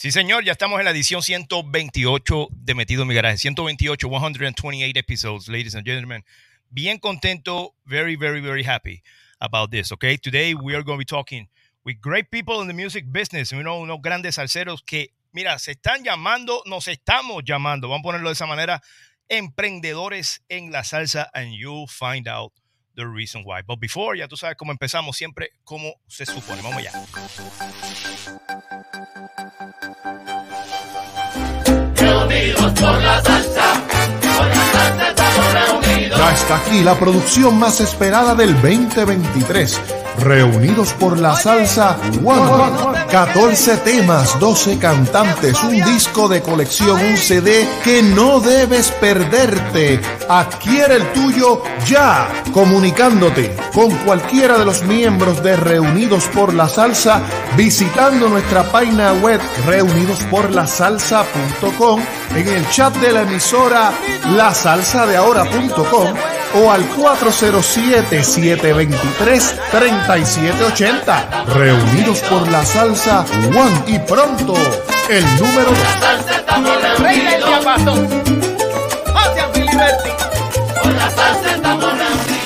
Sí, señor, ya estamos en la edición 128 de Metido en mi garaje. 128, 128 episodes, ladies and gentlemen. Bien contento, very, very, very happy about this, okay? Today we are going to be talking with great people in the music business, you know, unos grandes salseros que, mira, se están llamando, nos estamos llamando, vamos a ponerlo de esa manera, emprendedores en la salsa, and you'll find out the reason why. But before, ya tú sabes cómo empezamos siempre, cómo se supone. Vamos allá. Ya está aquí la producción más esperada del 2023. Reunidos por la salsa One. 14 temas, 12 cantantes, un disco de colección, un CD que no debes perderte. Adquiere el tuyo ya, comunicándote con cualquiera de los miembros de Reunidos por la Salsa, visitando nuestra página web reunidosporlasalsa.com, en el chat de la emisora lasalsadeahora.com o al 407-723-3780. Reunidos por la salsa One y pronto el número 2. Salsa estamos reunidos. Por la salsa estamos reunidos.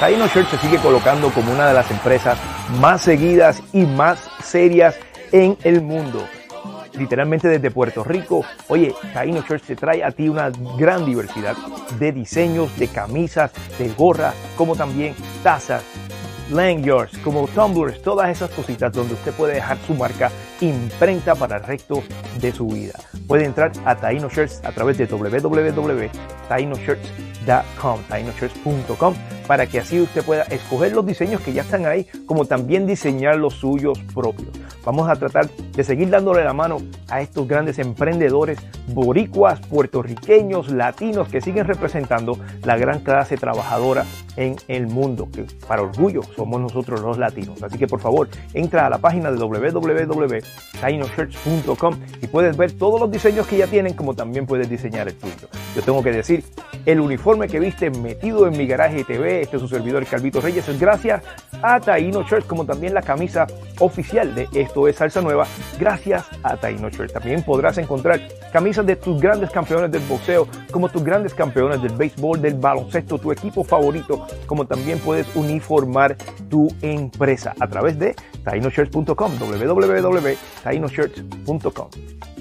Taino Shirt se sigue colocando como una de las empresas más seguidas y más serias en el mundo. Literalmente desde Puerto Rico, oye, Taino Shirt te trae a ti una gran diversidad de diseños, de camisas, de gorras, como también tazas, lanyards, como tumblers, todas esas cositas donde usted puede dejar su marca imprenta para el resto de su vida. Puede entrar a Taino Shirts a través de www.tainoshirts.com, tainoshirts.com, para que así usted pueda escoger los diseños que ya están ahí, como también diseñar los suyos propios. Vamos a tratar de seguir dándole la mano a estos grandes emprendedores boricuas, puertorriqueños, latinos que siguen representando la gran clase trabajadora en el mundo, que para orgullo somos nosotros los latinos. Así que por favor, entra a la página de www.tainoshirts.com y puedes ver todos los diseños que ya tienen, como también puedes diseñar el tuyo. Yo tengo que decir, el uniforme que viste metido en mi garaje TV, este es su servidor Calvito Reyes, es gracias a Taino Shirts, como también la camisa oficial de Esto es Salsa Nueva, gracias a Taino Shirts. También podrás encontrar camisas de tus grandes campeones del boxeo, como tus grandes campeones del béisbol, del baloncesto, tu equipo favorito, como también puedes uniformar tu empresa a través de tainoshirts.com, www.tainoshirts.com.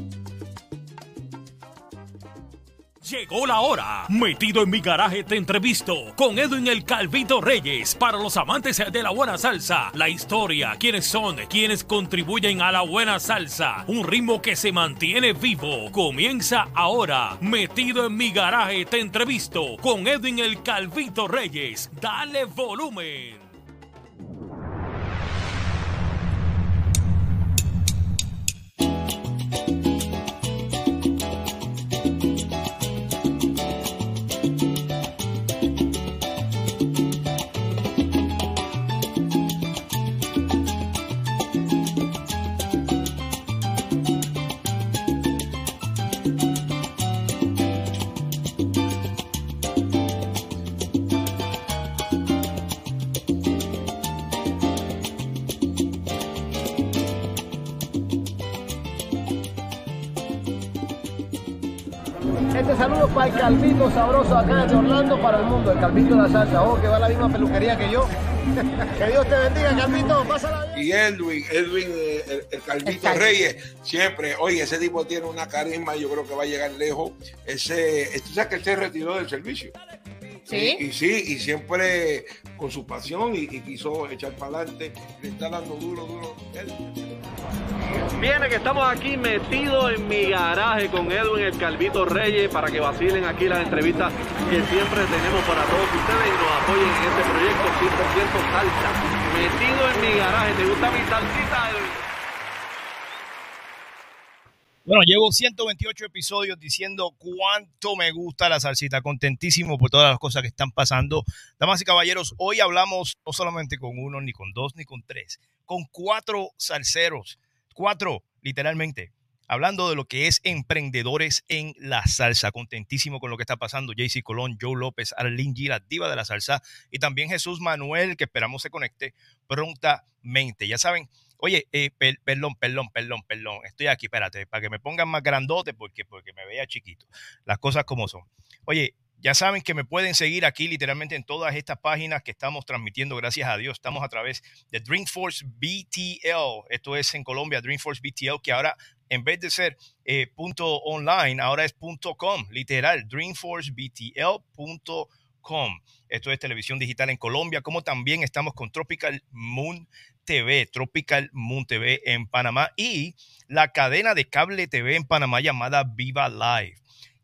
Llegó la hora. Metido en mi garaje te entrevisto con Edwin el Calvito Reyes. Para los amantes de la buena salsa, la historia, quiénes son, quienes contribuyen a la buena salsa. Un ritmo que se mantiene vivo. Comienza ahora. Metido en mi garaje te entrevisto con Edwin el Calvito Reyes. Dale volumen. Este saludo para el Calvito sabroso acá de Orlando para el mundo, el Calvito de la salsa. Oh, que va a la misma peluquería que yo. que Dios te bendiga, Calvito. Pásala bien. Y Edwin, Edwin, eh, el, el Calvito Reyes, siempre, oye, ese tipo tiene una carisma, yo creo que va a llegar lejos. Ese, tú sabes que él se retiró del servicio. ¿Sí? Y, y sí, y siempre con su pasión y, y quiso echar para adelante, le está dando duro, duro. Viene que estamos aquí metidos en mi garaje con Edwin el Calvito Reyes para que vacilen aquí las entrevistas que siempre tenemos para todos ustedes y nos apoyen en este proyecto 100% salsa. Metido en mi garaje, ¿te gusta mi salsita, Edwin? Bueno, llevo 128 episodios diciendo cuánto me gusta la salsita, contentísimo por todas las cosas que están pasando. Damas y caballeros, hoy hablamos no solamente con uno, ni con dos, ni con tres, con cuatro salseros, cuatro literalmente. hablando de lo que es emprendedores en la salsa. Contentísimo con lo que está pasando. JC Colón, Joe López, Arlene G, la diva de la salsa, y también Jesús Manuel, que esperamos se conecte prontamente. Ya saben, oye, eh, per- perdón, perdón, perdón, perdón. Estoy aquí, espérate, para que me pongan más grandote porque, porque me vea chiquito. Las cosas como son. Oye, ya saben que me pueden seguir aquí literalmente en todas estas páginas que estamos transmitiendo, gracias a Dios. Estamos a través de Dreamforce BTL. Esto es en Colombia, Dreamforce BTL, que ahora en vez de ser eh, punto online, ahora es punto com, literal, dreamforcebtl.com. Esto es televisión digital en Colombia, como también estamos con Tropical Moon TV, Tropical Moon TV en Panamá y la cadena de cable TV en Panamá llamada Viva Live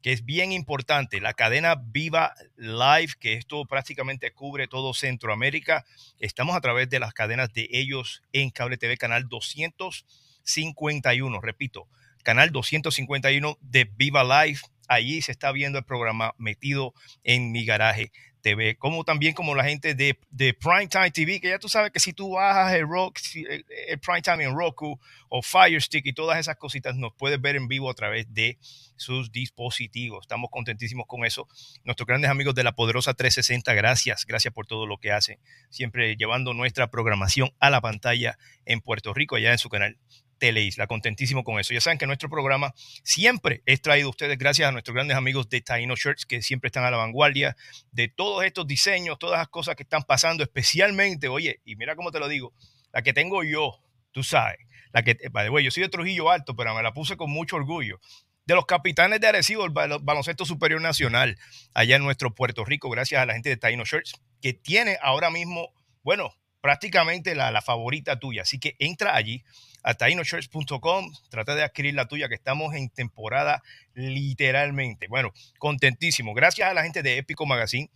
que es bien importante, la cadena Viva Live, que esto prácticamente cubre todo Centroamérica. Estamos a través de las cadenas de ellos en Cable TV, canal 251, repito, canal 251 de Viva Live. Allí se está viendo el programa metido en mi garaje TV, como también como la gente de, de Primetime TV, que ya tú sabes que si tú bajas el, rock, el Primetime en Roku o Fire Stick y todas esas cositas, nos puedes ver en vivo a través de sus dispositivos. Estamos contentísimos con eso. Nuestros grandes amigos de la Poderosa 360, gracias, gracias por todo lo que hacen, siempre llevando nuestra programación a la pantalla en Puerto Rico, allá en su canal Teleisla. Contentísimo con eso. Ya saben que nuestro programa siempre es traído a ustedes gracias a nuestros grandes amigos de Taino Shirts, que siempre están a la vanguardia de todos estos diseños, todas las cosas que están pasando, especialmente, oye, y mira cómo te lo digo, la que tengo yo, tú sabes, la que, way, yo soy de Trujillo Alto, pero me la puse con mucho orgullo de los capitanes de Arecibo, el balo- baloncesto superior nacional, allá en nuestro Puerto Rico, gracias a la gente de Taino Shirts, que tiene ahora mismo, bueno, prácticamente la, la favorita tuya. Así que entra allí a tainoshirts.com, trata de adquirir la tuya, que estamos en temporada literalmente. Bueno, contentísimo. Gracias a la gente de Épico Magazine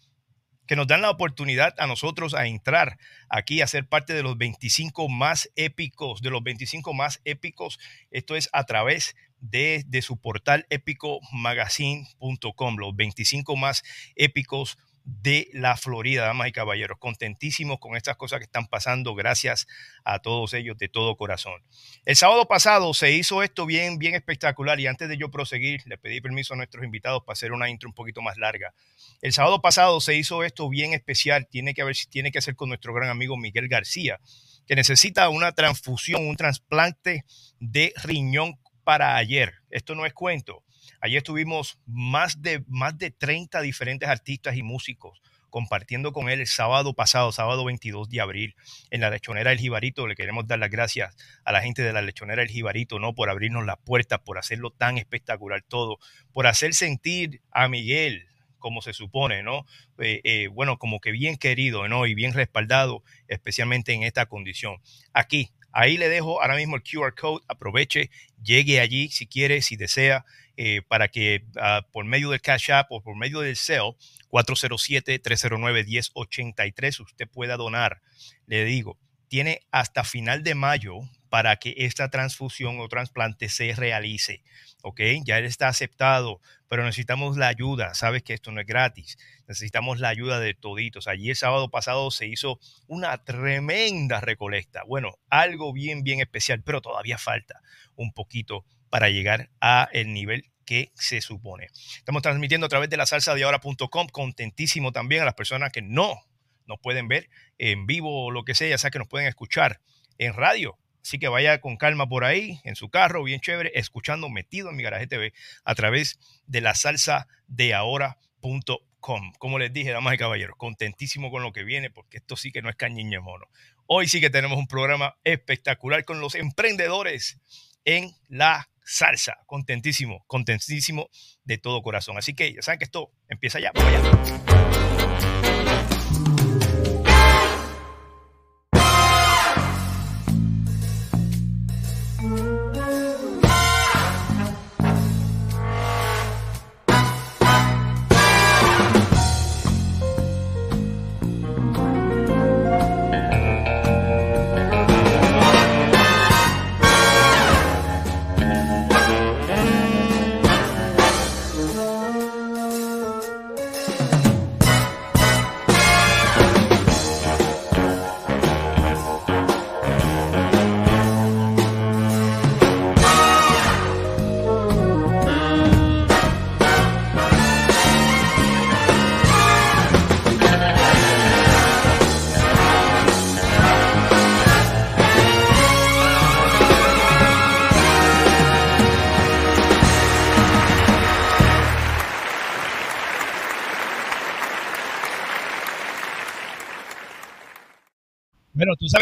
que nos dan la oportunidad a nosotros a entrar aquí a ser parte de los 25 más épicos, de los 25 más épicos. Esto es a través de, de su portal épicomagazine.com, los 25 más épicos de la Florida, damas y caballeros. Contentísimos con estas cosas que están pasando. Gracias a todos ellos de todo corazón. El sábado pasado se hizo esto bien, bien espectacular y antes de yo proseguir, le pedí permiso a nuestros invitados para hacer una intro un poquito más larga. El sábado pasado se hizo esto bien especial. Tiene que, haber, tiene que hacer con nuestro gran amigo Miguel García, que necesita una transfusión, un trasplante de riñón para ayer. Esto no es cuento. Ayer tuvimos más de, más de 30 diferentes artistas y músicos compartiendo con él el sábado pasado, sábado 22 de abril, en la lechonera El Jibarito. Le queremos dar las gracias a la gente de la lechonera El Jibarito, ¿no? Por abrirnos las puertas, por hacerlo tan espectacular todo, por hacer sentir a Miguel como se supone, ¿no? Eh, eh, bueno, como que bien querido, ¿no? Y bien respaldado, especialmente en esta condición. Aquí, ahí le dejo ahora mismo el QR code, aproveche, llegue allí si quiere, si desea, eh, para que uh, por medio del Cash App o por medio del CEL 407-309-1083 usted pueda donar. Le digo, tiene hasta final de mayo para que esta transfusión o trasplante se realice. ¿Ok? Ya él está aceptado, pero necesitamos la ayuda. Sabes que esto no es gratis. Necesitamos la ayuda de toditos. Allí el sábado pasado se hizo una tremenda recolecta. Bueno, algo bien, bien especial, pero todavía falta un poquito para llegar a el nivel que se supone. Estamos transmitiendo a través de la salsa de ahora.com, contentísimo también a las personas que no nos pueden ver en vivo o lo que sea, ya sea que nos pueden escuchar en radio. Así que vaya con calma por ahí, en su carro, bien chévere, escuchando metido en mi garaje TV a través de la salsa de ahora.com. Como les dije, damas y caballeros, contentísimo con lo que viene, porque esto sí que no es cañiña mono. Hoy sí que tenemos un programa espectacular con los emprendedores en la salsa. Contentísimo, contentísimo de todo corazón. Así que ya saben que esto empieza ya. Vamos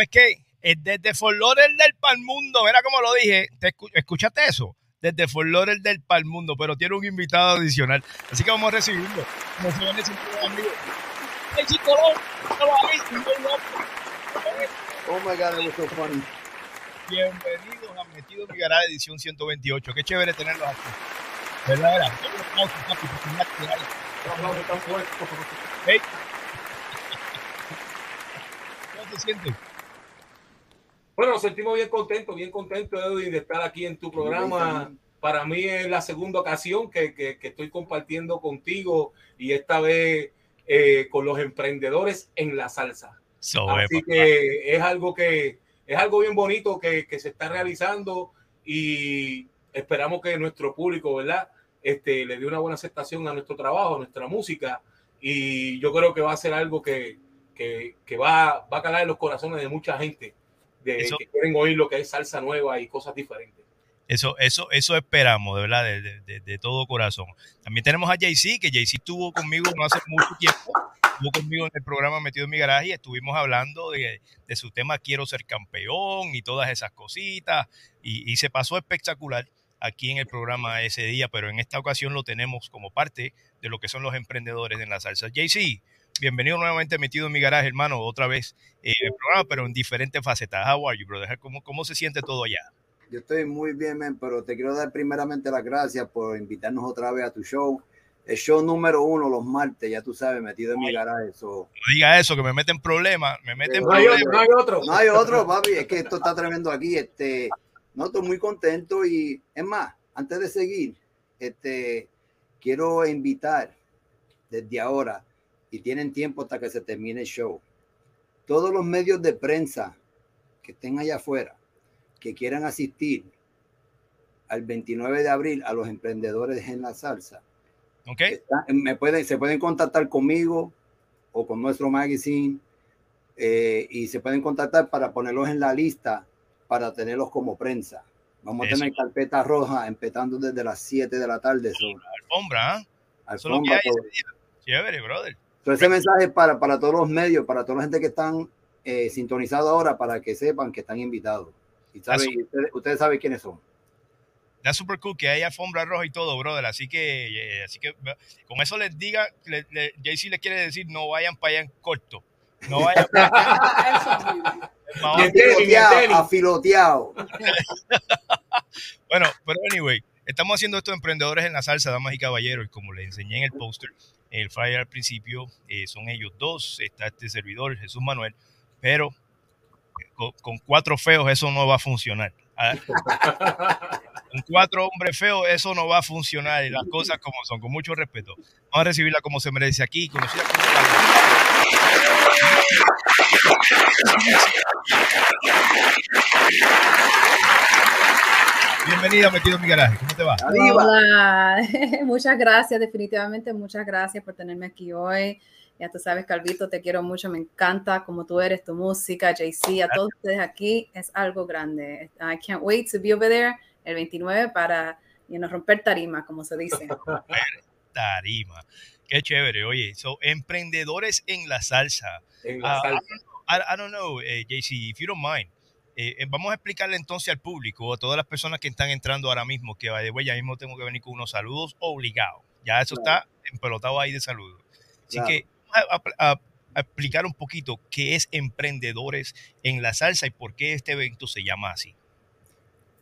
sabes qué, desde Fort Lauderdale del Palmundo, mira como lo dije, ¿te ¿escuchaste eso? Desde Fort Lauderdale del Palmundo, pero tiene un invitado adicional. Así que vamos a recibirlo. Como se ven. Oh my God, it was so funny. Bienvenidos a Metido en mi Garage edición 128. Qué chévere tenerlos aquí. ¿Verdad? Era? ¿Cómo se siente? Bueno, nos sentimos bien contentos, bien contentos, Edwin, de estar aquí en tu programa. Para mí es la segunda ocasión que, que, que estoy compartiendo contigo y esta vez eh, con los emprendedores en la salsa. Así que es algo que es algo bien bonito que, que, se está realizando y esperamos que nuestro público, ¿verdad? Este, le dé una buena aceptación a nuestro trabajo, a nuestra música y yo creo que va a ser algo que, que, que va, va a calar en los corazones de mucha gente de que quieren oír lo que es salsa nueva y cosas diferentes. Eso, eso, eso esperamos, de verdad, de, de, de todo corazón. También tenemos a Jay-Z, que Jay-Z estuvo conmigo no hace mucho tiempo, estuvo conmigo en el programa Metido en mi Garaje y estuvimos hablando de, de su tema Quiero ser campeón y todas esas cositas, y, y, se pasó espectacular aquí en el programa ese día, pero en esta ocasión lo tenemos como parte de lo que son los emprendedores en la salsa. Jay-Z, bienvenido nuevamente metido en mi garaje, hermano, otra vez eh, el programa, pero en diferentes facetas. How are you, brother? ¿Cómo, cómo se siente todo allá? Yo estoy muy bien, man, pero te quiero dar primeramente las gracias por invitarnos otra vez a tu show. El show número uno los martes, ya tú sabes, metido en mi garaje. So. No diga eso, que me meten problemas, me meten no problemas. Hay, no hay otro. No hay otro, papi, es que esto está tremendo aquí. Este, no, estoy muy contento y es más, antes de seguir, este, quiero invitar desde ahora, y tienen tiempo hasta que se termine el show, todos los medios de prensa que estén allá afuera, que quieran asistir al 29 de abril a los emprendedores en la salsa. Okay. Está, me pueden, se pueden contactar conmigo o con nuestro magazine eh, y se pueden contactar para ponerlos en la lista para tenerlos como prensa. Vamos Eso. a tener carpeta roja empezando desde las 7 de la tarde. Alfombra, ¿eh? Alfombra. Chévere, brother. Entonces, ese mensaje para, para todos los medios, para toda la gente que están eh, sintonizados ahora, para que sepan que están invitados. Y, sabe, y ustedes, ustedes, saben quiénes son. Está super cool que hay alfombra roja y todo, brother. Así que, eh, así que con eso les diga, le, le, Jay-Z le quiere decir, no vayan para allá en corto. No vayan para allá. afiloteado, afiloteado. bueno, pero anyway, estamos haciendo estos emprendedores en la salsa, damas y caballeros, y como les enseñé en el póster, el flyer al principio, eh, son ellos dos, está este servidor, Jesús Manuel, pero con, con cuatro feos eso no va a funcionar. Ah, con cuatro hombres feos eso no va a funcionar y las cosas como son, con mucho respeto. Vamos a recibirla como se merece aquí, conocida como Bienvenida Metido en mi garaje, ¿cómo te va? Hola, muchas gracias, definitivamente muchas gracias por tenerme aquí hoy. Ya tú sabes, Calvito, te quiero mucho, me encanta como tú eres, tu música, JC, a todos ustedes aquí, es algo grande. I can't wait to be over there el 29 para you know, romper tarima, como se dice. tarima. Qué chévere, oye, so, emprendedores en la salsa. En la salsa. Uh, I, I, don't know, eh, JC, if you don't mind, eh, vamos a explicarle entonces al público, a todas las personas que están entrando ahora mismo, que de ya mismo tengo que venir con unos saludos obligados. Ya eso claro. está empelotado ahí de saludos. Así claro. que a, a, a, explicar un poquito qué es Emprendedores en la Salsa y por qué este evento se llama así.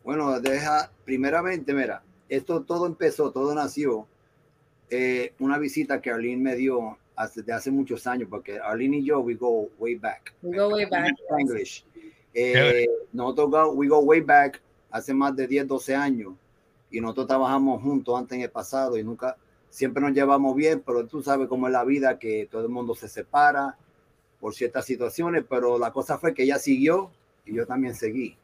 Bueno, deja, primeramente, mira, esto todo empezó, todo nació, eh, una visita que Arlene me dio hace, de hace muchos años, porque Arlene y yo, we go way back. We go way back. English. Eh, nosotros go, we go way back hace más de 10, 12 años y nosotros trabajamos juntos antes en el pasado y nunca, siempre nos llevamos bien, pero tú sabes cómo es la vida, que todo el mundo se separa por ciertas situaciones, pero la cosa fue que ella siguió y yo también seguí.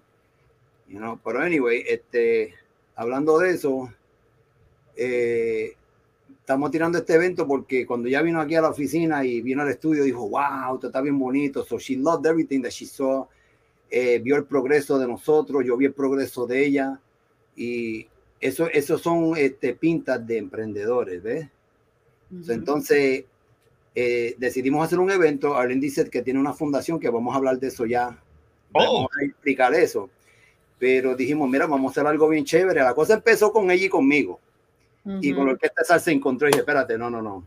You know? Pero anyway, este, hablando de eso, eh, estamos tirando este evento porque cuando ya vino aquí a la oficina y vino al estudio, dijo, wow, esto está bien bonito. So she loved everything that she saw. Eh, vio el progreso de nosotros, yo vi el progreso de ella y eso, eso son este, pintas de emprendedores, ¿ves? Uh -huh. Entonces, eh, decidimos hacer un evento. Arlene dice que tiene una fundación que vamos a hablar de eso ya. Oh. Vamos a explicar eso. Pero dijimos, mira, vamos a hacer algo bien chévere. La cosa empezó con ella y conmigo. Y con la orquesta salsa se encontró y dije, espérate, no, no, no.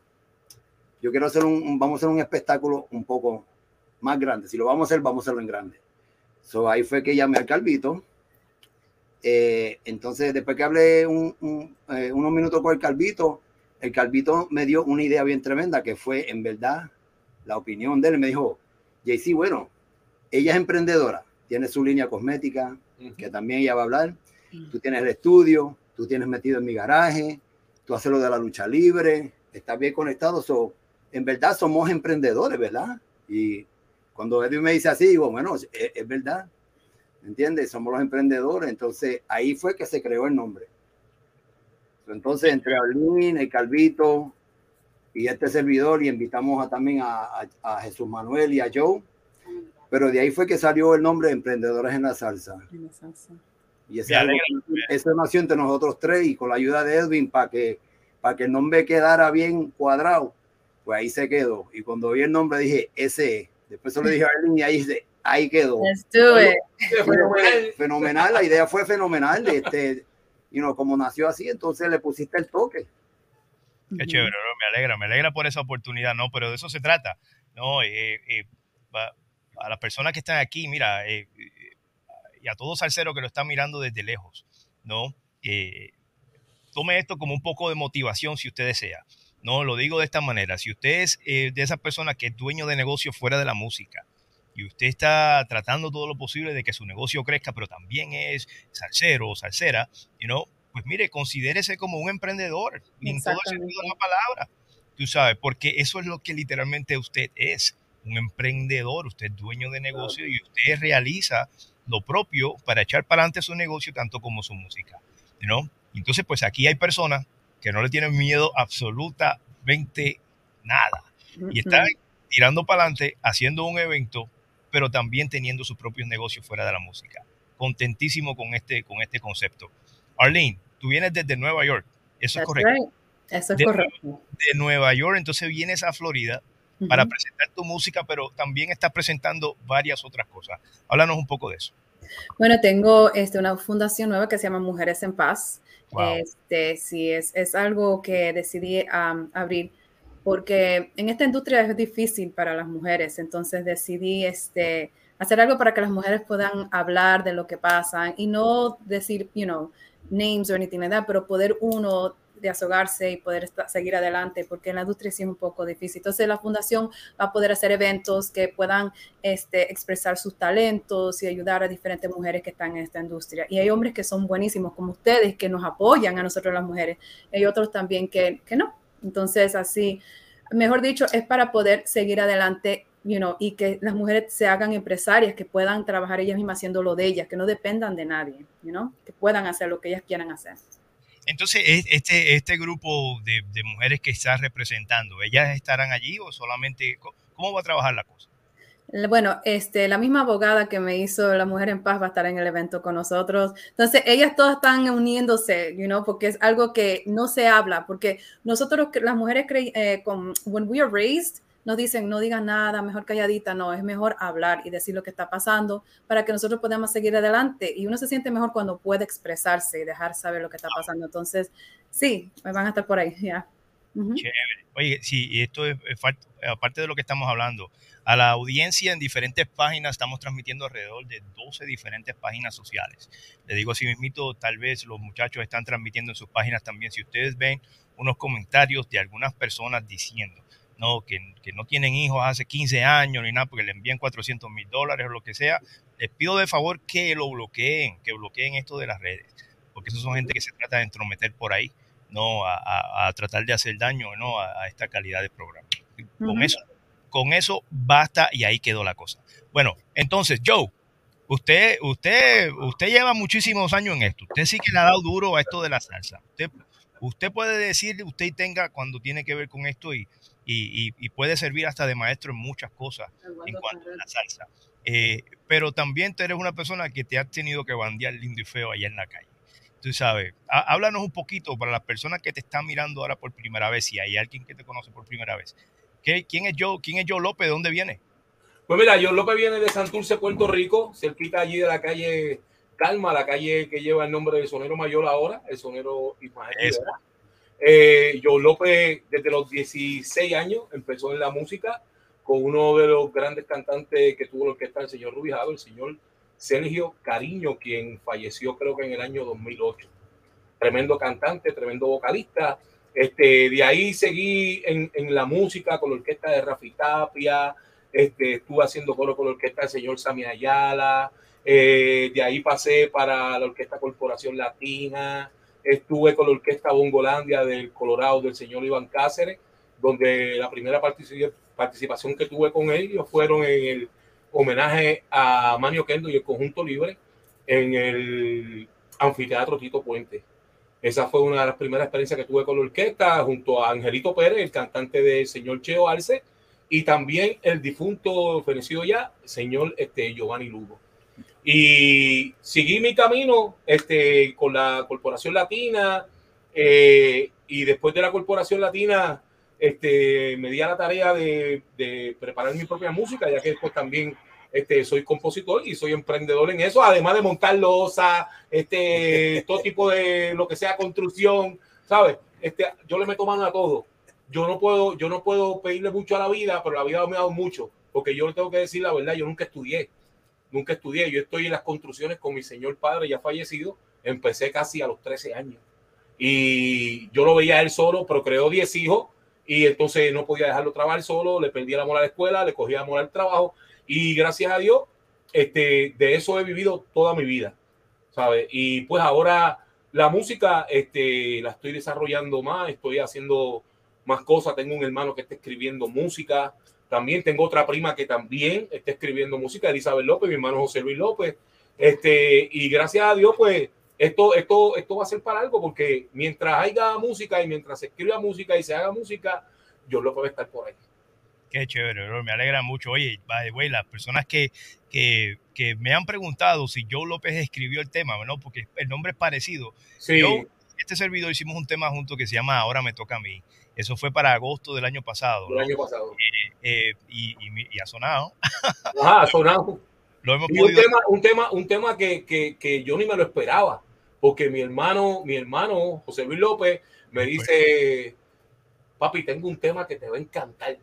Yo quiero hacer un, un- vamos a hacer un espectáculo un poco más grande. Si lo vamos a hacer, vamos a hacerlo en grande. So, ahí fue que llamé al Calvito. Eh, entonces, después que hablé un- un, eh, unos minutos con el Calvito, el Calvito me dio una idea bien tremenda que fue, en verdad, la opinión de él. Me dijo, JC, bueno, ella es emprendedora, tiene su línea cosmética, que también ella va a hablar. Tú tienes el estudio, tú tienes metido en mi garaje, tú haces lo de la lucha libre, estás bien conectado. So, en verdad somos emprendedores, ¿verdad? Y cuando Edwin me dice así, digo, bueno, es, es verdad. ¿Entiendes? Somos los emprendedores. Entonces ahí fue que se creó el nombre. Entonces, entre Arlene, el Calvito y este servidor, y invitamos a, también a, a- a Jesús Manuel y a Joe. Pero de ahí fue que salió el nombre de Emprendedores en la Salsa. Y ese Me algo- alegra. eso nació entre nosotros tres y con la ayuda de Edwin para que, para que el nombre quedara bien cuadrado. Pues ahí se quedó. Y cuando vi el nombre dije, ese es. Después se lo dije a Arlene y ahí, ahí quedó. Let's do it. Fenomenal, fenomenal, la idea fue fenomenal. Este, y no, como nació así, entonces le pusiste el toque. Qué chévere, bro, me alegra, me alegra por esa oportunidad, ¿no? Pero de eso se trata, ¿no? Eh, eh, a las personas que están aquí, mira, eh, eh, y a todo salsero que lo están mirando desde lejos, ¿no? Eh, tome esto como un poco de motivación si usted desea. No, lo digo de esta manera. Si usted es eh, de esas personas que es dueño de negocio fuera de la música y usted está tratando todo lo posible de que su negocio crezca, pero también es salsero o salsera, you know, pues mire, considérese como un emprendedor en todo el sentido de la palabra. Tú sabes, porque eso es lo que literalmente usted es, un emprendedor, usted es dueño de negocio y usted realiza lo propio para echar para adelante su negocio tanto como su música, ¿no? Entonces, pues aquí hay personas que no le tienen miedo absolutamente nada y están tirando para adelante, haciendo un evento, pero también teniendo sus propios negocios fuera de la música. Contentísimo con este, con este concepto. Arlene, tú vienes desde Nueva York, eso es correcto. right. Eso es De- correcto. De Nueva York, entonces vienes a Florida para presentar tu música, pero también estás presentando varias otras cosas. Háblanos un poco de eso. Bueno, tengo este, una fundación nueva que se llama Mujeres en Paz. Este, sí, es, es algo que decidí am, abrir porque en esta industria es difícil para las mujeres, entonces decidí este, hacer algo para que las mujeres puedan hablar de lo que pasa y no decir, you know, names o anything like that, pero poder uno desahogarse y poder seguir adelante, porque en la industria sí es un poco difícil. Entonces la fundación va a poder hacer eventos que puedan este, expresar sus talentos y ayudar a diferentes mujeres que están en esta industria. Y hay hombres que son buenísimos, como ustedes, que nos apoyan a nosotros las mujeres. Hay otros también que, que no. Entonces, así, mejor dicho, es para poder seguir adelante. You know, y que las mujeres se hagan empresarias, que puedan trabajar ellas mismas haciendo lo de ellas, que no dependan de nadie, you know, que puedan hacer lo que ellas quieran hacer. Entonces, es- este, este grupo de, de mujeres que estás representando, ¿ellas estarán allí o solamente, cómo va a trabajar la cosa? Le- Bueno, este, la misma abogada que me hizo La Mujer en Paz va a estar en el evento con nosotros. Entonces, ellas todas están uniéndose, you know, porque es algo que no se habla, porque nosotros, las mujeres, eh, con, when we are raised, nos dicen, no digan nada, mejor calladita, no, es mejor hablar y decir lo que está pasando para que nosotros podamos seguir adelante. Y uno se siente mejor cuando puede expresarse y dejar saber lo que está pasando. Entonces, sí, me van a estar por ahí, ya. Ujú. Chévere. Oye, sí, y esto es, es aparte de lo que estamos hablando, a la audiencia en diferentes páginas, estamos transmitiendo alrededor de 12 diferentes páginas sociales. Le digo así mismito, tal vez los muchachos están transmitiendo en sus páginas también. Si ustedes ven unos comentarios de algunas personas diciendo, no, que, que no tienen hijos hace 15 años ni nada, porque le envían 400 mil dólares o lo que sea, les pido de favor que lo bloqueen, que bloqueen esto de las redes, porque esos son gente que se trata de entrometer por ahí no a, a- a tratar de hacer daño no a, a esta calidad de programa. Con eso, con eso basta y ahí quedó la cosa. Bueno, entonces, Joe, usted, usted, usted lleva muchísimos años en esto. Usted sí que le ha dado duro a esto de la salsa. Usted, usted puede decir, usted tenga cuando tiene que ver con esto y, y, y- y puede servir hasta de maestro en muchas cosas en cuanto a la salsa. Eh, pero también tú eres una persona que te ha tenido que bandear lindo y feo allá en la calle. Tú sabes, há- háblanos un poquito para las personas que te están mirando ahora por primera vez, si hay alguien que te conoce por primera vez. ¿qué, quién, es Joe, ¿quién es Joe López? ¿De dónde viene? Pues mira, Joe López viene de Santurce, Puerto Rico, cerquita allí de la calle Calma, la calle que lleva el nombre del sonero mayor ahora, el sonero Ismael. Eh, Joe López desde los 16 años empezó en la música con uno de los grandes cantantes que tuvo la orquesta, el señor Rubijado, el señor Sergio Cariño, quien falleció creo que en el año 2008. Tremendo cantante, tremendo vocalista. Este, de ahí seguí en, en la música con la orquesta de Rafi Tapia, este, estuve haciendo coro con la orquesta del señor Sami Ayala, eh, de ahí pasé para la orquesta Corporación Latina, estuve con la orquesta Bongolandia del Colorado del señor Iván Cáceres, donde la primera participación que tuve con ellos fueron en el homenaje a Manio Kendo y el Conjunto Libre en el Anfiteatro Tito Puente. Esa fue una de las primeras experiencias que tuve con la orquesta, junto a Angelito Pérez, el cantante del señor Cheo Arce, y también el difunto, fenecido ya, señor este, Giovanni Lugo. Y seguí mi camino este, con la Corporación Latina, eh, y después de la Corporación Latina, este, me di a la tarea de, de, preparar mi propia música, ya que después también este, soy compositor y soy emprendedor en eso, además de montar losa, este, todo tipo de lo que sea construcción, ¿sabes? Este, yo le meto mano a todo yo no puedo, yo no puedo pedirle mucho a la vida, pero la vida me ha dado mucho, porque yo le tengo que decir la verdad, yo nunca estudié, nunca estudié, yo estoy en las construcciones con mi señor padre ya fallecido, empecé casi a los 13 años y yo lo veía él solo, pero creó 10 hijos y entonces no podía dejarlo trabajar solo, le perdí el amor a la escuela, le cogía amor al trabajo y gracias a Dios, este, de eso he vivido toda mi vida, ¿sabes? Y pues ahora la música, este, la estoy desarrollando más, estoy haciendo más cosas. Tengo un hermano que está escribiendo música. También tengo otra prima que también está escribiendo música, Elizabeth López, mi hermano José Luis López. Este, y gracias a Dios, pues esto, esto, esto va a ser para algo, porque mientras haya música y mientras se escriba música y se haga música, yo lo puedo estar por ahí. Qué chévere, bro. me alegra mucho. Oye, the las personas que, que, que, me han preguntado si Joe López escribió el tema, ¿no? Porque el nombre es parecido. Sí. Yo, este servidor hicimos un tema junto que se llama Ahora me toca a mí. Eso fue para agosto del año pasado. ¿no? año pasado. Eh, eh, y, y, y, ha sonado. Ajá, ha sonado. Lo hemos y podido... un tema, un tema, un tema que, que, que, yo ni me lo esperaba, porque mi hermano, mi hermano José Luis López me dice, papi, tengo un tema que te va a encantar.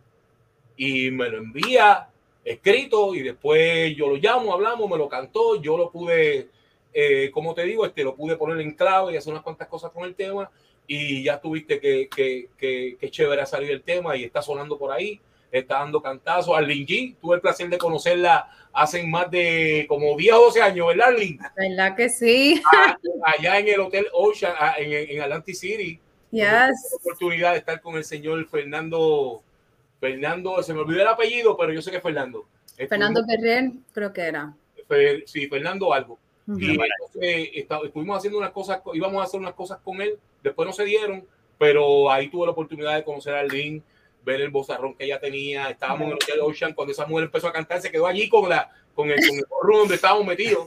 Y me lo envía escrito y después yo lo llamo, hablamos, me lo cantó, yo lo pude, eh, como te digo, este, lo pude poner en clave y hacer unas cuantas cosas con el tema y ya tuviste que, que, que, que chévere ha salido el tema y está sonando por ahí, está dando cantazos. Arlene G, tuve el placer de conocerla hace más de como 10 o 12 años, ¿verdad, Arlene? ¿Verdad que sí? Allá en el Hotel Ocean, en, en Atlantic City. Yes. Tuve la oportunidad de estar con el señor Fernando, Fernando, se me olvidó el apellido, pero yo sé que es Fernando. Fernando Guerrero, creo que era. Sí, Fernando algo. Uh -huh. Y entonces está, estuvimos haciendo unas cosas, íbamos a hacer unas cosas con él, después no se dieron, pero ahí tuve la oportunidad de conocer a Arlene, ver el bozarrón que ella tenía. Estábamos en el Hotel Ocean cuando esa mujer empezó a cantar, se quedó allí con la con el, con el room donde estábamos metidos.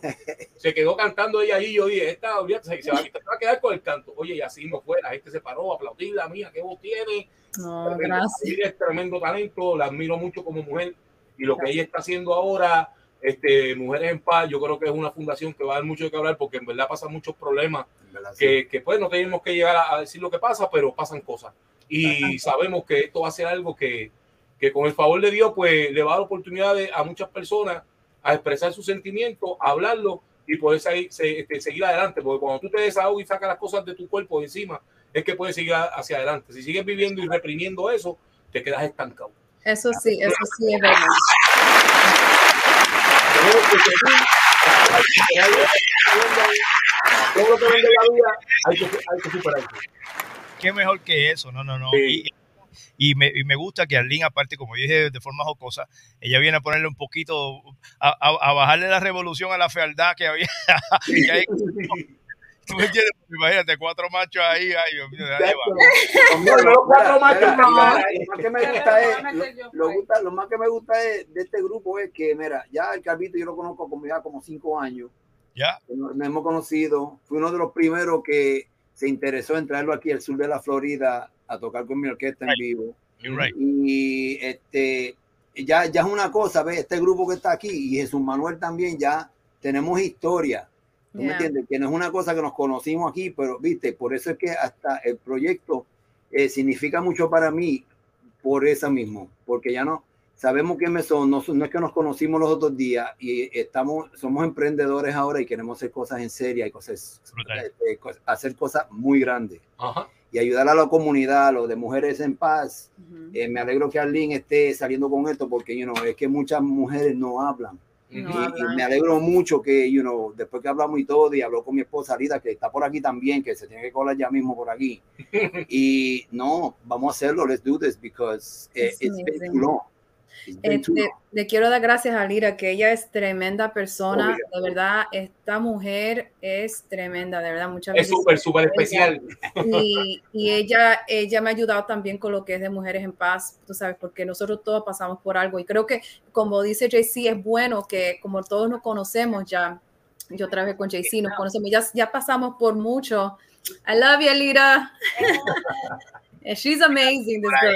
Se quedó cantando ella allí. Yo dije, esta se, se, va, se, va, a quedar con el canto. Oye, y así no fue. La gente se paró a aplaudir la mía, qué voz tiene. No, gracias. Es tremendo talento, la admiro mucho como mujer. Y lo que ella está haciendo ahora, este, Mujeres en Paz, yo creo que es una fundación que va a dar mucho de qué hablar porque en verdad pasan muchos problemas que, que, pues no tenemos que llegar a, a, decir lo que pasa, pero pasan cosas. Y sabemos que esto va a ser algo que, que con el favor de Dios, pues le va a dar oportunidades a muchas personas a expresar sus sentimientos, a hablarlo y poder seguir, se, este, seguir adelante. Porque cuando tú te desahogas y sacas las cosas de tu cuerpo de encima, es que puedes seguir hacia adelante. Si sigues viviendo y reprimiendo eso, te quedas estancado. Eso sí, eso sí es verdad. Todo lo que vende la vida hay que, hay que superarlo. Qué mejor que eso, no, no, no. Sí. Y, y me, y me, gusta que Arlene, aparte, como dije de forma jocosa, ella viene a ponerle un poquito, a, a, a bajarle la revolución a la fealdad que había. que hay, ¿Tú me entiendes? Imagínate, cuatro machos ahí, ay, Dios mío, ahí va. No, cuatro machos no. Lo más que me gusta es, lo, lo, gusta, lo más que me gusta es, de este grupo es que, mira, ya el Calvito yo lo conozco como ya como cinco años. Ya. Nos, nos hemos conocido. Fui uno de los primeros que se interesó en traerlo aquí al sur de la Florida a tocar con mi orquesta en vivo. Right. Y este, ya, ya es una cosa, ¿ves? Este grupo que está aquí y Jesús Manuel también, ya tenemos historia. ¿Tú me Yeah. entiendes? Que no es una cosa que nos conocimos aquí, pero viste, por eso es que hasta el proyecto eh, significa mucho para mí por eso mismo, porque ya no sabemos quiénes son, no, no es que nos conocimos los otros días y estamos, somos emprendedores ahora y queremos hacer cosas en serio y cosas, eh, cos- hacer cosas muy grandes Ajá. y ayudar a la comunidad, a los de Mujeres en Paz. Eh, me alegro que Arlene esté saliendo con esto porque you know, es que muchas mujeres no hablan. No Y- y, me alegro mucho que, you know, después que hablamos y todo, y habló con mi esposa Lida, que está por aquí también, que se tiene que colar ya mismo por aquí. y no, vamos a hacerlo, let's do this, because eh, It's it's been too long. Este, long. le quiero dar gracias a Lira, que ella es tremenda persona. Obvio. De verdad, esta mujer es tremenda, de verdad. Muchas Es súper, súper especial. Y, y ella, ella me ha ayudado también con lo que es de Mujeres en Paz, tú sabes, porque nosotros todos pasamos por algo. Y creo que, como dice JC, es bueno que como todos nos conocemos ya, yo trabajé con JC, nos conocemos, ya, ya pasamos por mucho. I love you, Lira. And She's amazing, this girl.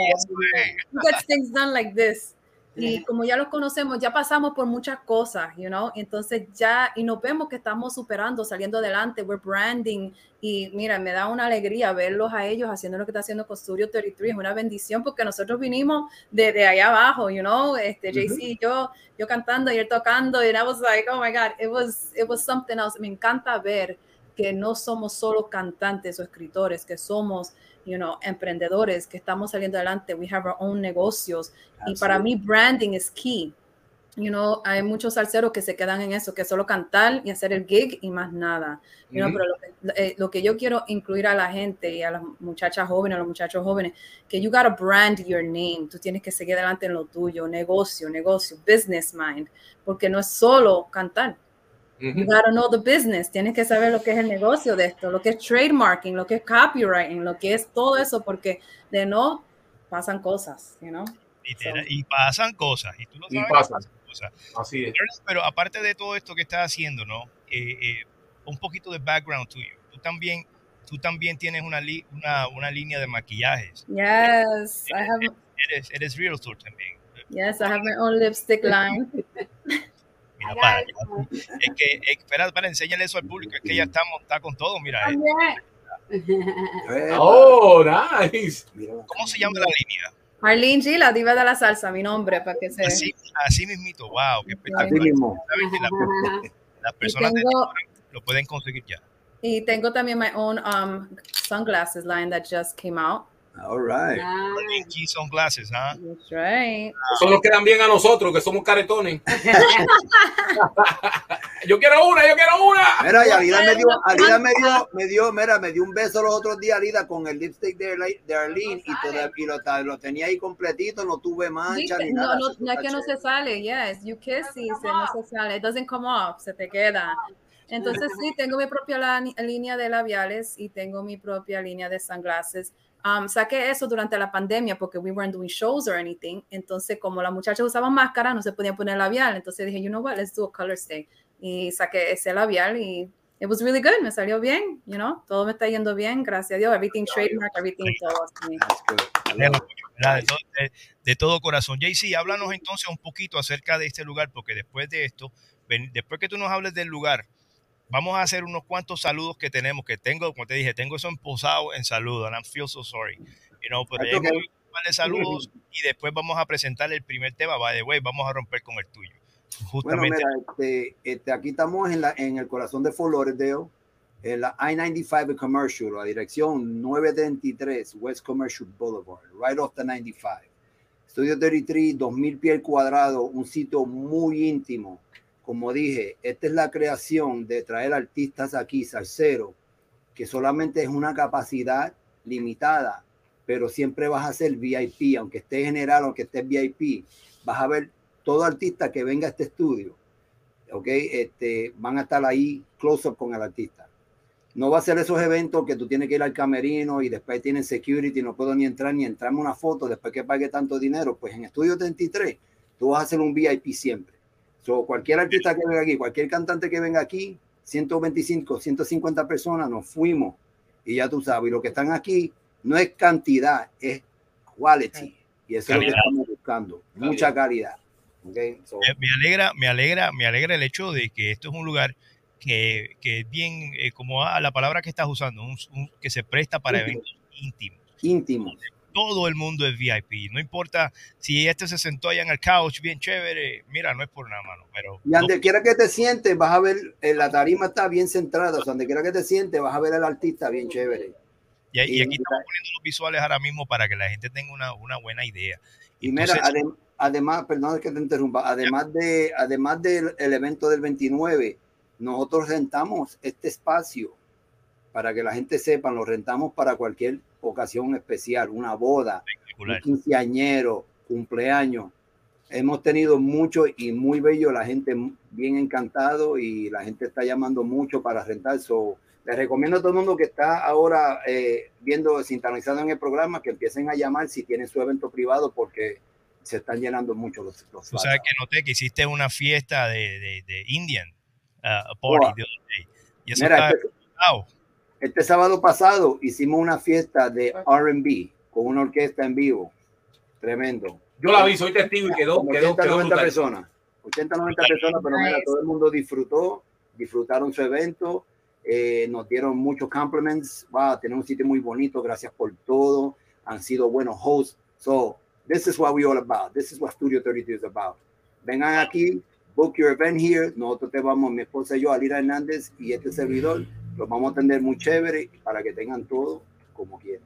She gets things done like this. Y como ya los conocemos, ya pasamos por muchas cosas, you know, entonces ya, y nos vemos que estamos superando, saliendo adelante, we're branding, y mira, me da una alegría verlos a ellos haciendo lo que está haciendo con Studio 33, es una bendición porque nosotros vinimos de, de allá abajo, you know, este, JC, y yo, yo cantando y él tocando, y I was like, oh my God, it was, it was something else, me encanta ver que no somos solo cantantes o escritores, que somos, you know, emprendedores, que estamos saliendo adelante, we have our own negocios, y para mí branding es key. You know, hay muchos salseros que se quedan en eso, que solo cantar y hacer el gig y más nada. You know, Ujú. pero lo que, eh, lo que yo quiero incluir a la gente y a las muchachas jóvenes, a los muchachos jóvenes, que you gotta brand your name. Tú tienes que seguir adelante en lo tuyo, negocio, negocio, business mind, porque no es solo cantar. You gotta know the business. Tienes que saber lo que es el negocio de esto, lo que es trademarking, lo que es copywriting, lo que es todo eso, porque de no pasan cosas, you know. Literal, y pasan cosas, y tú Y sabes. pasan. cosas. Así es. Pero, pero aparte de todo esto que estás haciendo, ¿no? Eh, eh, un poquito de background tuyo. Tú también, tú también tienes una, li- una, una línea de maquillajes. Yes, I have. Eres, eres realtor también. Yes, I have my own lipstick line. Para. Es que, espera, para enseñarle eso al público. Es que ya estamos, está con todo. Mira, eh. Oh, nice. ¿cómo se llama la línea? Arlene G, la diva de la salsa, mi nombre, para que se. Así, así mismito, wow, qué espectacular. Así mismo. Sabes que la- las personas de tengo- lo pueden conseguir ya. Y tengo también my own um, sunglasses line that just came out. All right. Key sunglasses, ¿ah? That's right. Eso nos quedan bien a nosotros, que somos caretones. yo quiero una, yo quiero una. Mira, y Alida me dio, Alida me dio, me dio, mira, me dio un beso los otros días, Alida, con el lipstick de, de Arlene y, toda- y lo, lo tenía ahí completito, no tuve mancha ni No, nada. no, no es que no se sale, yes, you kiss y se, no se sale, it doesn't come off, se te queda. Entonces sí, tengo mi propia la- línea de labiales y tengo mi propia línea de sunglasses. Um, saqué eso durante la pandemia porque we weren't doing shows or anything. Entonces, como las muchachas usaban máscara, no se podían poner labial. Entonces dije, you know what, let's do a color stay. Y saqué ese labial y it was really good, me salió bien, you know, todo me está yendo bien, gracias a Dios, everything trademark, everything todo de- de todo corazón. JC, háblanos entonces un poquito acerca de este lugar, porque después de esto, ven- después que tú nos hables del lugar, vamos a hacer unos cuantos saludos que tenemos, que tengo, como te dije, tengo eso posado en salud, and I feel so sorry. You know, pero ya okay. un par de saludos y después vamos a presentar el primer tema, by the way, vamos a romper con el tuyo. Bueno, Justamente. mira, este, este, aquí estamos en, la, en el corazón de Fort Lauderdale, en la I-95 Commercial, la dirección 933 West Commercial Boulevard, right off the 95. Studio 33, 2000 pies cuadrados, un sitio muy íntimo. Como dije, esta es la creación de traer artistas aquí, salsero, que solamente es una capacidad limitada, pero siempre vas a ser VIP, aunque estés general, aunque estés VIP, vas a ver todo artista que venga a este estudio, ok, este, van a estar ahí close up con el artista. No va a ser esos eventos que tú tienes que ir al camerino y después tienen security, no puedo ni entrar ni entrarme una foto después que pague tanto dinero. Pues en Estudio 33 tú vas a ser un VIP siempre. So, cualquier artista que venga aquí, cualquier cantante que venga aquí, 125, 150 personas, nos fuimos. Y ya tú sabes, y lo que están aquí no es cantidad, es quality. Y eso es lo que estamos buscando, mucha calidad. Okay, so, me alegra, me alegra, me alegra el hecho de que esto es un lugar que, que es bien, eh, como a la palabra que estás usando, un, un, que se presta para Íntimo. eventos íntimos. íntimos. Todo el mundo es VIP. No importa si este se sentó allá en el couch, bien chévere. Mira, no es por nada, mano, pero Y donde quiera que te sientes, vas a ver, eh, la tarima está bien centrada, o sea, donde quiera que te sientes, vas a ver al artista bien chévere. y, y y- aquí estamos poniendo los visuales ahora mismo para que la gente tenga una, una buena idea. Y mira, Entonces, adem- además, perdón que te interrumpa, además de, además del el evento del 29, nosotros rentamos este espacio para que la gente sepa, lo rentamos para cualquier ocasión especial, una boda, un quinceañero, cumpleaños. Hemos tenido mucho y muy bello, la gente bien encantado y la gente está llamando mucho para rentar. So, les recomiendo a todo el mundo que está ahora eh, viendo, sintonizado en el programa, que empiecen a llamar si tienen su evento privado porque se están llenando mucho los, los Tú sabes que noté que hiciste una fiesta de, de, de Indian uh, party Wow. the other day. Y eso Mira, está este, wow. Este sábado pasado hicimos una fiesta de R&B con una orquesta en vivo. Tremendo. Yo la vi, soy testigo y quedó, Como quedó, 80, quedó 90 brutal. personas. 80, 90 personas, pero mira, todo el mundo disfrutó, disfrutaron su evento, eh, nos dieron muchos compliments. Wow, tenemos un sitio muy bonito, gracias por todo. Han sido buenos hosts. So, this is what we all about. This is what Studio 32 is about. Vengan aquí, book your event here. Nosotros te vamos, mi esposa y yo, Alira Hernández y este servidor, los vamos a atender muy chévere para que tengan todo como quieran.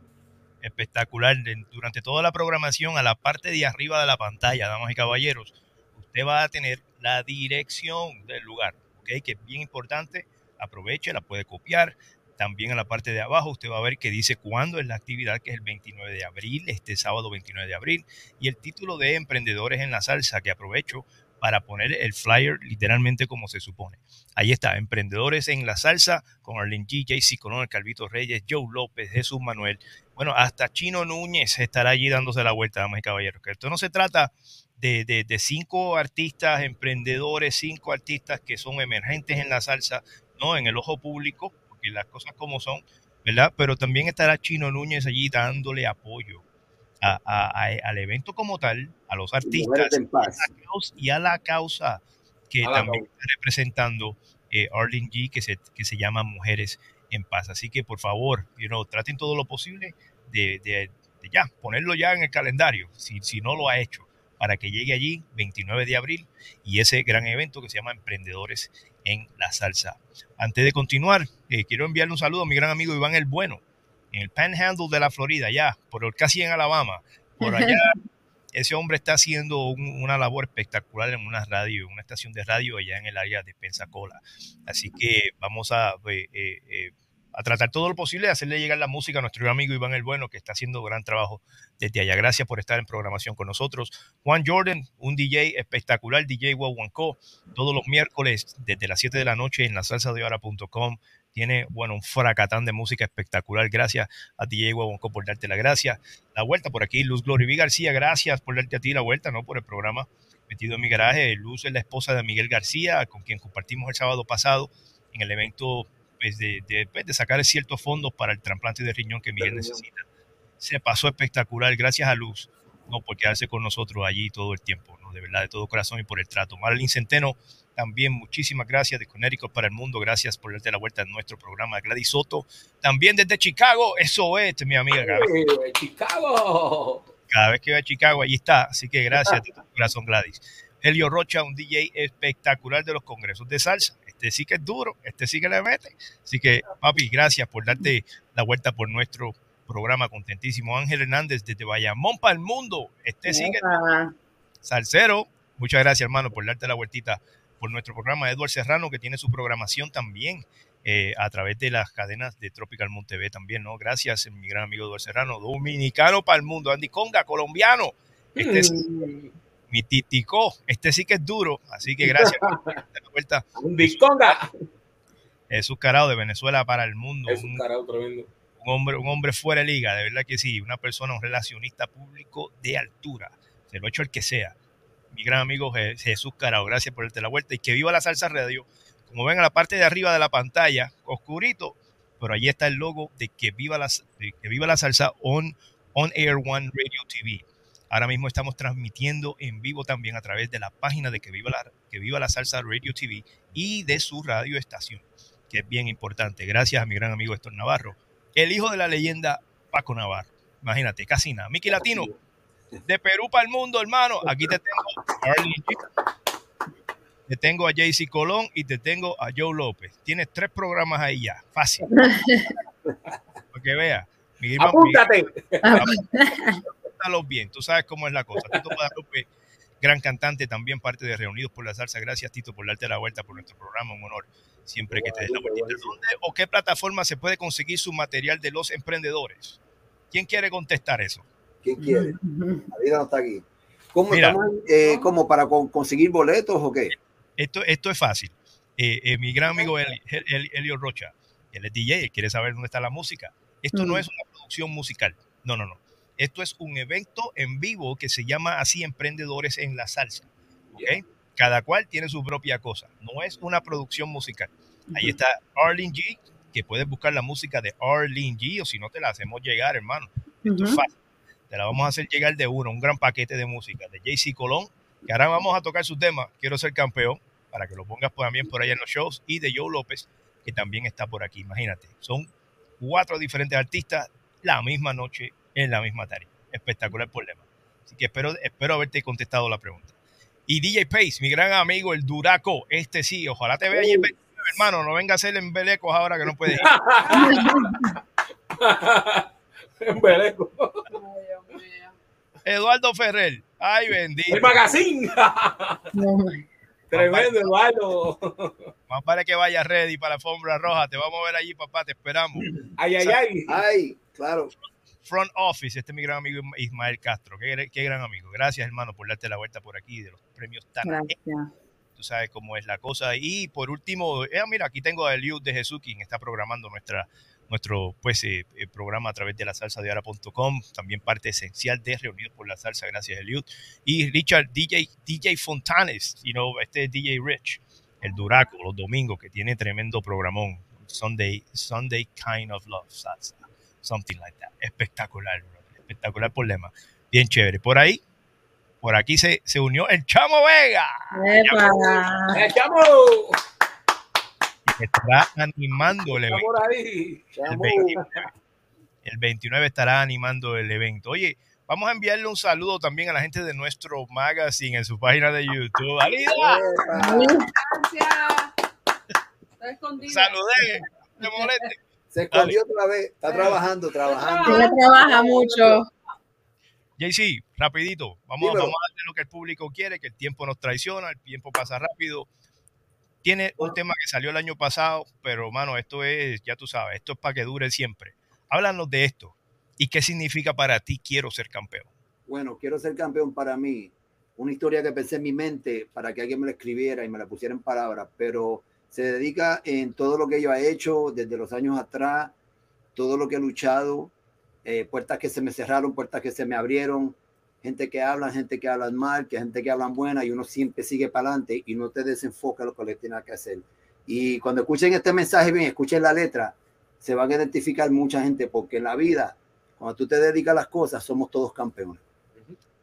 espectacular. Durante toda la programación, a la parte de arriba de la pantalla, damas y caballeros, usted va a tener la dirección del lugar, ¿ok? Que es bien importante. Aproveche, la puede copiar. También en la parte de abajo usted va a ver que dice cuándo es la actividad, que es el 29 de abril, este sábado 29 de abril, y el título de Emprendedores en la Salsa, que aprovecho para poner el flyer literalmente como se supone. Ahí está, Emprendedores en la Salsa, con Arlene G, JC Colón, Calvito Reyes, Joe López, Jesús Manuel, bueno, hasta Chino Núñez estará allí dándose la vuelta, damas y caballeros. Que esto no se trata de, de- de cinco artistas emprendedores, cinco artistas que son emergentes en la salsa, no, en el ojo público, porque las cosas como son, ¿verdad? Pero también estará Chino Núñez allí dándole apoyo a- al evento como tal, a los artistas y a la causa- y a la causa que la también está representando eh, Arlene G, que se, que se llama Mujeres en Paz. Así que por favor, you know, traten todo lo posible de, de- de ya, ponerlo ya en el calendario, si, si no lo ha hecho, para que llegue allí 29 de abril y ese gran evento que se llama Emprendedores en la Salsa. Antes de continuar, eh, quiero enviarle un saludo a mi gran amigo Iván El Bueno, en el Panhandle de la Florida, ya, por el, casi en Alabama. Por allá, ese hombre está haciendo un- una labor espectacular en una radio, en una estación de radio allá en el área de Pensacola. Así que vamos a, eh, eh, eh, a tratar todo lo posible de hacerle llegar la música a nuestro amigo Iván El Bueno, que está haciendo gran trabajo desde allá. Gracias por estar en programación con nosotros. Juan Jordan, un DJ espectacular, DJ Wawanco, todos los miércoles desde las 7 de la noche en la salsa de hora.com. Tiene, bueno, un fracatán de música espectacular. Gracias a DJ Wawanco por darte la gracia. La vuelta por aquí, Luz Glory V. García, gracias por darte a ti la vuelta, ¿no? Por el programa metido en mi garaje. Luz es la esposa de Miguel García, con quien compartimos el sábado pasado en el evento pues, de, de, pues, de sacar ciertos fondos para el trasplante de riñón que Miguel necesita. Se pasó espectacular, gracias a Luz, no por quedarse con nosotros allí todo el tiempo, ¿no? de verdad, de todo corazón y por el trato. Marlene Centeno, también muchísimas gracias de Connecticut para el mundo, gracias por darte la vuelta en nuestro programa. Gladys Soto, también desde Chicago, eso es, mi amiga. Cada vez, ¡Eh, Chicago. cada vez que va a Chicago, allí está, así que gracias de todo corazón, Gladys. Helio Rocha, un DJ espectacular de los congresos de salsa. Este sí que es duro, este sí que le mete. Así que, papi, gracias por darte la vuelta por nuestro programa. Contentísimo. Ángel Hernández desde Bayamón para el mundo. Este sí que. Salcero. Muchas gracias, hermano, por darte la vueltita por nuestro programa. Edward Serrano, que tiene su programación también eh, a través de las cadenas de Tropical Moon TV también, ¿no? Gracias, mi gran amigo Edward Serrano. Dominicano para el mundo. Andy Conga, colombiano. Este es mi titico. Este sí que es duro. Así que gracias por la vuelta. Un disconga. Jesús Carao de Venezuela para el mundo. Es un, un carajo tremendo. un hombre, un hombre fuera de liga, de verdad que sí, una persona, un relacionista público de altura. Se lo he hecho el que sea. Mi gran amigo Je- Jesús Carao, gracias por darte la vuelta y que viva la salsa radio. Como ven a la parte de arriba de la pantalla, oscurito, pero allí está el logo de que viva la, que viva la salsa on, on Air One Radio TV. Ahora mismo estamos transmitiendo en vivo también a través de la página de Que Viva la, que Viva la Salsa Radio TV y de su radio estación, que es bien importante. Gracias a mi gran amigo Héctor Navarro, el hijo de la leyenda Paco Navarro. Imagínate, casi nada. Miki Latino, de Perú para el mundo, hermano. Aquí te tengo a. Te tengo a JC Colón y te tengo a Joe López. Tienes tres programas ahí ya. Fácil. Para que veas. Miguel- Apúntate. Apúntalos bien. Tú sabes cómo es la cosa. Tito Guadalupe, gran cantante, también parte de Reunidos por la Salsa. Gracias, Tito, por darte la vuelta por nuestro programa. Un honor siempre que te des la vuelta. ¿Dónde o qué plataforma se puede conseguir su material de los emprendedores? ¿Quién quiere contestar eso? ¿Quién quiere? La vida no está aquí. ¿Cómo Mira. estamos, eh, como para con- conseguir boletos o qué? Esto, esto es fácil. Eh, eh, mi gran amigo Eli- El- El- Elio Rocha, él es DJ, él quiere saber dónde está la música. Esto no es una producción musical. No, no, no. Esto es un evento en vivo que se llama así Emprendedores en la Salsa. ¿ok? Cada cual tiene su propia cosa. No es una producción musical. Ahí está Arlene G, que puedes buscar la música de Arlene G, o si no te la hacemos llegar, hermano. Esto es fácil. Te la vamos a hacer llegar de uno, un gran paquete de música de JC Colón, que ahora vamos a tocar su tema, Quiero ser campeón, para que lo pongas también por ahí en los shows, y de Joe López, que también está por aquí. Imagínate, son cuatro diferentes artistas la misma noche en la misma tarea. Espectacular problema. Así que espero, espero haberte contestado la pregunta. Y DJ Pace, mi gran amigo, el Duraco, este sí, ojalá te vea ahí el 29, hermano, no venga a ser en Belecos ahora que no puedes ir. En Beleco. Eduardo Ferrer, ay bendito. El magazine. Tremendo, Eduardo. Más vale que vaya ready para la alfombra roja. Te vamos a ver allí, papá. Te esperamos. Ay, ay, ay. Ay, claro. Front Office, este es mi gran amigo Ismael Castro. Qué, qué gran amigo. Gracias, hermano, por darte la vuelta por aquí de los premios tan. Gracias. Tú sabes cómo es la cosa. Y por último, eh, mira, aquí tengo a Eliud de Jesús, quien está programando nuestra, nuestro pues, eh, eh, programa a través de la salsa de ahora.com. También parte esencial de Reunidos por la Salsa. Gracias, Eliud. Y Richard, DJ, DJ Fontanes, you know, este es DJ Rich, el Duraco, los domingos, que tiene tremendo programón. Sunday, Sunday Kind of Love Salsa. Something like that. Espectacular, brother. Espectacular problema. Bien chévere. Por ahí, por aquí se, se unió el Chamo Vega. ¡Epa! ¡El chamo! Estará animando el evento. por ahí. El 29, el 29 estará animando el evento. Oye, vamos a enviarle un saludo también a la gente de nuestro magazine en su página de YouTube. ¡Alida! Gracias. Saludé. No te moleste. Se escondió otra vez. Está trabajando, trabajando. Ella trabaja mucho. JC, rapidito. Vamos, Dímelo. vamos a darle lo que el público quiere, que el tiempo nos traiciona, el tiempo pasa rápido. Tiene un tema que salió el año pasado, pero mano, esto es, ya tú sabes, esto es para que dure siempre. Háblanos de esto. ¿Y qué significa para ti quiero ser campeón? Bueno, quiero ser campeón para mí. Una historia que pensé en mi mente para que alguien me la escribiera y me la pusiera en palabras, pero se dedica en todo lo que yo he hecho desde los años atrás, todo lo que he luchado, eh, puertas que se me cerraron, puertas que se me abrieron, gente que habla, gente que hablan mal, que gente que hablan buena y uno siempre sigue para adelante y no te desenfoca lo que le tiene que hacer. Y cuando escuchen este mensaje bien, escuchen la letra, se van a identificar mucha gente porque en la vida, cuando tú te dedicas a las cosas, somos todos campeones.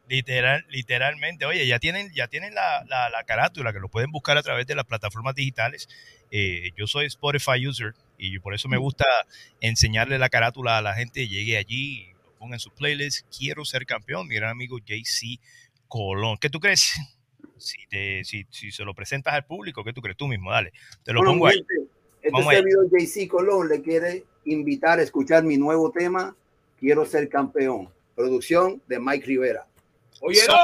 Literal, literalmente, oye, ya tienen, ya tienen la, la, la carátula que lo pueden buscar a través de las plataformas digitales. Eh, yo soy Spotify user y por eso me gusta enseñarle la carátula a la gente. Llegue allí, ponga en su playlist. Quiero ser campeón, mi gran amigo JC Colón. ¿Qué tú crees? Si, te, si, si se lo presentas al público, ¿qué tú crees? Tú mismo, dale. Te lo Bueno, pongo ahí. Este servidor JC Colón le quiere invitar a escuchar mi nuevo tema, Quiero ser campeón. Producción de Mike Rivera. Oye, So-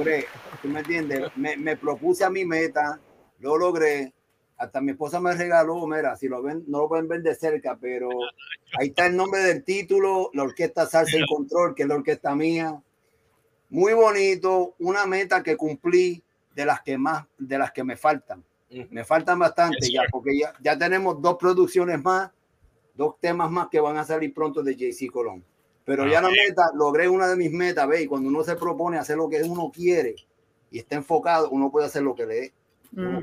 logré, lo logré. ¿Tú me entiendes? Me, me propuse a mi meta, lo logré. Hasta mi esposa me regaló, mira, si lo ven, no lo pueden ver de cerca, pero ahí está el nombre del título, la orquesta Salsa en Control, que es la orquesta mía. Muy bonito, una meta que cumplí de las que más, de las que me faltan. Me faltan bastante ya, porque ya, ya tenemos dos producciones más, dos temas más que van a salir pronto de JC Colón. Pero ya la meta, logré una de mis metas, ve, y cuando uno se propone hacer lo que uno quiere y está enfocado, uno puede hacer lo que le quiera.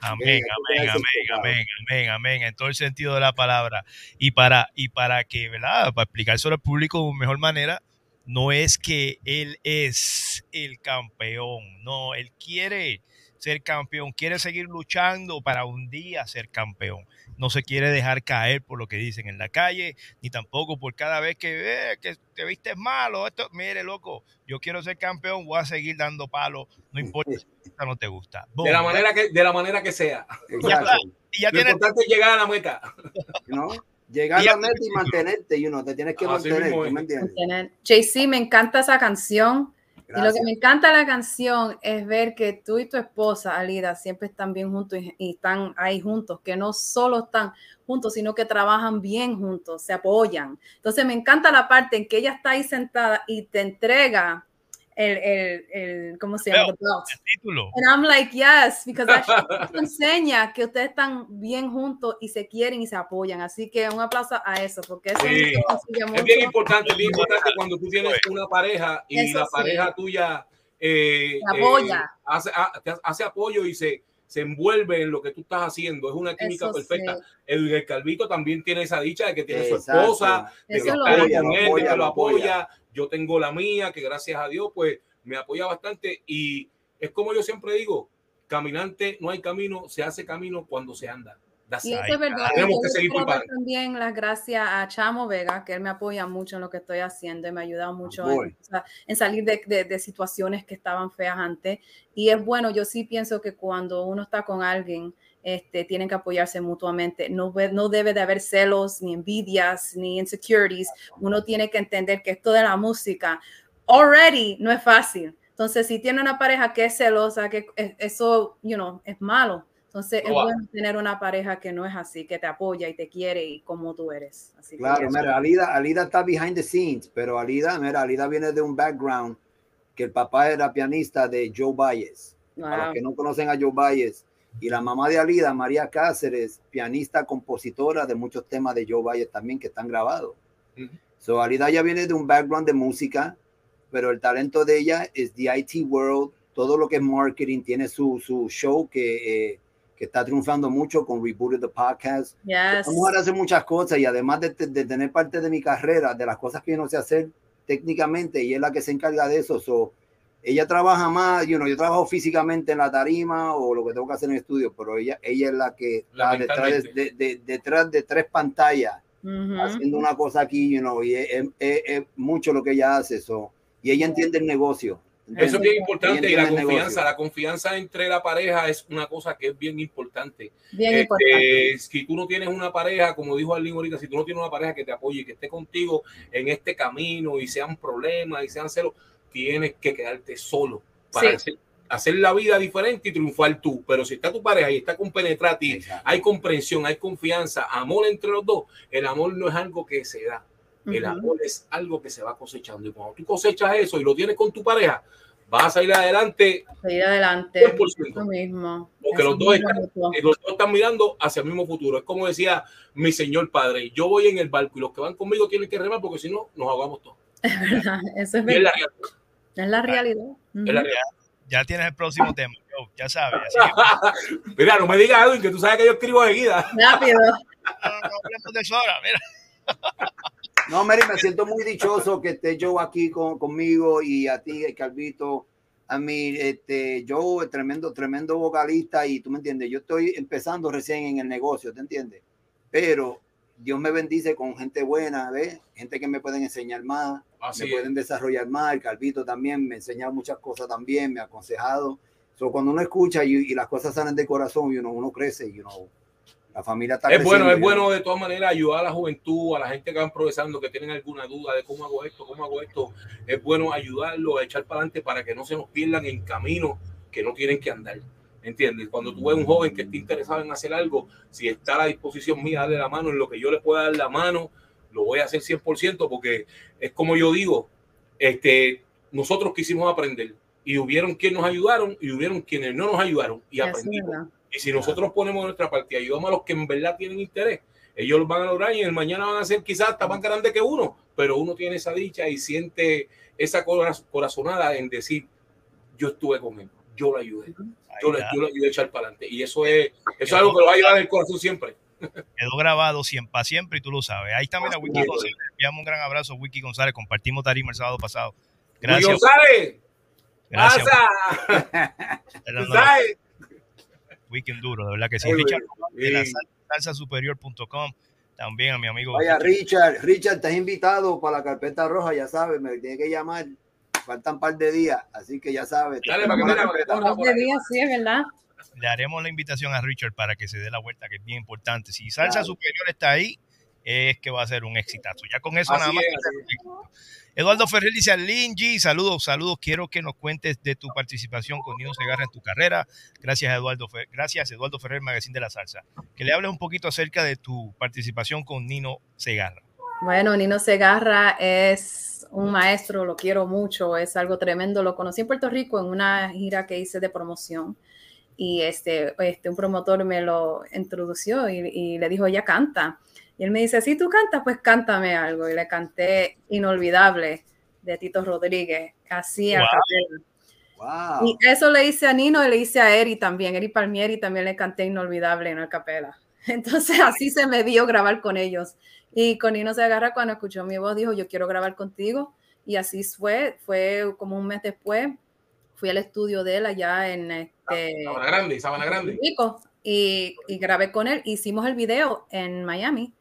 Amén, amén, amén, amén, amén, amén, en todo el sentido de la palabra. Y para, y para que, ¿verdad? Para explicárselo al público de mejor manera, no es que él es el campeón, no, él quiere ser campeón, quiere seguir luchando para un día ser campeón. No se quiere dejar caer por lo que dicen en la calle, ni tampoco por cada vez que, eh, que te vistes malo. Esto, mire, loco, yo quiero ser campeón, voy a seguir dando palos, no importa si te no te gusta. De la manera que, de la manera que sea. Ya está. Y ya Lo tienes importante es llegar a la meta. ¿no? Llegar a la meta y mantenerte, y uno te tienes que Así mantener, ¿tú me entiendes? JC, me encanta esa canción. Y lo que me encanta de la canción es ver que tú y tu esposa, Alida, siempre están bien juntos y, y están ahí juntos, que no solo están juntos, sino que trabajan bien juntos, se apoyan. Entonces me encanta la parte en que ella está ahí sentada y te entrega el, el, el ¿cómo se llama? Belt, el título. And I'm like, yes, because that shit enseña que ustedes están bien juntos y se quieren y se apoyan. Así que un aplauso a eso, porque eso Sí. Es bien mucho. importante, es bien importante cuando tú tienes una pareja y Eso la sí. pareja tuya eh, Te apoya. eh, hace, hace apoyo y se, se envuelve en lo que tú estás haciendo. Es una química Eso perfecta. sí. El, el Calvito también tiene esa dicha de que tiene su Exacto. esposa, de que lo bueno. con Lo él, de apoya, que lo lo apoya. Yo tengo la mía, que gracias a Dios, pues me apoya bastante. Y es como yo siempre digo, caminante no hay camino, se hace camino cuando se anda. That's Y eso es verdad. Tenemos que seguir también las gracias a Chamo Vega, que él me apoya mucho en lo que estoy haciendo y me ha ayudado mucho en, o sea, en salir de, de- de situaciones que estaban feas antes. Y es bueno, yo sí pienso que cuando uno está con alguien, este, tienen que apoyarse mutuamente. No, no debe de haber celos, ni envidias, ni insecurities. Uno tiene que entender que esto de la música, already no es fácil. Entonces, si tiene una pareja que es celosa, que es- eso, you know, es malo. Entonces, es No va. bueno tener una pareja que no es así, que te apoya y te quiere y como tú eres. Así que Claro, eso. mira, Alida, Alida está behind the scenes, pero Alida, mira, Alida viene de un background que el papá era pianista de Joe Baez. Para los Wow. que no conocen a Joe Baez, y la mamá de Alida, María Cáceres, pianista, compositora de muchos temas de Joe Baez también que están grabados. Ujú. So, Alida ya viene de un background de música, pero el talento de ella es the IT world, todo lo que es marketing, tiene su, su show que, eh, que está triunfando mucho con Rebooted the Podcast. Yes. La mujer hace muchas cosas y además de, de tener parte de mi carrera, de las cosas que yo no sé hacer técnicamente, y es la que se encarga de eso. So, ella trabaja más, you know, yo trabajo físicamente en la tarima o lo que tengo que hacer en el estudio, pero ella, ella es la que está detrás de, de- de- detrás de tres pantallas Ujú. haciendo una cosa aquí, you know, y es, es- es- mucho lo que ella hace. So, y ella entiende el negocio. Eso es bien importante y la confianza, la confianza entre la pareja es una cosa que es bien importante. Bien Este, importante. si tú no tienes una pareja, como dijo Arlene ahorita, si tú no tienes una pareja que te apoye y que esté contigo en este camino y sean problemas y sean celos, tienes que quedarte solo para Sí. hacer, hacer la vida diferente y triunfar tú. Pero si está tu pareja y está compenetrada a ti, Exacto. hay comprensión, hay confianza, amor entre los dos, el amor no es algo que se da. El amor es algo que se va cosechando. Y cuando tú cosechas eso y lo tienes con tu pareja, vas a salir adelante Seguir adelante. 100%. Eso mismo. Porque Eso los dos, están, bonito. los dos están mirando hacia el mismo futuro. Es como decía mi señor padre, yo voy en el barco y los que van conmigo tienen que remar porque si no, nos ahogamos todos. Es verdad, Eso es Y es la verdad. Es la realidad. es la realidad. Ya tienes el próximo tema, Joe, ya sabes. Así que, Mira, no me digas, Edwin, que tú sabes que yo escribo seguida. Rápido. no, no, no de mira. No, Mary, me siento muy dichoso que esté Joe aquí con, conmigo y a ti, el Calvito. A mí, este, Joe, tremendo, tremendo vocalista y tú me entiendes, yo estoy empezando recién en el negocio, ¿te entiendes? Pero Dios me bendice con gente buena, ¿ves? Gente que me pueden enseñar más, Así me es. pueden desarrollar más. El Calvito también me ha enseñado muchas cosas también, me ha aconsejado. So, cuando uno escucha y, y las cosas salen de corazón y uno, uno crece y uno, La familia está Es bueno, es bueno de todas maneras ayudar a la juventud, a la gente que van progresando, que tienen alguna duda de cómo hago esto, cómo hago esto. Es bueno ayudarlos a echar para adelante para que no se nos pierdan en camino que no tienen que andar. ¿Entiendes? Cuando tú ves un joven que esté interesado en hacer algo, si está a la disposición mía, darle la mano en lo que yo le pueda dar la mano, lo voy a hacer 100% porque es como yo digo, este, nosotros quisimos aprender y hubieron quienes nos ayudaron y hubieron quienes no nos ayudaron y aprendimos. Y si nosotros ponemos nuestra parte y ayudamos a los que en verdad tienen interés, ellos lo van a lograr y en el mañana van a ser quizás hasta más grandes que uno, pero uno tiene esa dicha y siente esa coraz- corazonada en decir, yo estuve con él, yo lo ayudé, yo, le, yo lo ayudé a echar para adelante. Y eso es, eso es algo que lo va a llevar en el corazón siempre. Quedó grabado siempre para siempre y tú lo sabes. Ahí también a Wiki Sí. González. Le enviamos un gran abrazo a Wiki González. Compartimos tarima el sábado pasado. Gracias. González, Gracias. pasa. Está. Weekend duro, de verdad que sí. Ay, Richard de la salsasuperior.com. También a mi amigo. Vaya, Richard, Richard, estás invitado para la carpeta roja, ya sabes, me tiene que llamar. Faltan un par de días, así que ya sabes. Dale, para que la mira. Dos de día, sí, es verdad. Le haremos la invitación a Richard para que se dé la vuelta, que es bien importante. Si Salsa Claro. Superior está ahí, es que va a ser un exitazo. Ya con eso Así nada más. es. Eduardo Ferrer dice, Lingy, saludos, saludos. Quiero que nos cuentes de tu participación con Nino Segarra en tu carrera. Gracias, Eduardo, Gracias, Eduardo Ferrer, Magazine de la Salsa. Que le hables un poquito acerca de tu participación con Nino Segarra. Bueno, Nino Segarra es un maestro, lo quiero mucho, es algo tremendo. Lo conocí en Puerto Rico en una gira que hice de promoción y este, este un promotor me lo introdució y, y le dijo, ella canta. Y él me dice, si tú cantas, pues cántame algo. Y le canté Inolvidable de Tito Rodríguez, así a Wow. capela. Wow. Y eso le hice a Nino y le hice a Eri también. Eri Palmieri también le canté Inolvidable en el capela. Entonces así se me dio grabar con ellos. Y con Nino se agarra cuando escuchó mi voz, dijo, yo quiero grabar contigo. Y así fue, fue como un mes después, fui al estudio de él allá en este, Sabana Grande, Sabana Grande. Y, y grabé con él. Hicimos el video en Miami.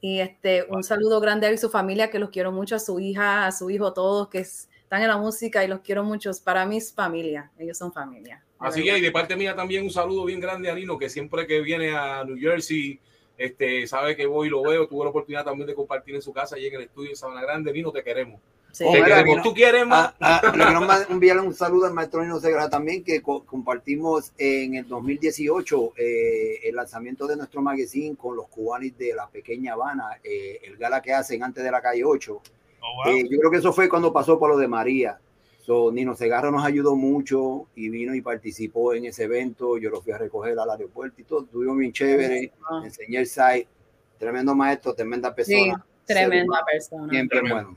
Y este, un saludo grande a él y su familia, que los quiero mucho, a su hija, a su hijo, todos que es- están en la música y los quiero mucho. Para mí es familia, ellos son familia. Así es, y de parte mía también un saludo bien grande a Nino, que siempre que viene a New Jersey, este, sabe que voy y lo veo. Tuve la oportunidad también de compartir en su casa y en el estudio en Sabana Grande. Nino, te queremos. Sí. Oh, Te mira, queremos. Nino. ¿Tú quieres más? Ah, le quiero enviarle un saludo al maestro Nino Segarra también, que co- compartimos en el 2018 eh, el lanzamiento de nuestro magazine con los cubanos de la pequeña Habana, eh, el gala que hacen antes de la calle 8. Oh, wow. Eh, yo creo que eso fue cuando pasó por lo de María. So, Nino Segarra nos ayudó mucho y vino y participó en ese evento. Yo lo fui a recoger al aeropuerto y todo. Estuvimos bien chévere. Ah. Enseñé el site. Tremendo maestro, tremenda Sí, persona. tremenda persona. Bien bueno.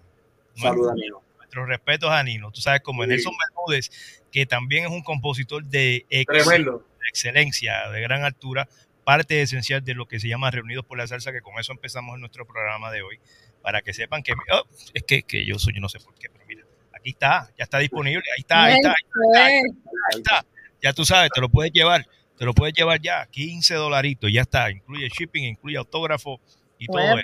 Saluda, Nino. Nuestros respetos a Nino. Tú sabes, como Sí. Nelson Bermúdez, que también es un compositor de ex- Tremendo. de excelencia, de gran altura, parte esencial de lo que se llama Reunidos por la Salsa, que con eso empezamos en nuestro programa de hoy, para que sepan que, oh, es que, que yo soy, yo no sé por qué, pero mira, aquí está, ya está disponible, ahí está, ahí está, ahí está, ahí está, ahí está. ya tú sabes, te lo puedes llevar, te lo puedes llevar ya, 15 dolaritos, ya está, incluye shipping, incluye autógrafo y todo eso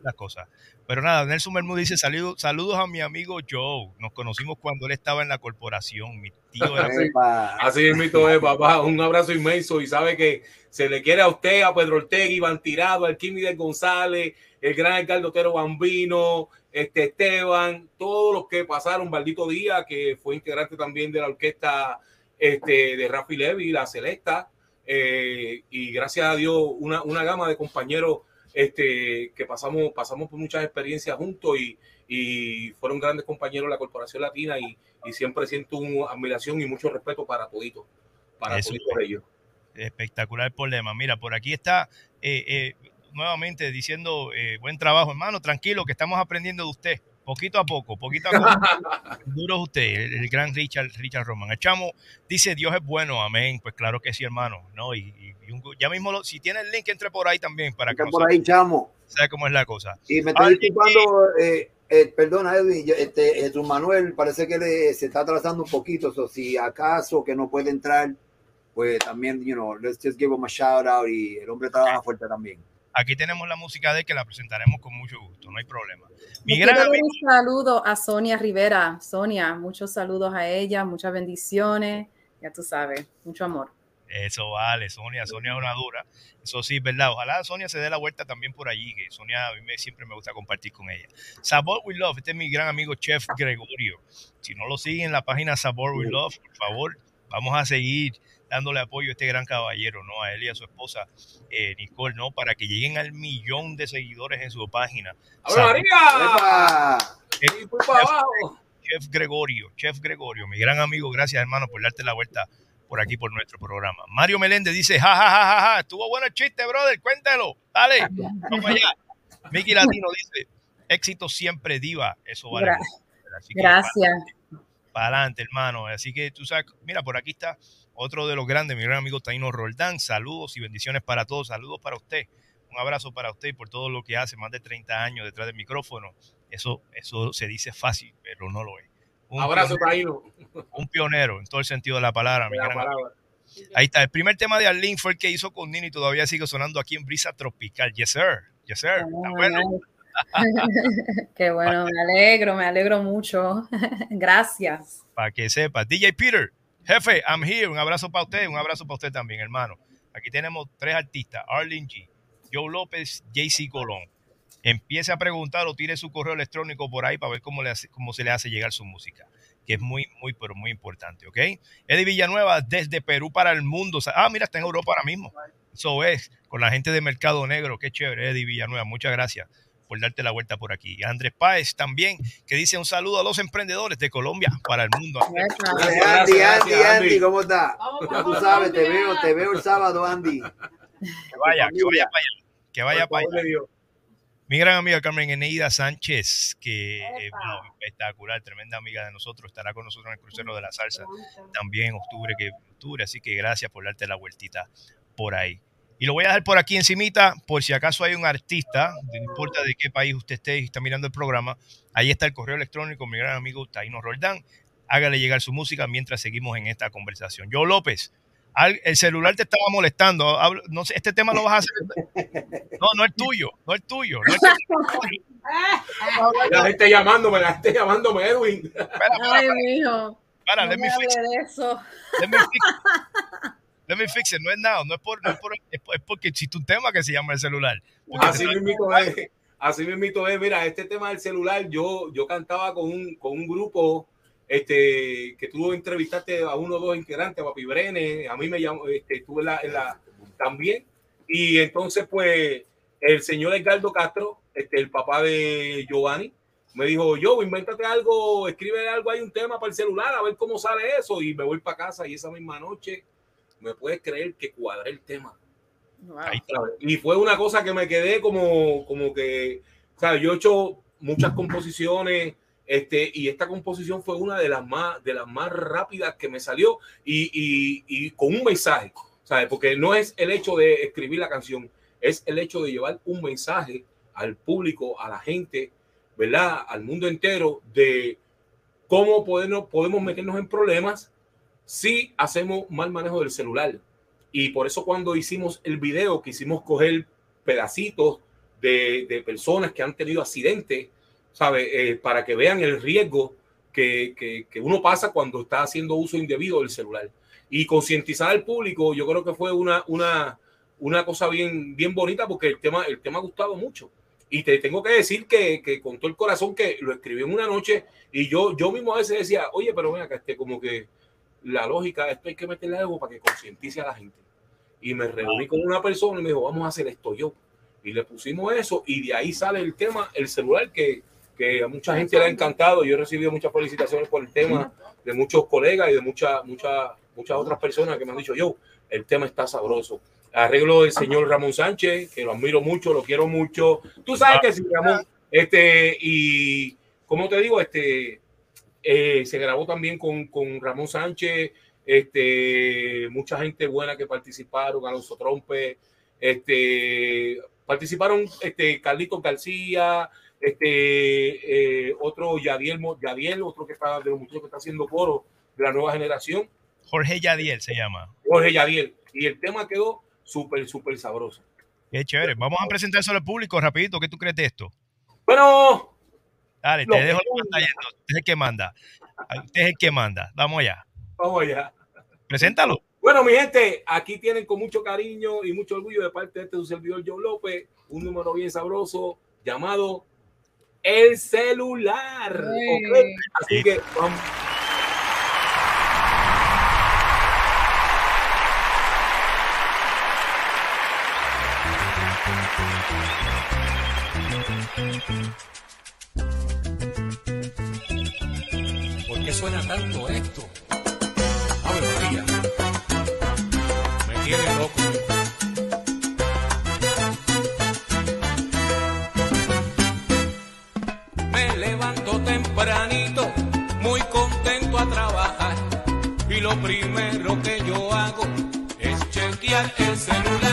las cosas. Pero nada, Nelson Bermúdez dice saludos, saludos a mi amigo Joe. Nos conocimos cuando él estaba en la corporación. Mi tío era. Así es, mito es, papá. Un abrazo inmenso y sabe que se le quiere a usted, a Pedro Ortega, Iván Tirado, al del González, el gran alcalde Otero Bambino, este Esteban, todos los que pasaron, Maldito Día, que fue integrante también de la orquesta este, de Rafi Levy, la Celesta, eh, y gracias a Dios, una, una gama de compañeros este, que pasamos, pasamos por muchas experiencias juntos y, y fueron grandes compañeros de la Corporación Latina y, y siempre siento una admiración y mucho respeto para toditos, para Eso toditos ellos. espectacular problema. Mira, por aquí está eh, eh, nuevamente diciendo eh, buen trabajo, hermano, tranquilo, que estamos aprendiendo de usted. Poquito a poco, poquito a poco. Duro usted, el, el gran Richard, Richard Roman. El chamo dice, Dios es bueno, amén. Pues claro que sí, hermano. ¿no? Y, y- un- ya mismo, lo- si tiene el link, entre por ahí también para que Está no por ahí, chamo. sabe cómo es la cosa. Y me estoy disculpando, eh, eh, perdona Edwin, este, Jesús Manuel parece que le, se está atrasando un poquito, so, si acaso que no puede entrar, pues también, you know, let's just give him a shout out y el hombre trabaja fuerte también. Aquí tenemos la música de él que la presentaremos con mucho gusto, no hay problema. Mi gran amigo, un saludo a Sonia Rivera. Sonia, muchos saludos a ella, muchas bendiciones. Ya tú sabes, mucho amor. Eso vale, Sonia. Sonia es una dura. Eso sí, ¿verdad? Ojalá Sonia se dé la vuelta también por allí, que Sonia a mí me, siempre me gusta compartir con ella. Sabor We Love, este es mi gran amigo Chef Gregorio. Si no lo siguen en la página Sabor We Love, por favor, vamos a seguir dándole apoyo a este gran caballero, ¿no? A él y a su esposa eh, Nicole, ¿no? Para que lleguen al millón de seguidores en su página. ¡Ave María! Chef, abajo! Chef Gregorio, Chef Gregorio, mi gran amigo, gracias hermano por darte la vuelta por aquí por nuestro programa. Mario Meléndez dice, ja, ja, ja, ja, ja, estuvo bueno el chiste, brother, cuéntelo, dale, vamos allá. Miki Latino dice, éxito siempre diva, eso vale. Gra- mucho, así que Gracias. Para adelante, hermano. Así que tú sabes, mira, por aquí está otro de los grandes, mi gran amigo Taino Roldán. Saludos y bendiciones para todos. Saludos para usted. Un abrazo para usted y por todo lo que hace, más de 30 años detrás del micrófono. Eso, eso se dice fácil, pero no lo es. Un Abrazo, pionero, Taino. un pionero en todo el sentido de la palabra, mi La gran amigo. palabra. Ahí está. El primer tema de Arlene fue el que hizo con Nini y todavía sigue sonando aquí en Brisa Tropical. Yes, sir. Yes, sir. Está bueno. Qué bueno, me alegro, me alegro mucho. Gracias. para que sepa. DJ Peter, jefe, I'm here. Un abrazo para usted, un abrazo para usted también, hermano. Aquí tenemos tres artistas, Arlene G, Joe López, JC Colón. Empiece a preguntar o tire su correo electrónico por ahí para ver cómo, cómo se le hace llegar su música, que es muy, muy, pero muy importante, ¿ok? Eddie Villanueva, desde Perú para el mundo. Ah, mira, está en Europa ahora mismo. Eso es, con la gente de Mercado Negro. Qué chévere, Eddie Villanueva. Muchas gracias por darte la vuelta por aquí. Andrés Páez también, que dice un saludo a los emprendedores de Colombia para el mundo. Andy, Andy, Andy, Andy, ¿cómo está? Ya tú sabes, te veo, te veo el sábado, Andy. Que vaya, que vaya para allá. Que vaya para allá. Mi gran amiga Carmen Eneida Sánchez, que eh, wow, espectacular, tremenda amiga de nosotros, estará con nosotros en el crucero de la salsa también en octubre, que octubre, así que gracias por darte la vueltita por ahí. Y lo voy a dejar por aquí encimita, por si acaso hay un artista, no importa de qué país usted esté y está mirando el programa, ahí está el correo electrónico, mi gran amigo Taino Roldán, hágale llegar su música mientras seguimos en esta conversación. Yo López, al- el celular te estaba molestando, hablo- no sé, este tema lo vas a hacer, no, no es tuyo, no es tuyo, no es tuyo. La gente llamándome, la gente llamándome, Edwin. Ay, mijo. Para, no let me me fix hable de eso. Let me fix Let me fix it. No es nada, no es por, no es por- es por- es porque existe un tema que se llama el celular. Así mismito es. Así mismito es. Mira, este tema del celular, yo, yo cantaba con un, con un grupo este, que tú entrevistaste a uno o dos integrantes, a Papi Brene, a mí me llamó, este, estuve en la, en la- también. Y entonces, pues, el señor Edgardo Castro, este, el papá de Giovanni, me dijo, yo, invéntate algo, escribe algo, hay un tema para el celular, a ver cómo sale eso. Y me voy para casa y esa misma noche, me puedes creer que cuadré el tema. Ahí está. ¿sabes? Y fue una cosa que me quedé como, como que, ¿sabes? Yo he hecho muchas composiciones, este, y esta composición fue una de las más, de las más rápidas que me salió y, y, y con un mensaje, ¿sabes? Porque no es el hecho de escribir la canción, es el hecho de llevar un mensaje al público, a la gente, ¿verdad? Al mundo entero de cómo podemos, podemos meternos en problemas si hacemos mal manejo del celular. Y por eso cuando hicimos el video, quisimos coger pedacitos de, de personas que han tenido accidentes, ¿sabe? Eh, para que vean el riesgo que, que, que uno pasa cuando está haciendo uso indebido del celular. Y concientizar al público, yo creo que fue una, una, una cosa bien, bien bonita porque el tema, el tema ha gustado mucho. Y te tengo que decir que, que con todo el corazón que lo escribí en una noche y yo, yo mismo a veces decía, oye, pero ven acá, este, como que la lógica, esto hay que meterle algo para que concientice a la gente. Y me reuní con una persona y me dijo, vamos a hacer esto yo. Y le pusimos eso y de ahí sale el tema, el celular, que, que a mucha gente le ha encantado. Yo he recibido muchas felicitaciones por el tema de muchos colegas y de muchas, muchas, muchas otras personas que me han dicho, yo, el tema está sabroso. Arreglo del señor Ramón Sánchez, que lo admiro mucho, lo quiero mucho. Tú sabes que sí, Ramón, este, y como te digo, este, eh, se grabó también con, con Ramón Sánchez, este, mucha gente buena que participaron, Alonso Trompe, este, participaron este, Carlitos García, este, eh, otro Yadiel, Yadiel, otro que está de los muchachos que está haciendo coro de la nueva generación, Jorge Yadiel se llama. Jorge Yadiel, y el tema quedó súper, súper sabroso. Qué chévere. Vamos a presentar eso al público rapidito. ¿Qué tú crees de esto? Bueno, Dale, te dejo que la pantalla. Usted es el que manda. Usted es el que manda. Vamos allá. vamos allá. Preséntalo. Bueno, mi gente, aquí tienen con mucho cariño y mucho orgullo de parte de este su servidor Joe López, un número bien sabroso llamado El Celular. Así que vamos. Suena tanto. Me tiene loco. Me levanto tempranito, muy contento a trabajar. Y lo primero que yo hago es chequear el celular.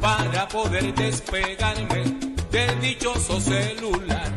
Para poder despegarme del dichoso celular.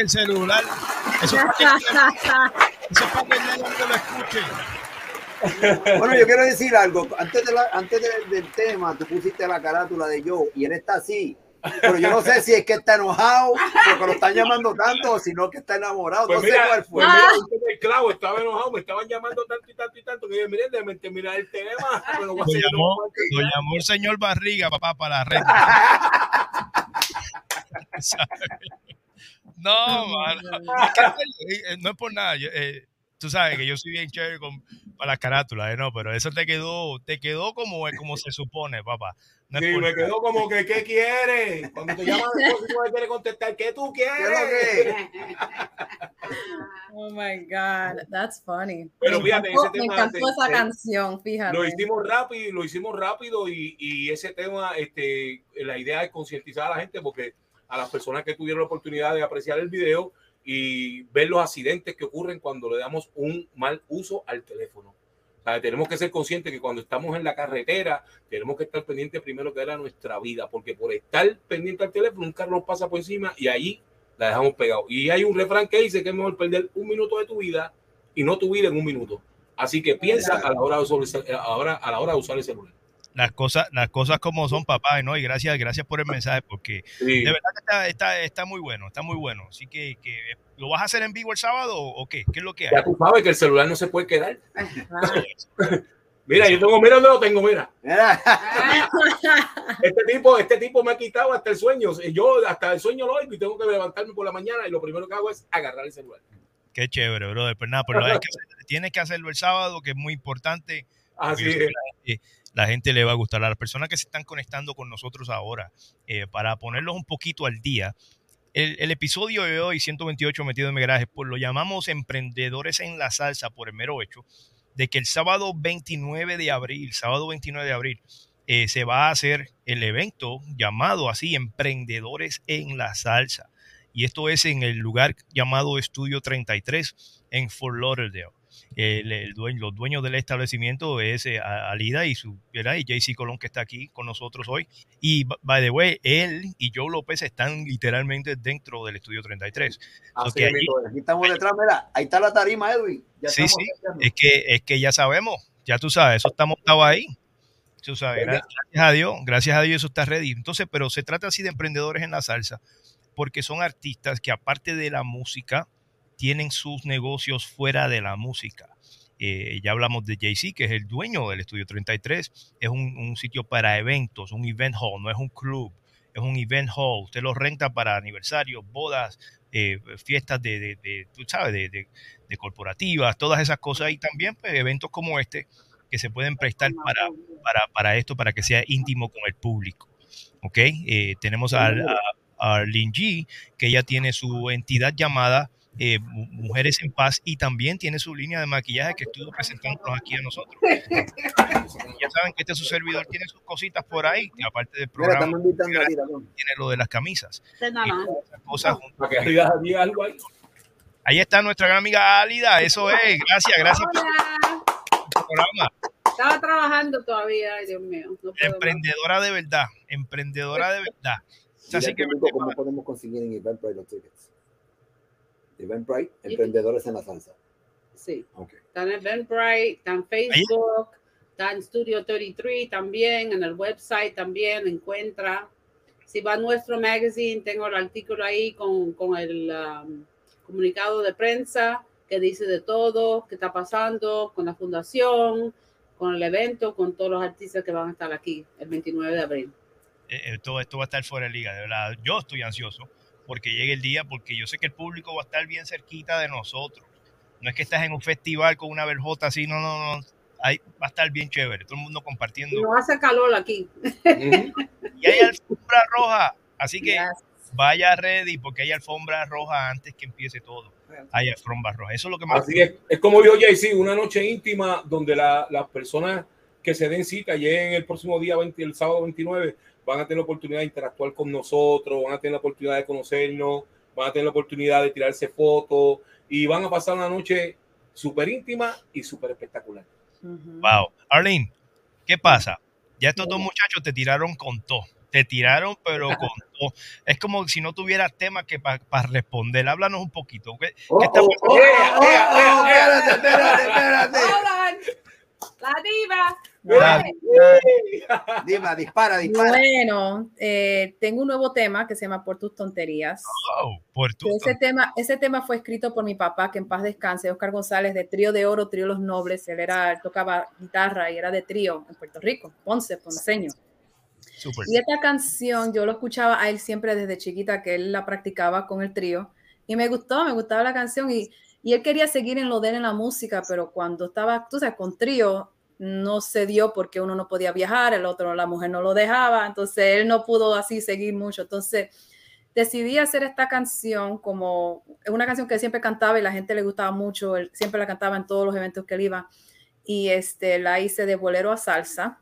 Que el celular. Eso es para que, eso es para que el lo escuche. Bueno, yo quiero decir algo. Antes, de la- antes de- del tema, tú pusiste la carátula de Joe y él está así. Pero yo no sé si es que está enojado porque lo están llamando tanto o si no que está enamorado. Pues no sé mira, cuál fue. pues mira, es el clavo, estaba enojado, me estaban llamando tanto y tanto y tanto que yo, miren, déjame terminar el tema. Pero Lo llamó, lo llamó el señor Barriga, papá, para la red. no, mano. Es que, eh, no es por nada. yo, eh, tú sabes que yo soy bien chévere con, para las carátulas, eh, no, pero eso te quedó, te quedó como, como se supone, papá. No Sí, me quedó como que, ¿qué quiere? Cuando te llaman después, tú no quieres contestar, ¿qué tú quieres? Oh my God, that's funny. Pero me fíjate, encantó, ese me tema encantó de- esa canción, fíjate. Lo hicimos rápido, lo hicimos rápido y, y ese tema, este, la idea es concientizar a la gente porque a las personas que tuvieron la oportunidad de apreciar el video y ver los accidentes que ocurren cuando le damos un mal uso al teléfono. O sea, tenemos que ser conscientes que cuando estamos en la carretera tenemos que estar pendientes primero que era nuestra vida, porque por estar pendiente al teléfono un carro nos pasa por encima y ahí la dejamos pegado. Y hay un refrán que dice que es mejor perder un minuto de tu vida y no tu vida en un minuto. Así que piensa a la hora de usar ahora, a la hora de usar el celular. Las cosas, las cosas como son, papá, ¿no? Y gracias, gracias por el mensaje, porque Sí. de verdad que está, está, está muy bueno, está muy bueno. Así que, que, ¿lo vas a hacer en vivo el sábado o qué? ¿Qué es lo que hay? Ya tú sabes que el celular no se puede quedar. Mira, yo tengo, mira dónde lo tengo, mira. Este tipo, este tipo me ha quitado hasta el sueño. Yo hasta el sueño lo oigo y tengo que levantarme por la mañana y lo primero que hago es agarrar el celular. Qué chévere, brother. Pues nada, pero hay que hacer- tienes que hacerlo el sábado, que es muy importante. Así es. La gente, le va a gustar. A las personas que se están conectando con nosotros ahora, eh, para ponerlos un poquito al día, el, episodio de hoy, 128 metido en mi pues lo llamamos Emprendedores en la Salsa por el mero hecho de que el sábado 29 de abril, sábado 29 de abril, eh, se va a hacer el evento llamado así Emprendedores en la Salsa. Y esto es en el lugar llamado Estudio 33 en Fort Lauderdale. El, el dueño, los dueños del establecimiento es eh, Alida y su ¿verdad? y JC Colón que está aquí con nosotros hoy. Y by the way, él y Joe López están literalmente dentro del Estudio 33. So Así que allí- mismo, aquí estamos detrás, mira, ahí está la tarima, Edwin. Ya sí, sí, haciendo. es que, es que ya sabemos, ya tú sabes, eso está montado ahí. Tú sabes, gra- gracias a Dios, gracias a Dios eso está ready. Entonces, pero se trata así de emprendedores en la salsa, porque son artistas que aparte de la música, tienen sus negocios fuera de la música. Eh, ya hablamos de Jay-Z, que es el dueño del Estudio 33. Es un, sitio para eventos, un event hall, no es un club, es un event hall. Usted lo renta para aniversarios, bodas, eh, fiestas de, tú sabes, de, de- corporativas, todas esas cosas. Y también pues, eventos como este que se pueden prestar para, para, para esto, para que sea íntimo con el público. ¿Ok? Eh, tenemos a, a, G, que ella tiene su entidad llamada eh, Mu- Mujeres en Paz y también tiene su línea de maquillaje que estuvo presentándonos aquí a nosotros. ya saben que este su servidor tiene sus cositas por ahí, que aparte del programa, tiene lo de las camisas. Cosas ahí. Está nuestra gran amiga Álida, eso es, gracias, gracias por programa. Estaba trabajando todavía, ay Dios mío. No puedo más. Emprendedora de verdad, emprendedora de verdad. Así que cómo podemos conseguir en Eventbrite los tickets. Eventbrite, emprendedores en la salsa. Sí. Ok. Está en Eventbrite, en Facebook, en Studio 33 también, en el website también encuentra. Si va a nuestro magazine, tengo el artículo ahí con, con el um, comunicado de prensa que dice de todo, qué está pasando con la fundación, con el evento, con todos los artistas que van a estar aquí el 29 de abril. eh, eh, todo esto va a estar fuera de liga, de verdad. Yo estoy ansioso porque llegue el día, porque yo sé que el público va a estar bien cerquita de nosotros. No es que estás en un festival con una verjota así, no, no, no. Ahí va a estar bien chévere, todo el mundo compartiendo. No hace calor aquí. Y hay alfombra roja, así que Yes. vaya ready porque hay alfombra roja antes que empiece todo. Hay alfombra roja, eso es lo que más. Así es, es como dijo Jay-Z, una noche íntima donde la- las personas que se den cita lleguen el próximo día, 20, el sábado 29, van a tener la oportunidad de interactuar con nosotros, van a tener la oportunidad de conocernos, van a tener la oportunidad de tirarse fotos y van a pasar una noche súper íntima y súper espectacular. Wow. Arlene, ¿qué pasa? Ya estos dos muchachos te tiraron con todo. Te tiraron, pero con todo. Es como si no tuvieras tema que para responder. Háblanos un poquito. ¿Qué, qué está pasando? espérate, espérate, espérate. La diva. Dima, dispara, dispara. Bueno, eh, tengo un nuevo tema que se llama Por tus tonterías. Oh, por tu- Ese tema, ese tema fue escrito por mi papá, que en paz descanse, Oscar González, de Trío de Oro, Trío Los Nobles. Él era, él tocaba guitarra y era de trío en Puerto Rico, Ponce, Ponceño. Súper. Y esta canción yo lo escuchaba a él siempre desde chiquita, que él la practicaba con el trío. Y me gustó, me gustaba la canción. Y, y él quería seguir en lo de él en la música, pero cuando estaba, tú sabes, con trío, no se dio porque uno no podía viajar, el otro, la mujer no lo dejaba, entonces él no pudo así seguir mucho. Entonces decidí hacer esta canción como una canción que siempre cantaba y la gente le gustaba mucho, él siempre la cantaba en todos los eventos que él iba y este, la hice de bolero a salsa,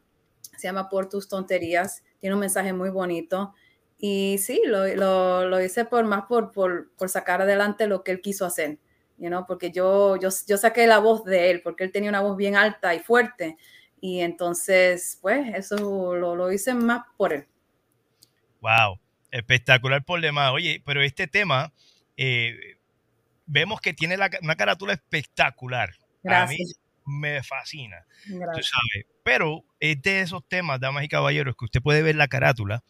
se llama Por tus tonterías, tiene un mensaje muy bonito y sí, lo, lo, lo hice por más por, por, por, sacar adelante lo que él quiso hacer, you know, porque yo, yo, yo saqué la voz de él, porque él tenía una voz bien alta y fuerte y entonces, pues, eso lo, lo hice más por él. Wow, espectacular por demás. Oye, pero este tema, eh, vemos que tiene la, una carátula espectacular. Gracias. A mí me fascina. Tú sabes. Pero es de esos temas, damas y caballeros, que usted puede ver la carátula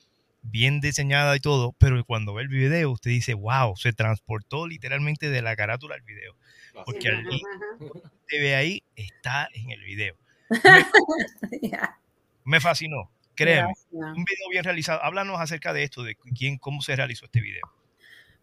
bien diseñada y todo, pero cuando ve el video, usted dice, wow, se transportó literalmente de la carátula al video. Porque al link que ve ahí está en el video. Me, yeah. me fascinó. Créeme, Gracias. un video bien realizado. Háblanos acerca de esto, de quién, cómo se realizó este video.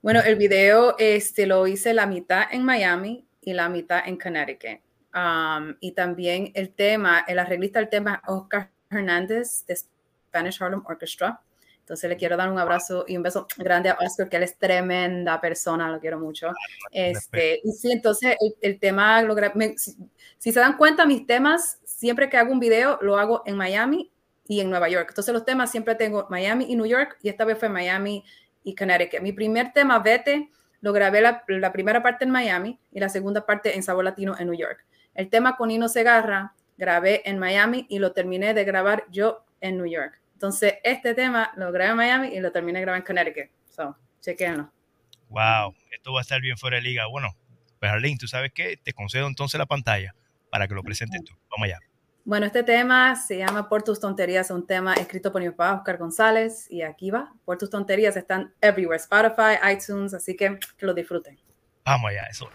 Bueno, el video este, lo hice la mitad en Miami y la mitad en Connecticut. Um, y también el tema, el arreglista del tema Oscar Hernández de Spanish Harlem Orchestra. Entonces le quiero dar un abrazo y un beso grande a Oscar, que él es tremenda persona, lo quiero mucho. Este, y sí, entonces el, el tema, lo me- si, si se dan cuenta, mis temas, siempre que hago un video, lo hago en Miami y en Nueva York. Entonces los temas siempre tengo Miami y New York, y esta vez fue Miami y Connecticut. Mi primer tema, Vete, lo grabé la, la primera parte en Miami y la segunda parte en Sabor Latino en New York. El tema con Nino Segarra, grabé en Miami y lo terminé de grabar yo en New York. Entonces, este tema lo grabé en Miami y lo terminé grabar en Connecticut. So, chequenlo. Wow, esto va a estar bien fuera de liga. Bueno, pues Arlene, ¿tú sabes qué? Te concedo entonces la pantalla para que lo presentes tú. Vamos allá. Bueno, este tema se llama Por tus tonterías, un tema escrito por mi papá Oscar González y aquí va. Por tus tonterías están everywhere, Spotify, iTunes, así que que lo disfruten. Vamos allá, eso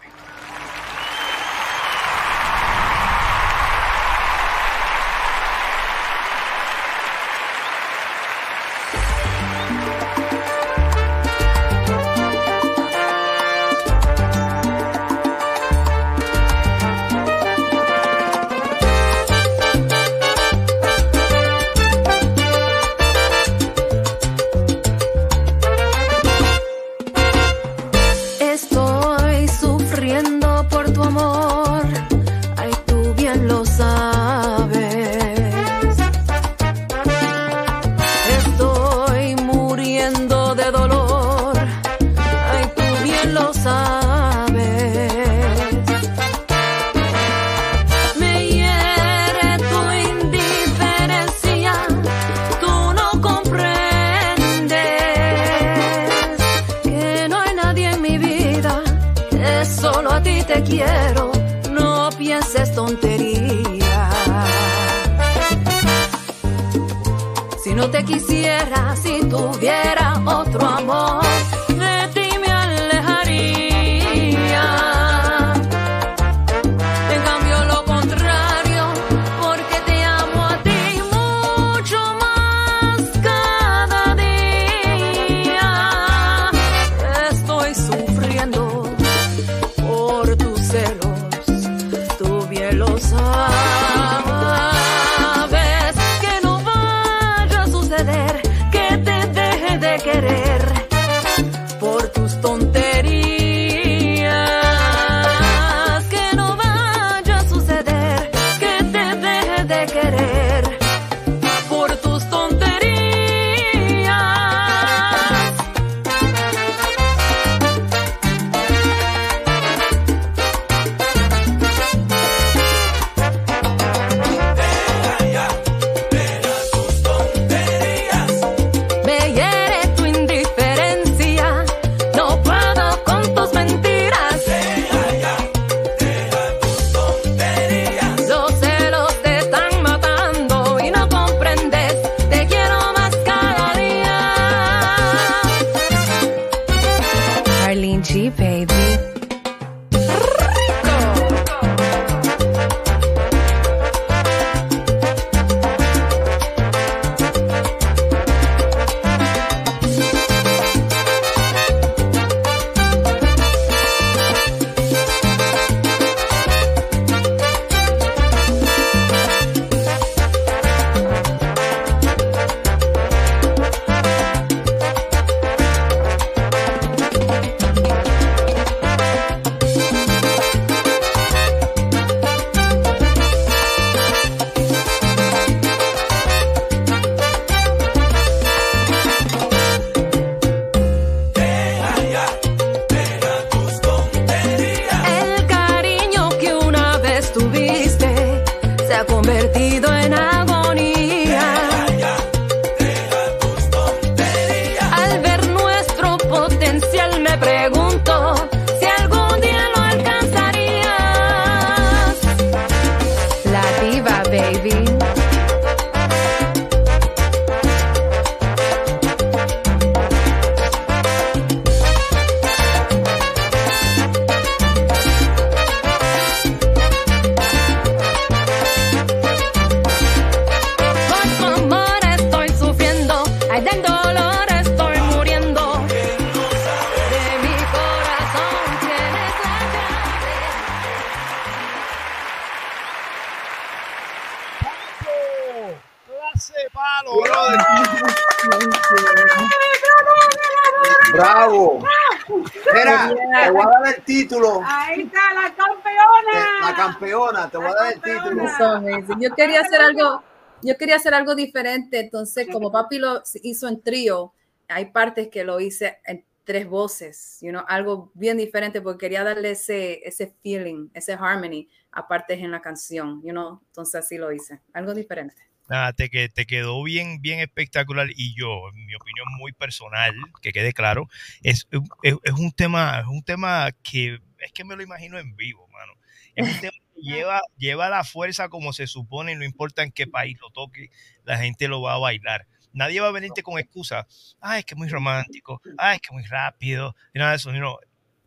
Yo quería hacer algo, yo quería hacer algo diferente, entonces como papi lo hizo en trío, hay partes que lo hice en tres voces, you know, algo bien diferente porque quería darle ese, ese feeling, ese harmony a partes en la canción, you know, entonces así lo hice, algo diferente. Nada, te, que, te quedó bien, bien espectacular y yo, en mi opinión muy personal, que quede claro, es, es, es un tema, es un tema que es que me lo imagino en vivo, mano. Es un tema lleva, lleva la fuerza como se supone, no importa en qué país lo toque, la gente lo va a bailar. Nadie va a venirte con excusas, ah, es que es muy romántico, ah, es que es muy rápido, y nada de eso, no,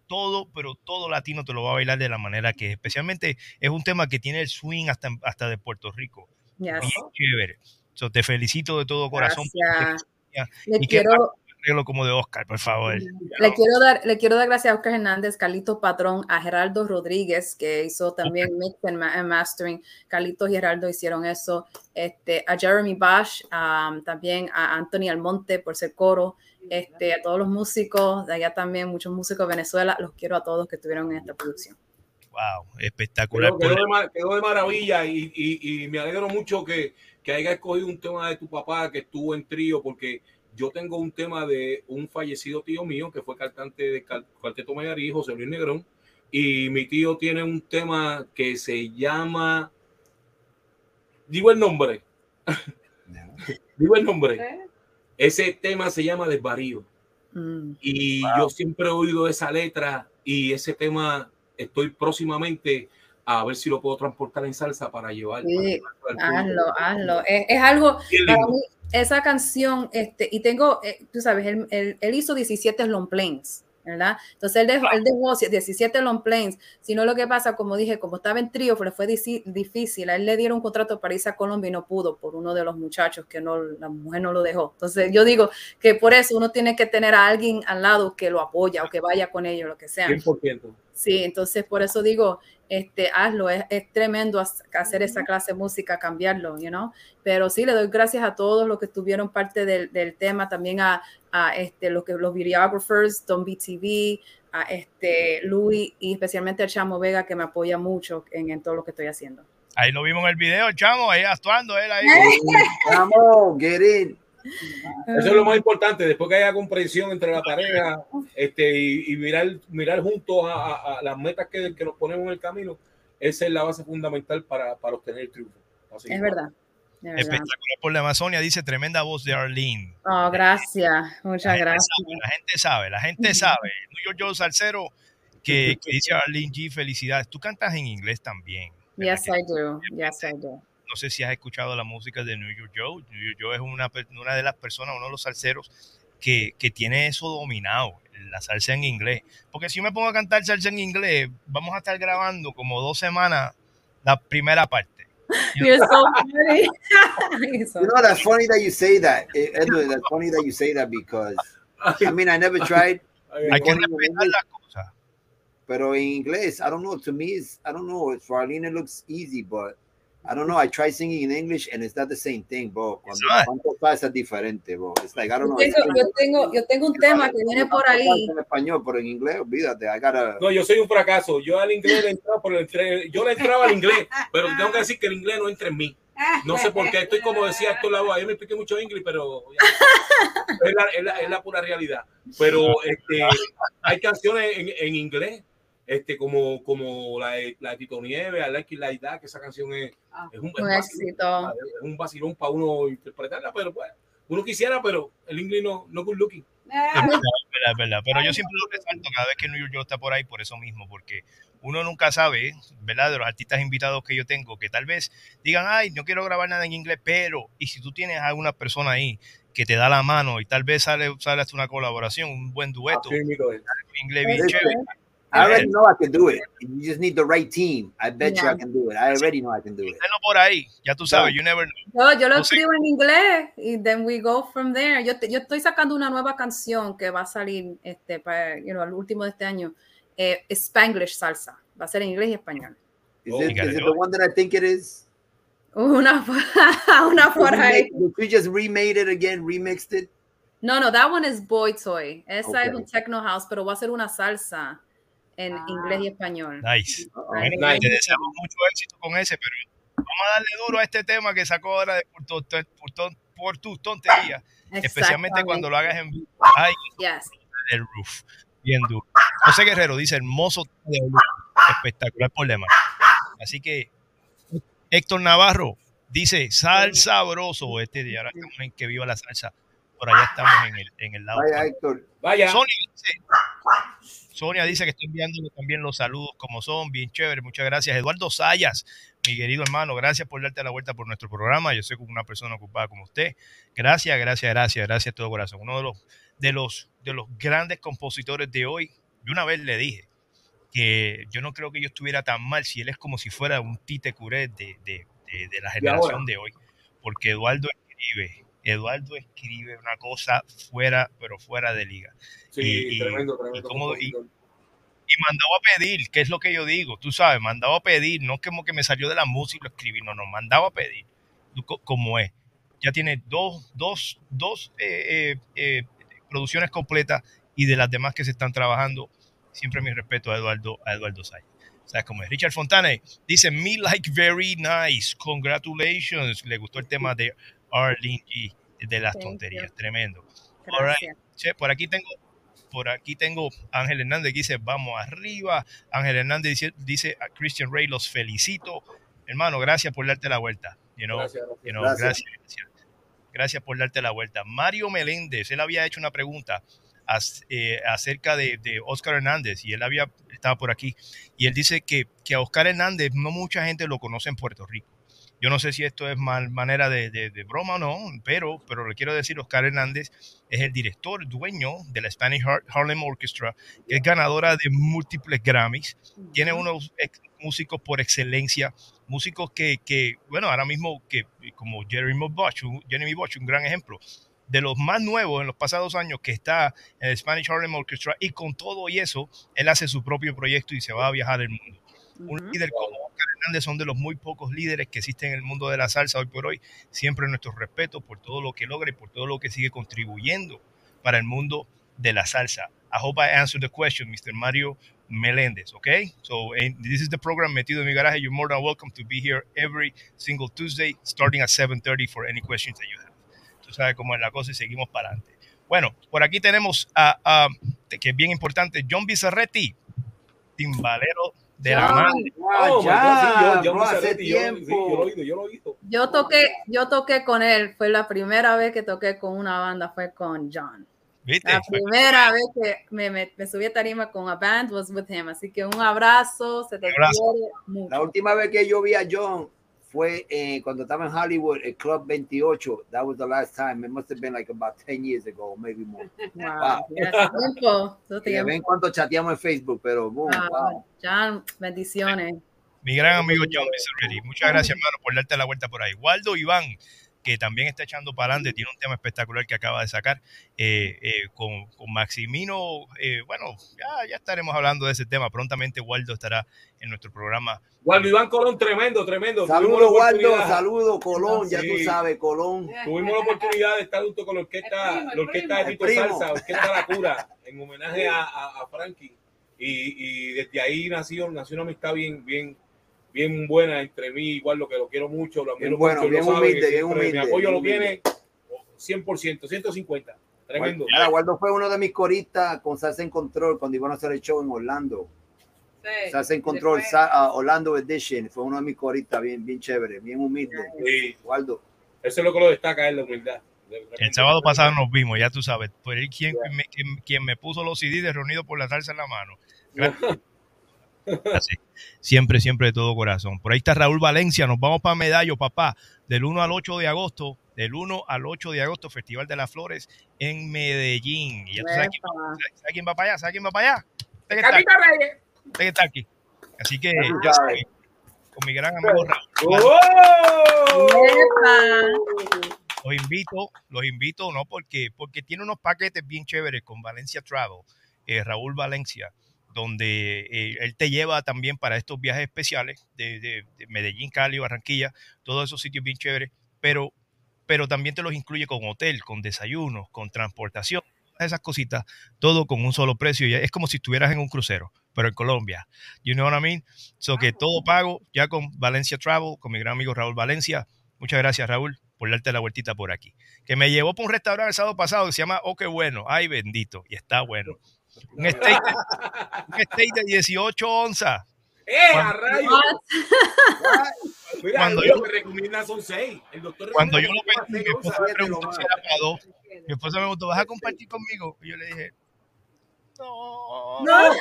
todo, pero todo latino te lo va a bailar de la manera que es. Especialmente es un tema que tiene el swing hasta, hasta de Puerto Rico. Yes. Bien chévere. So, te felicito de todo corazón. Gracias. Y quiero- arreglo como de Oscar, por favor. Le quiero dar, le quiero dar gracias a Oscar Hernández, Carlitos Patrón, a Geraldo Rodríguez, que hizo también mix and, ma- and mastering. Carlitos y Geraldo hicieron eso. Este, a Jeremy Bash, um, también a Anthony Almonte por ser coro. Este, a todos los músicos de allá también, muchos músicos de Venezuela, los quiero a todos que estuvieron en esta producción. Wow, espectacular. Quedó, quedó de, quedó de maravilla y, y- y me alegro mucho que, que haya escogido un tema de tu papá que estuvo en trío, porque yo tengo un tema de un fallecido tío mío que fue cantante de Cuarteto Mayarí, José Luis Negrón, y mi tío tiene un tema que se llama. Digo el nombre. Digo el nombre. Ese tema se llama Desvarío. Mm. Y yo siempre he oído esa letra y ese tema estoy próximamente a ver si lo puedo transportar en salsa para llevar. para Sí, público. hazlo, hazlo. Es, es algo, para mí, esa canción, este, y tengo, eh, tú sabes, él, él- él hizo 17 long planes, ¿verdad? Entonces él dejó, él dejó 17 long planes, sino lo que pasa, como dije, como estaba en trío, le fue difícil, a él le dieron un contrato para irse a Colombia y no pudo por uno de los muchachos que no, la mujer no lo dejó. Entonces yo digo que por eso uno tiene que tener a alguien al lado que lo apoya o que vaya con ellos, lo que sea. 100%. Sí, entonces por eso digo, este, hazlo, es, es tremendo hacer esa clase de música, cambiarlo, you know? Pero sí, le doy gracias a todos los que estuvieron parte del, del tema, también a, a este, los, que, los videographers, Don BTV, a este, Louis y especialmente a Chamo Vega que me apoya mucho en, en todo lo que estoy haciendo. Ahí lo vimos en el video, chamo, ahí actuando, él ahí. Vamos, get it. Eso es lo más importante, después que haya comprensión entre la pareja este, y, y mirar, mirar juntos a, a- a las metas que, que nos ponemos en el camino, esa es la base fundamental para, para obtener el triunfo. Así Es que- verdad. Espectacular por la Amazonia, dice tremenda voz de Arlene. Oh, gracias, muchas La gracias. sabe, la gente sabe, la gente sabe. New York Joe Salcero que, que dice Arlene G, felicidades. Tú cantas en inglés también. ¿verdad Yes, I do. Yes, I do. no sé si has escuchado la música de New York Joe. New York Joe es una, una de las personas, uno de los salseros que, que tiene eso dominado, la salsa en inglés. Porque si yo me pongo a cantar salsa en inglés, vamos a estar grabando como dos semanas la primera parte. You're so funny. You're so You know, that's funny that you say that. Edwin, that's funny that you say that because I mean, I never tried. Hay que recording in respetar English, las cosas. Pero en inglés, I don't know. To me, it's, I don't know. For Arlene, it looks easy, but I don't know. I try singing in English and it's not the same thing, bro. Cuando salsa es diferente, bro. It's like, I don't Yo know. tengo, yo, tengo, yo tengo un tema que viene por ahí. En español, pero en inglés, olvídate. I gotta. No, yo soy un fracaso. Yo al inglés le entraba, por el, entre- yo le entraba al inglés, pero tengo que decir que el inglés no entra en mí. No sé por qué. Estoy como decía Héctor Lavoe, yo me expliqué mucho inglés, pero es, la, es la- es la pura realidad. Pero este, hay canciones en, en inglés, este, como, como la, de- la de Tito Nieves, I Like It Like That, que esa canción es, es un, es Un vacilón, éxito. es un vacilón para uno interpretarla, pero pues, uno quisiera, pero el inglés no, no good looking. Es verdad, es verdad, es verdad. Pero yo siempre lo resalto cada vez que New York está por ahí por eso mismo, porque uno nunca sabe, ¿verdad? De los artistas invitados que yo tengo, que tal vez digan, ay, no quiero grabar nada en inglés, pero, y si tú tienes a una persona ahí que te da la mano y tal vez sale, sale hasta una colaboración, un buen dueto, es. en inglés bien chévere. I already know I can do it. You just need the right team. I bet you Yeah. I can do it. I already know I can do it. Por ahí, ya tú sabes, you never know. Yo, yo lo No sé. escribo en inglés y then we go from there. Yo, te- yo estoy sacando una nueva canción que va a salir este, para, you know, al último de este año. Eh, Spanglish salsa. Va a ser en inglés y español. Is Oh, it, you is it the one that I think it is? Una, una por ahí. Did we just remade it again, remixed it? No, no, that one is Boy Toy. Esa Okay. es un techno house, pero va a ser una salsa en inglés y español. Nice. Te deseamos mucho éxito con ese, pero vamos a darle duro a este tema que sacó ahora de por, tu- por tu- por tus tonterías, especialmente cuando lo hagas en vivo. Ay, Yes. el roof. Bien duro. José Guerrero dice hermoso tema de roof. espectacular problema. Así que Héctor Navarro dice sal sabroso este día. Ahora estamos en que viva la salsa. Por allá estamos en el, en el lado. Vaya, Héctor. Vaya. Sonia dice, Sonia dice que está enviándole también los saludos como son, bien chévere, muchas gracias. Eduardo Sayas, mi querido hermano, gracias por darte la vuelta por nuestro programa. Yo soy una persona ocupada como usted. Gracias, gracias, gracias, gracias de todo corazón. Uno de los, de los, de los grandes compositores de hoy, yo una vez le dije que yo no creo que yo estuviera tan mal si él es como si fuera un Tite Curé de, de, de, de la generación de hoy, porque Eduardo escribe, Eduardo escribe una cosa fuera, pero fuera de liga. Sí, Y- tremendo, y tremendo. cómo- y- mandaba a pedir, que es lo que yo digo, tú sabes, mandaba a pedir, no como que me salió de la música y lo escribí, no, no, mandaba a pedir, como es. Ya tiene dos, dos, dos eh, eh, eh, producciones completas y de las demás que se están trabajando, siempre mi respeto a Eduardo, a Eduardo Sayas. O sea, como es. Richard Fontane dice, me like very nice, congratulations. Le gustó el tema de Arlene G, de las Thank tonterías, you. tremendo. All right. Che, por aquí tengo por aquí tengo Ángel Hernández que dice vamos arriba. Ángel Hernández dice, dice a Christian Rey, los felicito. Hermano, gracias por darte la vuelta. You know, Gracias, gracias. you know, Gracias. gracias. gracias. Gracias por darte la vuelta. Mario Meléndez, él había hecho una pregunta as- eh, acerca de, de Oscar Hernández y él había estaba por aquí y él dice que, que a Oscar Hernández no mucha gente lo conoce en Puerto Rico. Yo no sé si esto es mal, manera de, de- de broma o no, pero, pero le quiero decir, Oscar Hernández es el director, dueño de la Spanish Har- Harlem Orchestra, que es ganadora de múltiples Grammys. Tiene unos músicos por excelencia, músicos que, que, bueno, ahora mismo que como Jeremy Bosch, un- Jeremy Bosch, un gran ejemplo, de los más nuevos en los pasados años que está en el Spanish Harlem Orchestra y con todo y eso, él hace su propio proyecto y se va a viajar el mundo. Un líder como Son de los muy pocos líderes que existen en el mundo de la salsa hoy por hoy. Siempre nuestro respeto por todo lo que logra y por todo lo que sigue contribuyendo para el mundo de la salsa. I hope I answered the question, Mr. Mario Melendez, okay? So and this is the program Metido en mi Garaje. You're more than welcome to be here every single Tuesday starting at 7.30 for any questions that you have. Tú sabes cómo es la cosa y seguimos para adelante. Bueno, por aquí tenemos a, a- que es bien importante, John Bizarretti, timbalero de la John. madre. Oh, ya, yo- yo bro, hace cerré, yo- sí, tiempo. yo lo he oído, yo lo oído. Yo toqué, yo toqué con él. Fue la primera vez que toqué con una banda, fue con John. ¿Viste? La primera vez que me, me, me subí a tarima con a band was with him. Así que un abrazo, se te Un abrazo. quiere mucho. La última vez que yo vi a John fue eh, cuando estaba en Hollywood, el Club 28. That was the last time. It must have been like about 10 years ago, maybe more. Wow. Wow. Tiempo, eso Y de vez en tiempo. cuando chateamos en Facebook, pero boom, Wow. wow. John, bendiciones. Mi gran amigo John Bizarretti. Muchas gracias, hermano, por darte la vuelta por ahí. Waldo Iván, que también está echando para adelante, tiene un tema espectacular que acaba de sacar eh, eh, con, con Maximino. eh, bueno, ya, ya estaremos hablando de ese tema. Prontamente Waldo estará en nuestro programa. Waldo Iván Colón, tremendo, tremendo. Saludos, Waldo. Saludos, Colón. Ya Sí. tú sabes, Colón. Tuvimos la oportunidad de estar junto con la orquesta, primo, la orquesta de primo. Salsa, Orquesta La Cura, en homenaje a, a, a Frankie. Y, y desde ahí nació, nació una amistad bien, bien, bien buena entre mí y Waldo, que lo quiero mucho, lo Bien bueno, mucho. bien lo sabe, humilde, que bien humilde, Mi apoyo lo humilde. tiene 100%, 150. Tremendo. Mira, Waldo fue uno de mis coristas con Salsa en Control cuando iban a hacer el show en Orlando. Sí. Salsa en Control, Después- Sa- ah, Orlando Edition. Fue uno de mis coristas bien, bien chévere, bien humilde. Sí, Waldo. eso es lo que lo destaca él, la humildad. El sábado pasado nos vimos, ya tú sabes. Por él quien, me, quien, quien me puso los CD de reunido por la salsa en la mano. Así. Siempre, siempre de todo corazón. Por ahí está Raúl Valencia. Nos vamos para Medallo, papá. Del 1 al 8 de agosto. Del 1 al 8 de agosto, Festival de las Flores en Medellín. Y ya tú sabes quién. ¿sabes quién va para allá? ¿Sabes quién va para allá? Usted que está aquí. Usted que está aquí. Así que Ya sabes. con mi gran amigo Raúl. ¡Oh! Los invito, los invito, no porque, porque tiene unos paquetes bien chéveres con Valencia Travel, eh, Raúl Valencia, donde eh, él te lleva también para estos viajes especiales de, de- de Medellín, Cali, Barranquilla, todos esos sitios bien chéveres, pero pero también te los incluye con hotel, con desayuno, con transportación, esas cositas, todo con un solo precio. y Es como si estuvieras en un crucero, pero en Colombia. You know what I mean? So que todo pago ya con Valencia Travel, con mi gran amigo Raúl Valencia. Muchas gracias, Raúl, por darte la vueltita por aquí. Que me llevó por un restaurante el sábado pasado que se llama Oh, qué bueno. Ay, bendito. Y está bueno. Un steak, un steak de 18 onzas. ¡Eh, a Cuando- rayos! Mira, Cuando el yo- doctor recomienda son seis. El doctor Cuando yo lo pedí, mi esposa me preguntó si era para dos. Mi esposa me preguntó, ¿vas a compartir conmigo? Y yo le dije, no, No.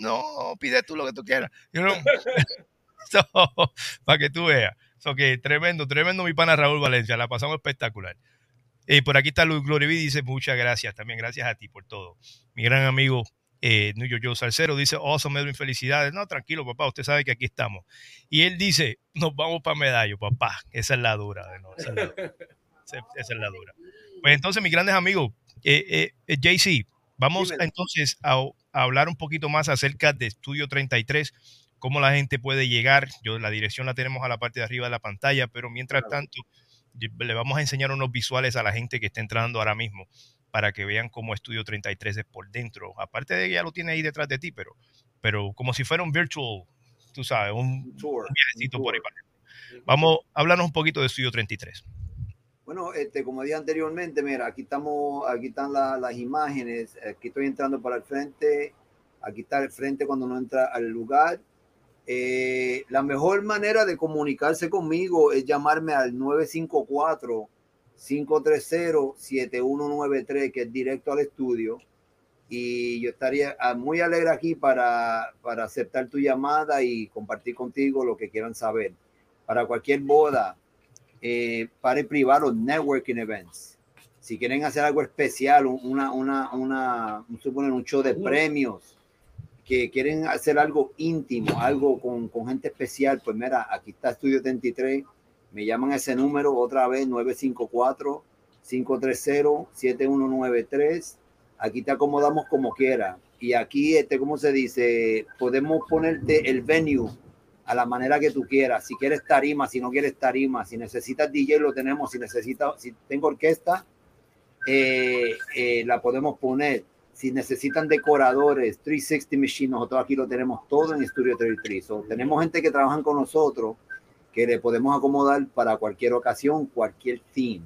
no, pide tú lo que tú quieras. Yo no. So, para que tú veas. So, que tremendo, tremendo mi pana Raúl Valencia, la pasamos espectacular. Y por aquí está Luis Glory dice muchas gracias, también gracias a ti por todo. Mi gran amigo eh, New York Joe Salcero dice, awesome Edwin, felicidades. No, tranquilo, papá, usted sabe que aquí estamos. Y él dice, nos vamos para Medallo, papá. Esa es la dura. de no, esa, es la, esa- esa es la dura. Pues entonces, mis grandes amigos, eh, eh, eh, JC, vamos entonces a, a hablar un poquito más acerca de Estudio 33, cómo la gente puede llegar. Yo la dirección la tenemos a la parte de arriba de la pantalla, pero mientras tanto le vamos a enseñar unos visuales a la gente que está entrando ahora mismo para que vean cómo Estudio 33 es por dentro. Aparte de que ya lo tiene ahí detrás de ti, pero, pero como si fuera un virtual, tú sabes, un, tour, un viajecito por ahí. para. Vamos a hablarnos un poquito de Estudio 33. Bueno, este, como dije anteriormente, mira, aquí estamos, aquí están la- las imágenes, aquí estoy entrando para el frente, aquí está el frente cuando uno entra al lugar. Eh, la mejor manera de comunicarse conmigo es llamarme al 954-530-7193, que es directo al estudio. Y yo estaría ah, muy alegre aquí para, para aceptar tu llamada y compartir contigo lo que quieran saber. Para cualquier boda, eh, para privado, networking events. Si quieren hacer algo especial, un- una, una, una, un, suponer un show de premios, que quieren hacer algo íntimo, algo con, con gente especial, pues mira, aquí está Estudio 33, me llaman ese número otra vez, 954-530-7193. Aquí te acomodamos como quiera. Y aquí, este, ¿cómo se dice? Podemos ponerte el venue a la manera que tú quieras. Si quieres tarima, si no quieres tarima, si necesitas DJ, lo tenemos. Si necesitas, si tengo orquesta, eh, eh, la podemos poner. Si necesitan decoradores, 360 Machine, nosotros aquí lo tenemos todo en Studio 33. So, tenemos gente que trabajan con nosotros que le podemos acomodar para cualquier ocasión, cualquier theme.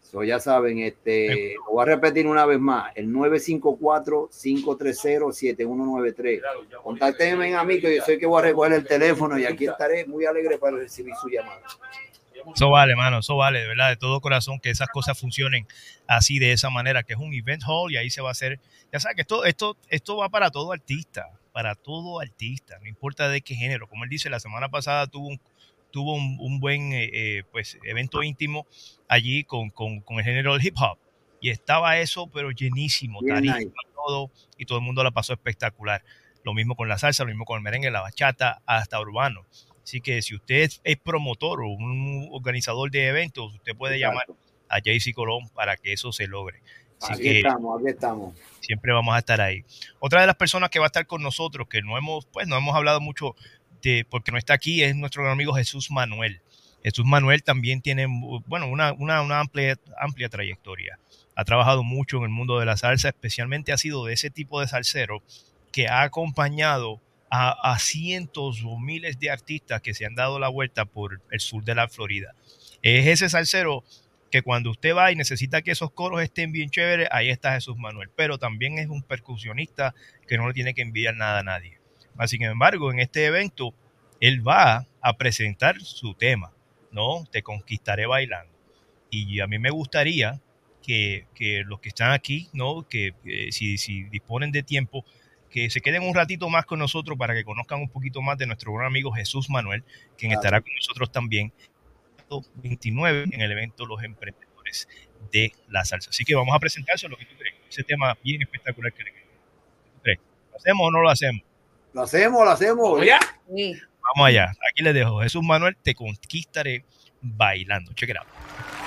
So, ya saben, este, lo voy a repetir una vez más, el 954-530-7193. Contáctenme a mí, que yo sé que voy a recoger el teléfono y aquí estaré muy alegre para recibir su llamada. Eso vale, mano, eso vale, de verdad, de todo corazón, que esas cosas funcionen así, de esa manera, que es un event hall y ahí se va a hacer, ya sabes que esto, esto, esto va para todo artista, para todo artista, no importa de qué género. Como él dice, la semana pasada tuvo un, tuvo un, un buen eh, eh, pues, evento íntimo allí con, con, con el género del hip hop. Y estaba eso, pero llenísimo, tarima, nice. todo, y todo el mundo la pasó espectacular. Lo mismo con la salsa, lo mismo con el merengue, la bachata, hasta urbano. Así que si usted es, es promotor o un organizador de eventos, usted puede llamar a JC Colón para que eso se logre. Así Aquí que estamos, aquí estamos. siempre vamos a estar ahí. Otra de las personas que va a estar con nosotros, que no hemos, pues no hemos hablado mucho de, porque no está aquí, es nuestro amigo Jesús Manuel. Jesús Manuel también tiene, bueno, una, una, una amplia, amplia trayectoria. Ha trabajado mucho en el mundo de la salsa, especialmente ha sido de ese tipo de salsero que ha acompañado a, a cientos o miles de artistas que se han dado la vuelta por el sur de la Florida. Es ese salsero que cuando usted va y necesita que esos coros estén bien chéveres, ahí está Jesús Manuel. Pero también es un percusionista que no le tiene que enviar nada a nadie. Sin embargo, en este evento, él va a presentar su tema, ¿no? Te conquistaré bailando. Y a mí me gustaría que, que los que están aquí, ¿no? Que eh, si, si disponen de tiempo, que se queden un ratito más con nosotros para que conozcan un poquito más de nuestro gran amigo Jesús Manuel, quien Claro. estará con nosotros también 29 en el evento Los Emprendedores de la Salsa. Así que vamos a presentarse lo que tú crees. Ese tema bien espectacular que le ¿Qué tú crees? ¿Lo hacemos o no lo hacemos? Lo hacemos, lo hacemos. Sí. Vamos allá. Aquí les dejo. Jesús Manuel, te conquistaré bailando. Check it out.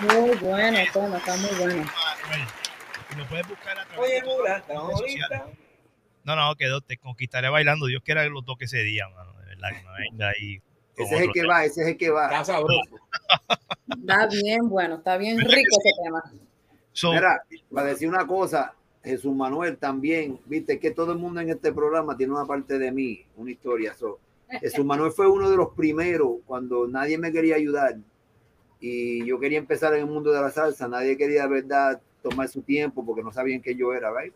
Muy bueno, toma, está muy bueno. Y lo puedes buscar a través Oye. No, no, quedó, te conquistaré bailando. Dios quiera que los toque ese día, mano. De verdad, que no venga ahí. con Ese es el que tema. va, ese es el que va. Está sabroso. Está bien bueno, está bien rico ese tema. So, Mira, para decir una cosa, Jesús Manuel también, viste que todo el mundo en este programa tiene una parte de mí, una historia. So, Jesús Manuel fue uno de los primeros cuando nadie me quería ayudar y yo quería empezar en el mundo de la salsa, nadie quería verdad tomar su tiempo porque no sabían que yo era, ¿right?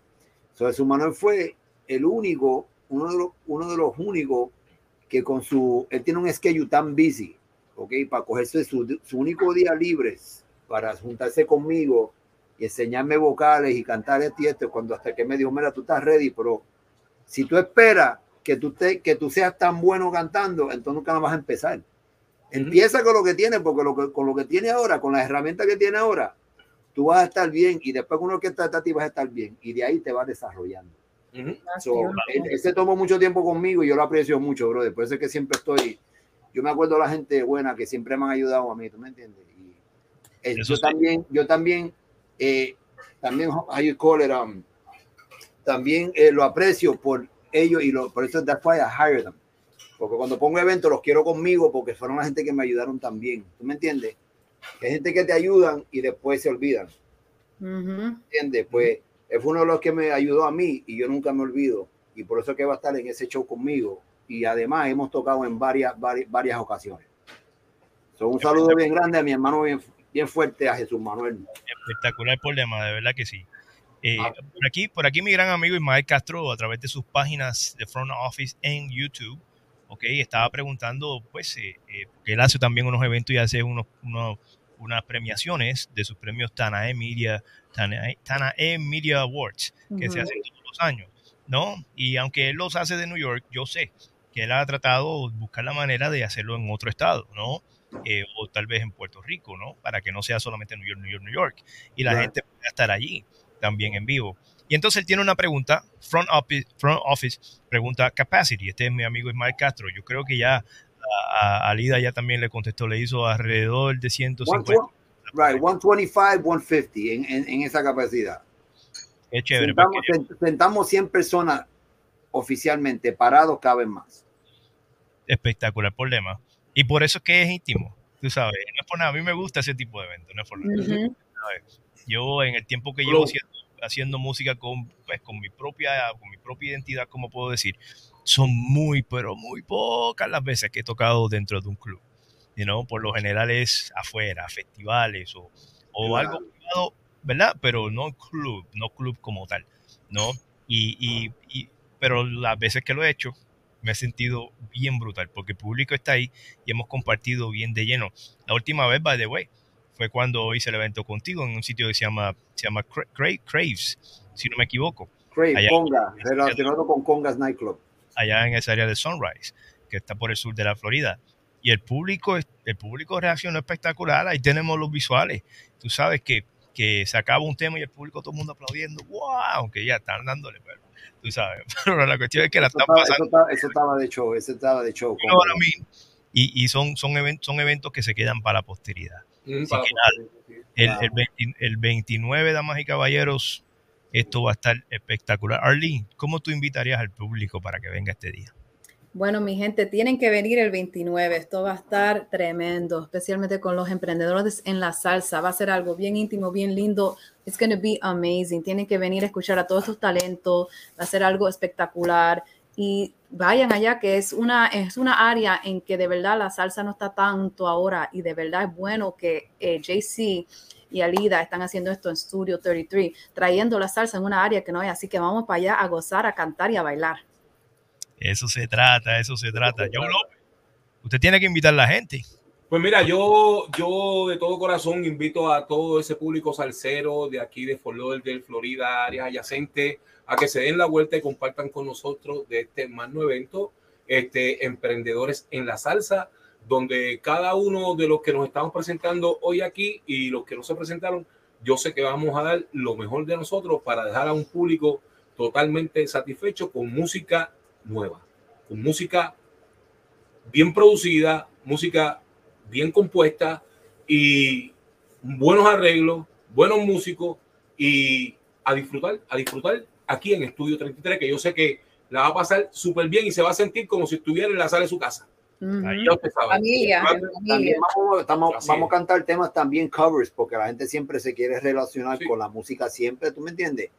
So, Jesús Manuel fue el único, uno de los, uno de los únicos que con su, él tiene un schedule tan busy, ¿ok? Para cogerse su, su único día libres para juntarse conmigo y enseñarme vocales y cantar esto y esto, cuando hasta que me dijo, mira, tú estás ready, pero si tú esperas que tú, te, que tú seas tan bueno cantando, entonces nunca no vas a empezar. Empieza con lo que tienes, porque lo que, con lo que tiene ahora, con las herramientas que tiene ahora, tú vas a estar bien y después con una orquesta de ti vas a estar bien y de ahí te vas desarrollando. So, él, él se tomó mucho tiempo conmigo y yo lo aprecio mucho, brother. Por eso es que siempre estoy. Yo me acuerdo de la gente buena que siempre me han ayudado a mí, ¿tú me entiendes? Y, eh, yo sí. también, yo también, eh, también, how you call it, um, también eh, lo aprecio por ellos y lo, por eso that's why I hire them. Porque cuando pongo eventos los quiero conmigo porque fueron la gente que me ayudaron también. ¿Tú me entiendes? Hay gente que te ayudan y después se olvidan. ¿Entiendes? Pues él fue uno de los que me ayudó a mí y yo nunca me olvido. Y por eso es que va a estar en ese show conmigo. Y además hemos tocado en varias, varias, varias ocasiones. So, un saludo bien grande a mi hermano bien, bien fuerte, a Jesús Manuel. Espectacular problema, de verdad que sí. Eh, por, aquí, por aquí mi gran amigo Ismael Castro, a través de sus páginas de Front Office en YouTube, ok, estaba preguntando, pues, eh, eh, porque él hace también unos eventos y hace unos, unos- unas premiaciones de sus premios Tanae Media, Tanae, Tanae Media Awards, que se hacen todos los años, ¿no? Y aunque él los hace de New York, yo sé que él ha tratado de buscar la manera de hacerlo en otro estado, ¿no? Eh, o tal vez en Puerto Rico, ¿no? Para que no sea solamente New York, New York, New York. Y la gente pueda estar allí también en vivo. Y entonces él tiene una pregunta, Front Office, front office pregunta Capacity. Este es mi amigo Ismael Castro. Yo creo que ya a, a Alida ya también le contestó, le hizo alrededor de 150. 120 Right, 125, 150 en, en, en esa capacidad. Qué chévere. Sentamos, porque- sent- sentamos 100 personas oficialmente, parados caben más. espectacular problema. Y por eso es que es íntimo, tú sabes. No es por nada. A mí me gusta ese tipo de eventos, no es por nada. Yo en el tiempo que llevo haciendo, haciendo música con, pues, con mi propia con mi propia identidad, como puedo decir, son muy, pero muy pocas las veces que he tocado dentro de un club. You know, por lo general es afuera, festivales o, o algo privado, ¿verdad? Pero no club, no club como tal, ¿no? Y, y, y- pero las veces que lo he hecho, me he sentido bien brutal, porque el público está ahí y hemos compartido bien de lleno. La última vez, by the way, fue cuando hice el evento contigo en un sitio que se llama, se llama Cra- Cra- Craves, si no me equivoco. Crave, Allá- Conga, relacionado con Congas Nightclub. allá en esa área de Sunrise, que está por el sur de la Florida. Y el público, el público reaccionó espectacular. Ahí tenemos los visuales. Tú sabes que, que se acaba un tema y el público, todo el mundo aplaudiendo. ¡Wow! Aunque ya están dándole, pero tú sabes. Pero la cuestión es que la Eso están eso, pasando. estaba, eso estaba de show, eso estaba de show. You know what I mean? Y, y son, son, eventos, son eventos que se quedan para la posteridad. Mm, Así que nada, el, el, 20 el 29, damas y caballeros, esto va a estar espectacular. Arlene, ¿cómo tú invitarías al público para que venga este día? Bueno, mi gente, tienen que venir el 29. Esto va a estar tremendo, especialmente con los emprendedores en la salsa. Va a ser algo bien íntimo, bien lindo. It's going to be amazing. Tienen que venir a escuchar a todos sus talentos. Va a ser algo espectacular. Y vayan allá, que es una, es una área en que de verdad la salsa no está tanto ahora. Y de verdad es bueno que eh, JC y Alida están haciendo esto en Studio 33, trayendo la salsa en una área que no hay. Así que vamos para allá a gozar, a cantar y a bailar. Eso se trata, eso se trata. Yo López, usted tiene que invitar a la gente. Pues mira, yo, yo de todo corazón invito a todo ese público salsero de aquí de Fort Lauderdale, Florida, áreas adyacentes, a que se den la vuelta y compartan con nosotros de este magno evento, este, Emprendedores en la Salsa, donde cada uno de los que nos estamos presentando hoy aquí y los que no se presentaron, yo sé que vamos a dar lo mejor de nosotros para dejar a un público totalmente satisfecho con música nueva, con música bien producida, música bien compuesta y buenos arreglos, buenos músicos y a disfrutar, a disfrutar aquí en Estudio 33, que yo sé que la va a pasar súper bien y se va a sentir como si estuviera en la sala de su casa. Familia, familia. Vamos, estamos- vamos a cantar temas también covers, porque la gente siempre se quiere relacionar con la música siempre, ¿tú me entiendes?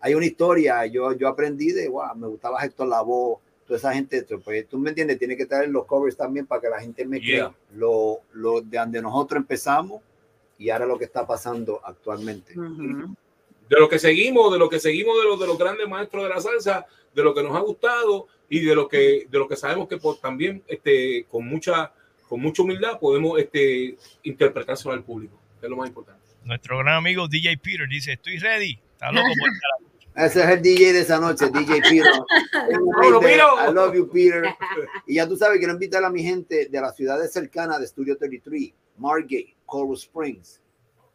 Hay una historia, yo, yo aprendí de, wow, me gustaba Héctor Lavoe, toda esa gente, pues tú me entiendes, tiene que traer los covers también para que la gente me Yeah. crea lo, lo de donde nosotros empezamos y ahora lo que está pasando actualmente. de lo que seguimos, de lo que seguimos de los de los grandes maestros de la salsa, de lo que nos ha gustado y de lo que de lo que sabemos que por, también este con mucha con mucha humildad podemos este interpretárselo al público, que es lo más importante. Nuestro gran amigo DJ Peter dice, estoy ready. Está loco por Ese es el DJ de esa noche, DJ Peter. I love you, Peter. Y ya tú sabes, quiero invitar a mi gente de las ciudades cercanas de Studio 33, Margate, Coral Springs,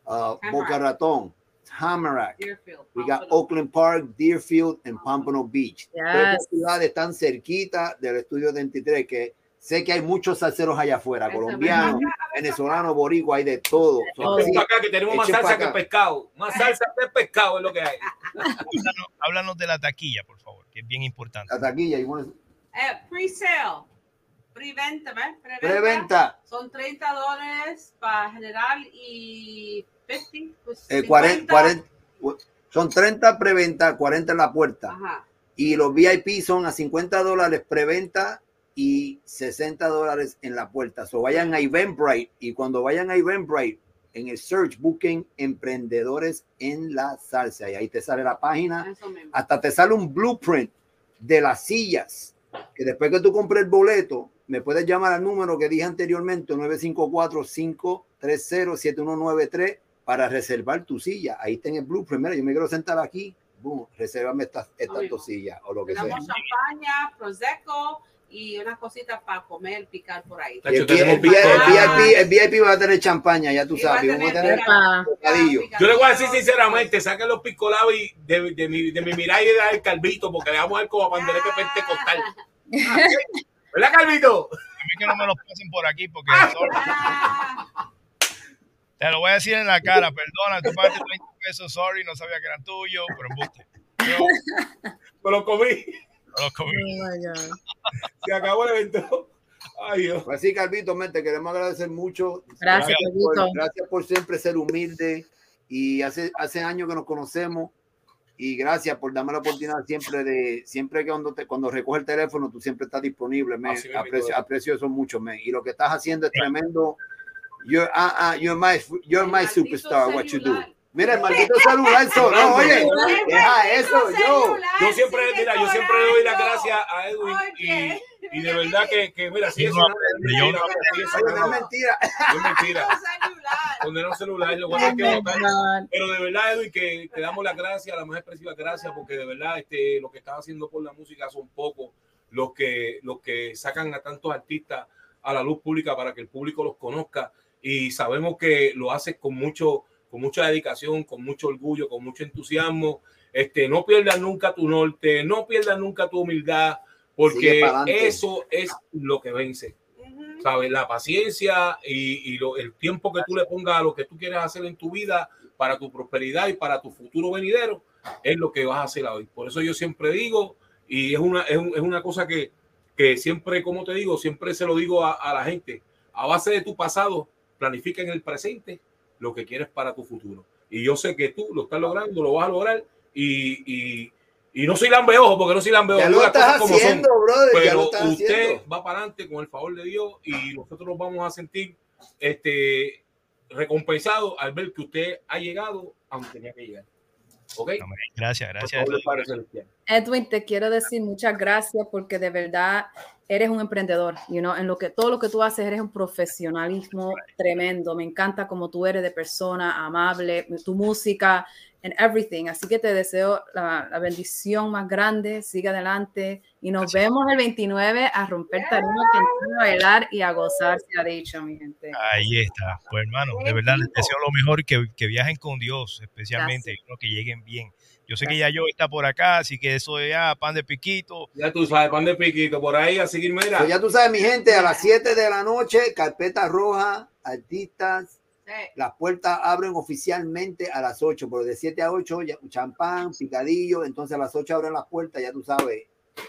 uh, Boca Ratón, Tamarack. Deerfield. We got Oakland Park, Deerfield, and Pompano Beach. Yes. Estas ciudades están cerquita del estudio 23, que sé que hay muchos salseros allá afuera, colombianos, venezolanos, boricuas, hay de todo. So, Ven así, pa' acá que tenemos más salsa que pescado. Más salsa que pescado es lo que hay. Háblanos, háblanos de la taquilla, por favor, que es bien importante. La taquilla, y bueno, Eh, pre-sale. Preventa, ¿ves? Preventa. Preventa. Son 30 dólares para general y 50. Pues eh, 50. 40, 40, son 30 preventa, 40 en la puerta. Ajá. Y los VIP son a 50 dólares preventa y 60 dólares en la puerta. So vayan a Eventbrite y cuando vayan a Eventbrite, en el search busquen emprendedores en la salsa y ahí te sale la página. Hasta te sale un blueprint de las sillas. Que después que tú compres el boleto, me puedes llamar al número que dije anteriormente, 954-530-7193 para reservar tu silla. Ahí está en el blueprint. Mira, yo me quiero sentar aquí. Boom, resérvame estas, estas dos sillas o lo que sea. Tenemos champaña, prosecco y unas cositas para comer, picar por ahí. Y el, el- el VIP, el VIP va a tener champaña, ya tú Y va a sabes. Vamos a tener bocadillo. Yo le voy a decir sinceramente, saquen los picolabi de, de, mi, de mi mirar y del Calvito, porque le vamos a ver como panderete pentecostal. ¿Verdad, Calvito? A mí que no me lo pasen por aquí porque. Ah, te lo voy a decir en la cara, perdona, tú pagaste 30 pesos, sorry, no sabía que eran tuyos, pero embuste. Yo Me lo comí. No los comí. Oh my God. Se acabó el evento. Ay, Dios. Pues sí, Calvito, te queremos agradecer mucho. Gracias, por, Calvito. gracias por siempre ser humilde. Y hace, hace años que nos conocemos. Y gracias por darme la oportunidad siempre de, siempre que cuando, te, cuando recoge el teléfono, tú siempre estás disponible. Así mismo, Aprecio, aprecio eso mucho, men. Y lo que estás haciendo es tremendo. You're, ah, ah, you're my, you're my superstar, what you do. Mira, el maldito celular, eso, no, oye, deja eso, yo. Yo siempre, mira, yo siempre le doy las gracias a Edwin y, y de verdad que, que mira, sigue Yo no no no es sonando. mentira. No es mentira. celular. Condenado celular, lo tener que. Pero de verdad, Edwin, que te damos las gracias, las más expresivas gracias, porque de verdad este, lo que estás haciendo por la música son pocos los que, los que sacan a tantos artistas a la luz pública para que el público los conozca. Y sabemos que lo haces con mucho, con mucha dedicación, con mucho orgullo, con mucho entusiasmo. Este, no pierdas nunca tu norte, no pierdas nunca tu humildad, porque eso es lo que vence. ¿sabes? La paciencia y, y lo- el tiempo que tú le pongas a lo que tú quieres hacer en tu vida para tu prosperidad y para tu futuro venidero es lo que vas a hacer hoy. Por eso yo siempre digo, y es una, es, un- es una cosa que, que siempre, como te digo, siempre se lo digo a, a la gente, a base de tu pasado, planifica en el presente lo que quieres para tu futuro. Y yo sé que tú lo estás logrando, lo vas a lograr y, y, y no soy lambeojo, porque no soy lambeojo. Ya digo lo las cosas estás como son haciendo, brother, ya lo pero estás usted haciendo. va para adelante con el favor de Dios y nosotros nos vamos a sentir este recompensados al ver que usted ha llegado a donde tenía que llegar. Gracias, gracias. favor. Edwin, te quiero decir muchas gracias porque de verdad eres un emprendedor, you know, en lo que todo lo que tú haces eres un profesionalismo tremendo. Me encanta como tú eres de persona amable, tu música and everything. Así que te deseo la, la bendición más grande. Sigue adelante y nos vemos el 29 a romper tarima, cantar, a bailar y a gozar, se ha dicho, mi gente. Ahí está. Pues hermano, de verdad les deseo lo mejor, que, que viajen con Dios, especialmente, Gracias. ¿no? que lleguen bien. Yo sé que ya yo está por acá, así que eso de ya, pan de piquito. Ya tú sabes, pan de piquito, por ahí a seguir, mira. Pues ya tú sabes, mi gente, a las 7 de la noche, carpeta roja, artistas. Sí. Las puertas abren oficialmente a las 8, pero de 7 a 8, ya- champán, picadillo. Entonces a las 8 abren las puertas, ya tú sabes.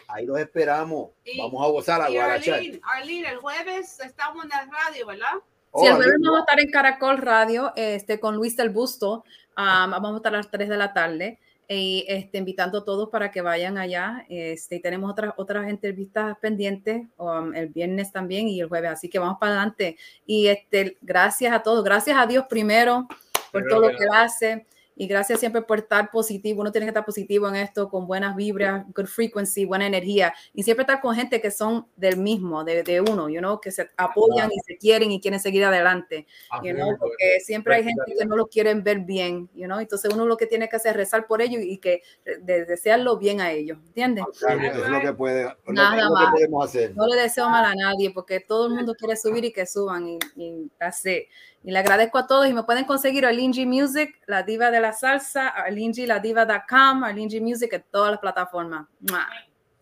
Ahí los esperamos. Y- Vamos a gozar a Y guarachar. Arlene, Arlene, el jueves estamos en la radio, ¿verdad? Oh, Si el jueves Arlene. vamos a estar en Caracol Radio este, con Luis del Busto, um, vamos a estar a las 3 de la tarde y este, invitando a todos para que vayan allá. Este, y tenemos otras, otras entrevistas pendientes um, el viernes también y el jueves, así que vamos para adelante. Y este, gracias a todos, gracias a Dios primero por Primero todo lo que hace. Y gracias siempre por estar positivo. Uno tiene que estar positivo en esto, con buenas vibras, good frequency, buena energía. Y siempre estar con gente que son del mismo, de, de uno, you know, que se apoyan y se quieren y quieren seguir adelante. Así You know, porque siempre hay gente que no lo quieren ver bien, you know? entonces uno lo que tiene que hacer es rezar por ellos y que de- desearlo bien a ellos, ¿entiendes? Claro, eso es lo que puede, lo que- Nada lo que más. podemos hacer. No le deseo mal a nadie porque todo el mundo quiere subir y que suban y, y it. Y le agradezco a todos y me pueden conseguir Arlingi Music, la diva de la salsa, Arlingi, la diva.com, Arlingi Music en todas las plataformas. ¡Mua!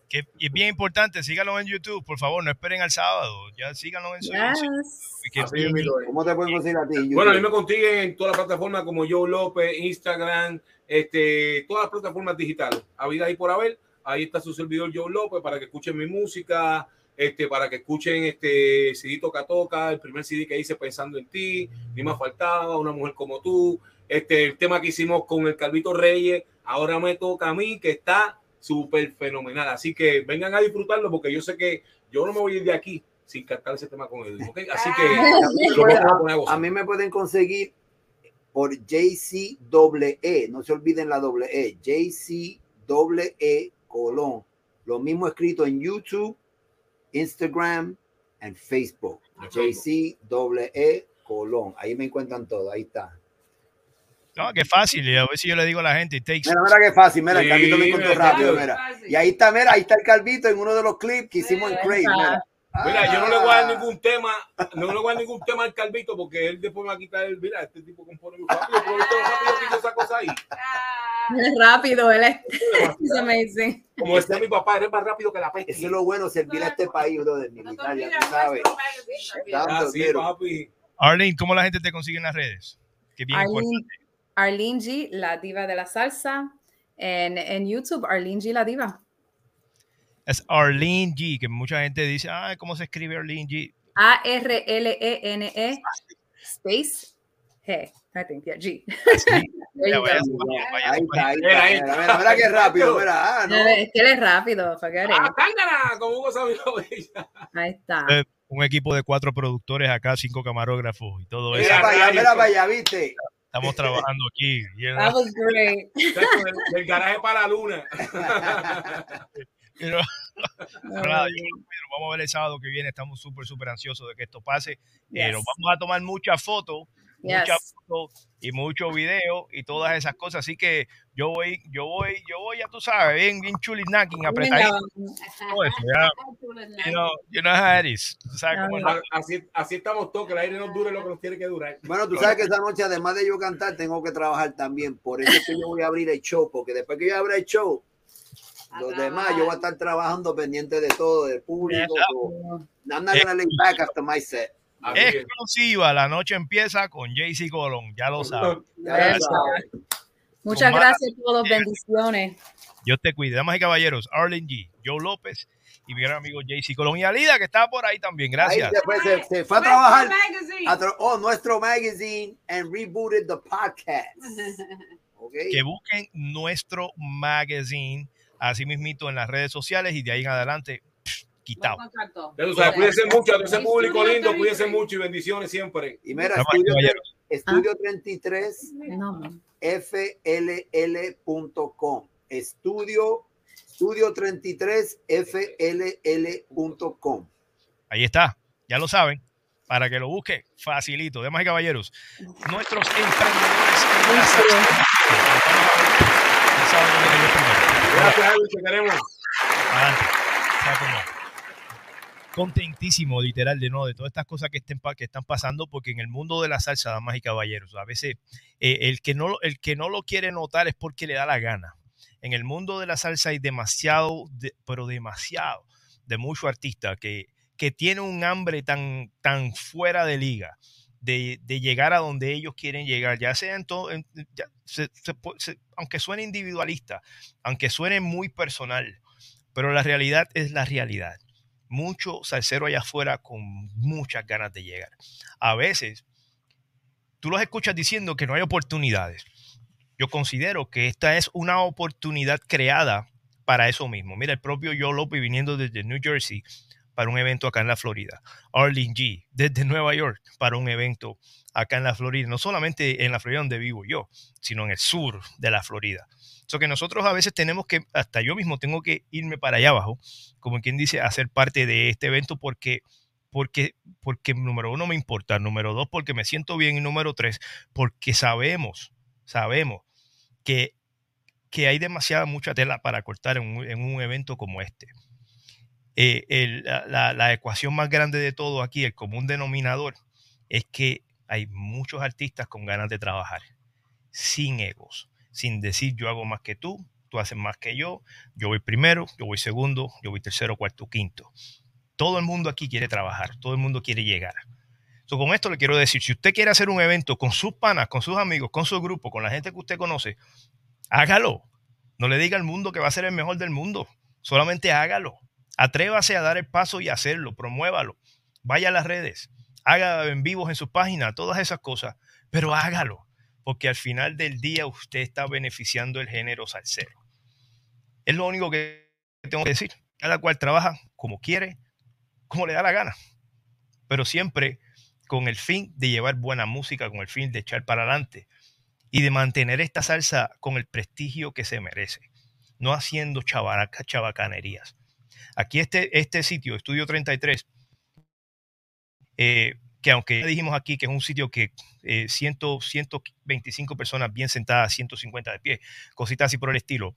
Que y es bien importante, síganlo en YouTube, por favor, no esperen al sábado, ya síganlo en en Yes. que mismo es. ¿Cómo te pueden conseguir a ti? Bueno, a mí me consiguen en todas las plataformas como Joe López, Instagram, este, todas las plataformas digitales. A vida ahí por haber. Ahí está su servidor Joe López para que escuchen mi música, este, para que escuchen este CD Toca Toca, el primer CD que hice pensando en ti, ni más faltaba, una mujer como tú, este, el tema que hicimos con el Calvito Reyes, ahora me toca a mí, que está súper fenomenal. Así que vengan a disfrutarlo porque yo sé que yo no me voy a ir de aquí sin cantar ese tema con él. Así que vamos a mí me pueden conseguir por JCEE, no se olviden la doble E, JCEE Colón. Lo mismo escrito en YouTube, Instagram y Facebook. JCEE Colón. Ahí me encuentran todo, ahí está. No, que fácil, a ver si yo le digo a la gente, it takes Mira, mira qué fácil, mira, el Sí, Calvito me encontró rápido, mira. Y ahí está, mira, ahí está el Calvito en uno de los clips que hicimos en Crave, mira. Mira, yo no le voy a dar ningún tema, no le voy a dar ningún tema al Calvito porque él después me va a quitar el, mira, este tipo compone muy rápido, pero esto rápido que hizo esa cosa ahí. Es rápido, él es amazing. Como decía mi papá, eres más rápido que la peste. Eso es lo bueno, servir a este país, bro, del militar, ya tú sabes. Dando Ah, sí, dinero. papi. Arlene, ¿cómo la gente te consigue en las redes? Que bien Arlene, importante. Arlene G, la diva de la salsa. En, en YouTube, Arlene G, la diva. Es Arlene G, que mucha gente dice, ah, ¿cómo se escribe Arlene G? A-R-L-E-N-E space G. I think, yeah, G. Ahí está, ahí Mira, está. Mira, mira, mira qué rápido, mira. Ah, no. Es que él es rápido. ¡Ah, tángana! Como Hugo Sabino Bella. Ahí está. Eh, Un equipo de cuatro productores acá, cinco camarógrafos y todo eso. Mira para allá, mira para allá, ¿viste? Estamos trabajando aquí. That was great. Del garaje para la luna. Pero, pero nada, yo creo que lo vamos a ver el sábado que viene. Estamos súper, súper ansiosos de que esto pase. Eh, Yes. nos vamos a tomar muchas fotos, Yes. muchas fotos y muchos videos y todas esas cosas. Así que yo voy, yo voy, yo voy, ya tú sabes, bien, bien chulinacking, apretadito. todo eso, ya. You know, you know how it is. Tú sabes cómo es Así, así estamos todos, que el aire nos dure lo que nos tiene que durar. Bueno, tú sabes que esa noche, además de yo cantar, tengo que trabajar también. Por eso es que yo voy a abrir el show, porque después que yo abra el show, los demás, yo voy a estar trabajando pendiente de todo, del público. I'm not gonna lay back after my set. Exclusiva, la noche empieza con JC Colón, ya lo sabes. Muchas gracias a todos. Bendiciones. Dios te cuide. Damas y caballeros, Arlen G, Joe López y mi gran amigo JC Colón y Alida, que está por ahí también. Gracias. Ahí después se, se fue a trabajar a tra- oh, nuestro magazine and rebooted the podcast. Okay. Que busquen nuestro magazine, así mismito en las redes sociales y de ahí en adelante, quitado. Sabes, cuídense mucho a todo ese público lindo, cuídense mucho y bendiciones siempre. Y mira, estudio, estudio 33 No. fll.com. Estudio, estudio 33 fll.com. Ahí está, ya lo saben. Para que lo busque, facilito. Damas y caballeros, nuestros emprendedores Gracias, Edwin, te. Adelante. Cómo. Contentísimo, literal, de no, de todas estas cosas que, estén, que están pasando, porque en el mundo de la salsa, damas y caballeros, a veces eh, el, que no, el que no lo quiere notar es porque le da la gana. En el mundo de la salsa hay demasiado, de- pero demasiado, de muchos artistas que, que tienen un hambre tan, tan fuera de liga. De, de llegar a donde ellos quieren llegar, ya sea en todo, se- aunque suene individualista, aunque suene muy personal, pero la realidad es la realidad. Mucho salsero allá afuera con muchas ganas de llegar. A veces, tú los escuchas diciendo que no hay oportunidades. Yo considero que esta es una oportunidad creada para eso mismo. Mira, el propio Joe López viniendo desde New Jersey para un evento acá en la Florida. Arlene G desde Nueva York para un evento acá en la Florida. No solamente en la Florida donde vivo yo, sino en el sur de la Florida. So que nosotros a veces tenemos que, hasta yo mismo tengo que irme para allá abajo, como quien dice, a ser parte de este evento porque, porque, porque número uno me importa, número dos porque me siento bien y número tres porque sabemos, sabemos que, que hay demasiada mucha tela para cortar en un, en un evento como este. Eh, la ecuación más grande de todo aquí, el común denominador, es que hay muchos artistas con ganas de trabajar, sin egos, sin decir yo hago más que tú, tú haces más que yo, yo voy primero, yo voy segundo, yo voy tercero, cuarto, quinto. Todo el mundo aquí quiere trabajar, todo el mundo quiere llegar. So, con esto le quiero decir, si usted quiere hacer un evento con sus panas, con sus amigos, con su grupo, con la gente que usted conoce, hágalo. No le diga al mundo que va a ser el mejor del mundo. Solamente hágalo. Atrévase a dar el paso y hacerlo. Promuévalo. Vaya a las redes. Haga en vivos en su página, todas esas cosas. Pero hágalo. Porque al final del día usted está beneficiando el género salsero. Es lo único que tengo que decir. Cada cual trabaja como quiere, como le da la gana. Pero siempre con el fin de llevar buena música, con el fin de echar para adelante y de mantener esta salsa con el prestigio que se merece, no haciendo chavaraca, chabacanerías. Aquí este, este sitio, Estudio 33, eh, que aunque ya dijimos aquí que es un sitio que eh, 100, 125 personas bien sentadas, 150 de pie, cositas así por el estilo,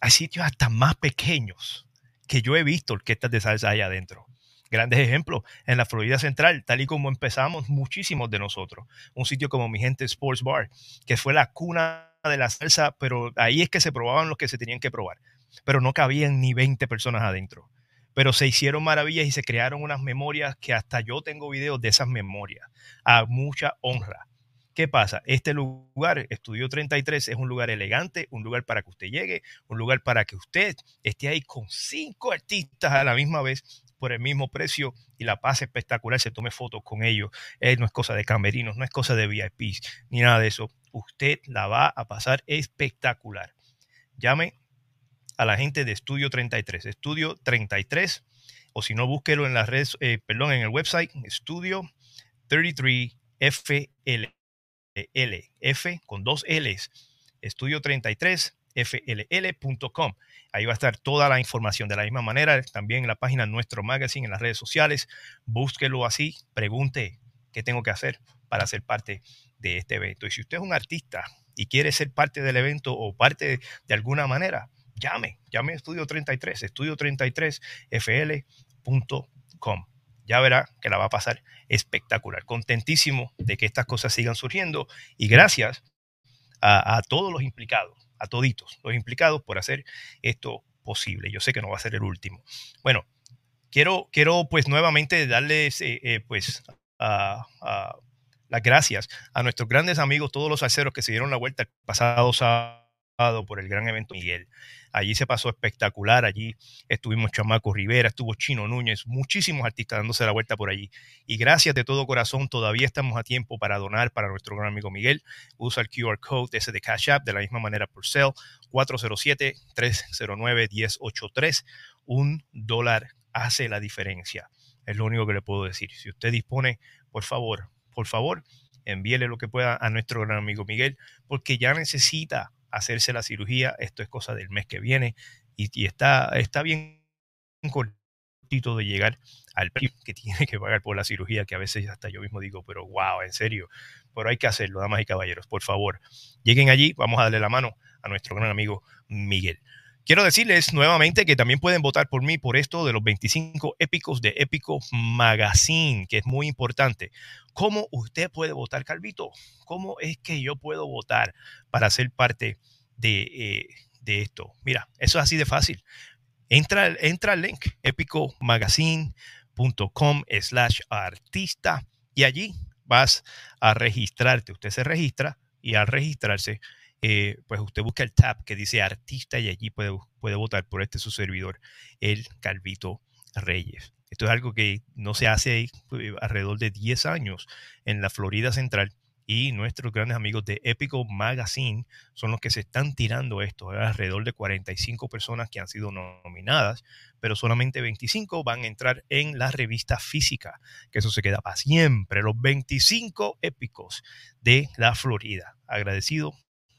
hay sitios hasta más pequeños que yo he visto orquestas de salsa allá adentro. Grandes ejemplos en la Florida Central, tal y como empezamos muchísimos de nosotros. Un sitio como Mi Gente Sports Bar, que fue la cuna de la salsa, pero ahí es que se probaban los que se tenían que probar. Pero no cabían ni 20 personas adentro. Pero se hicieron maravillas y se crearon unas memorias que hasta yo tengo videos de esas memorias. A mucha honra. ¿Qué pasa? Este lugar, Estudio 33, es un lugar elegante, un lugar para que usted llegue, un lugar para que usted esté ahí con cinco artistas a la misma vez por el mismo precio y la paz espectacular, se tome fotos con ellos. Eh, no es cosa de camerinos, no es cosa de VIPs, ni nada de eso. Usted la va a pasar espectacular. Llame a la gente de Estudio 33, Estudio 33, o si no, búsquelo en las redes, eh, perdón, en el website, Estudio 33 FL, F con dos L's, Estudio 33 fll.com. Ahí va a estar toda la información de la misma manera, también en la página Nuestro Magazine, en las redes sociales. Búsquelo así, pregunte qué tengo que hacer para ser parte de este evento. Y si usted es un artista y quiere ser parte del evento o parte de, alguna manera, llame, llame a Estudio 33, estudio33fl.com. Ya verá que la va a pasar espectacular. Contentísimo de que estas cosas sigan surgiendo y gracias a todos los implicados a toditos los implicados por hacer esto posible. Yo sé que no va a ser el último. Bueno, quiero, quiero pues nuevamente darles eh, eh, pues las gracias a nuestros grandes amigos, todos los aceros que se dieron la vuelta el pasado sábado por el gran evento Miguel. Allí se pasó espectacular, allí estuvimos Chamaco Rivera, estuvo Chino Núñez, muchísimos artistas dándose la vuelta por allí. Y gracias de todo corazón, todavía estamos a tiempo para donar para nuestro gran amigo Miguel. Usa el QR code ese de Cash App de la misma manera por Cell 407-309-1083. Un dólar hace la diferencia. Es lo único que le puedo decir. Si usted dispone, por favor, por favor, envíele lo que pueda a nuestro gran amigo Miguel, porque ya necesita hacerse la cirugía. Esto es cosa del mes que viene y, está, está bien cortito de llegar al que tiene que pagar por la cirugía, que a veces hasta yo mismo digo, pero wow, en serio, pero hay que hacerlo, damas y caballeros, por favor, lleguen allí, vamos a darle la mano a nuestro gran amigo Miguel. Quiero decirles nuevamente que también pueden votar por mí por esto de los 25 épicos de Épico Magazine, que es muy importante. ¿Cómo usted puede votar, Calvito? ¿Cómo es que yo puedo votar para ser parte de, eh, esto? Mira, eso es así de fácil. Entra, entra al link epicomagazine.com slash artista y allí vas a registrarte. Usted se registra y al registrarse eh, pues usted busca el tab que dice artista y allí puede, puede votar por este su servidor, el Calvito Reyes. Esto es algo que no se hace eh, alrededor de 10 años en la Florida Central y nuestros grandes amigos de Épico Magazine son los que se están tirando esto. Alrededor de 45 personas que han sido nominadas, pero solamente 25 van a entrar en la revista física, que eso se queda para siempre. Los 25 épicos de la Florida. Agradecido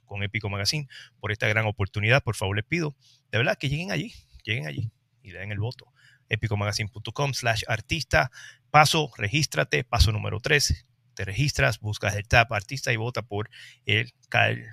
con Épico Magazine por esta gran oportunidad. Por favor, les pido de verdad que lleguen allí, lleguen allí y den el voto. epicomagazine.com slash artista. Paso, regístrate. Paso número 3. Te registras, buscas el tab artista y vota por el Calvito.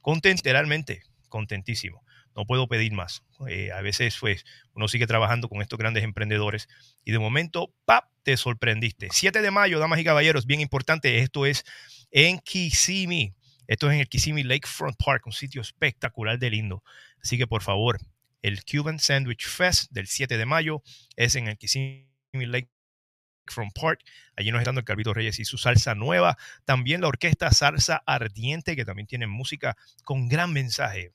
Content, literalmente, contentísimo. no puedo pedir más. Eh, a veces pues, uno sigue trabajando con estos grandes emprendedores y de momento, ¡pap!, te sorprendiste. 7 de mayo, damas y caballeros, bien importante, esto es en Kissimmee. Esto es en el Kissimmee Lakefront Park, un sitio espectacular de lindo. Así que por favor, el Cuban Sandwich Fest del 7 de mayo es en el Kissimmee Lakefront Park. Allí nos están el Calvito Reyes y su salsa nueva. También la orquesta Salsa Ardiente, que también tiene música con gran mensaje.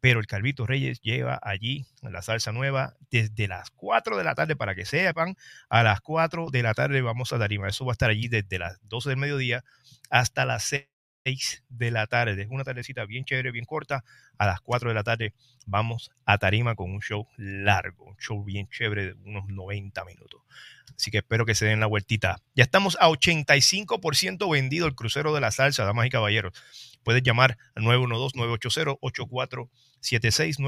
Pero el Calvito Reyes lleva allí la salsa nueva desde las 4 de la tarde, para que sepan, a las 4 de la tarde vamos a Tarima. Eso va a estar allí desde las 12 del mediodía hasta las 6 de la tarde. Es una tardecita bien chévere, bien corta. A las 4 de la tarde vamos a Tarima con un show largo, un show bien chévere de unos 90 minutos. Así que espero que se den la vueltita. Ya estamos a 85% vendido el crucero de la salsa, damas y caballeros. Puedes llamar al 912-980-8476,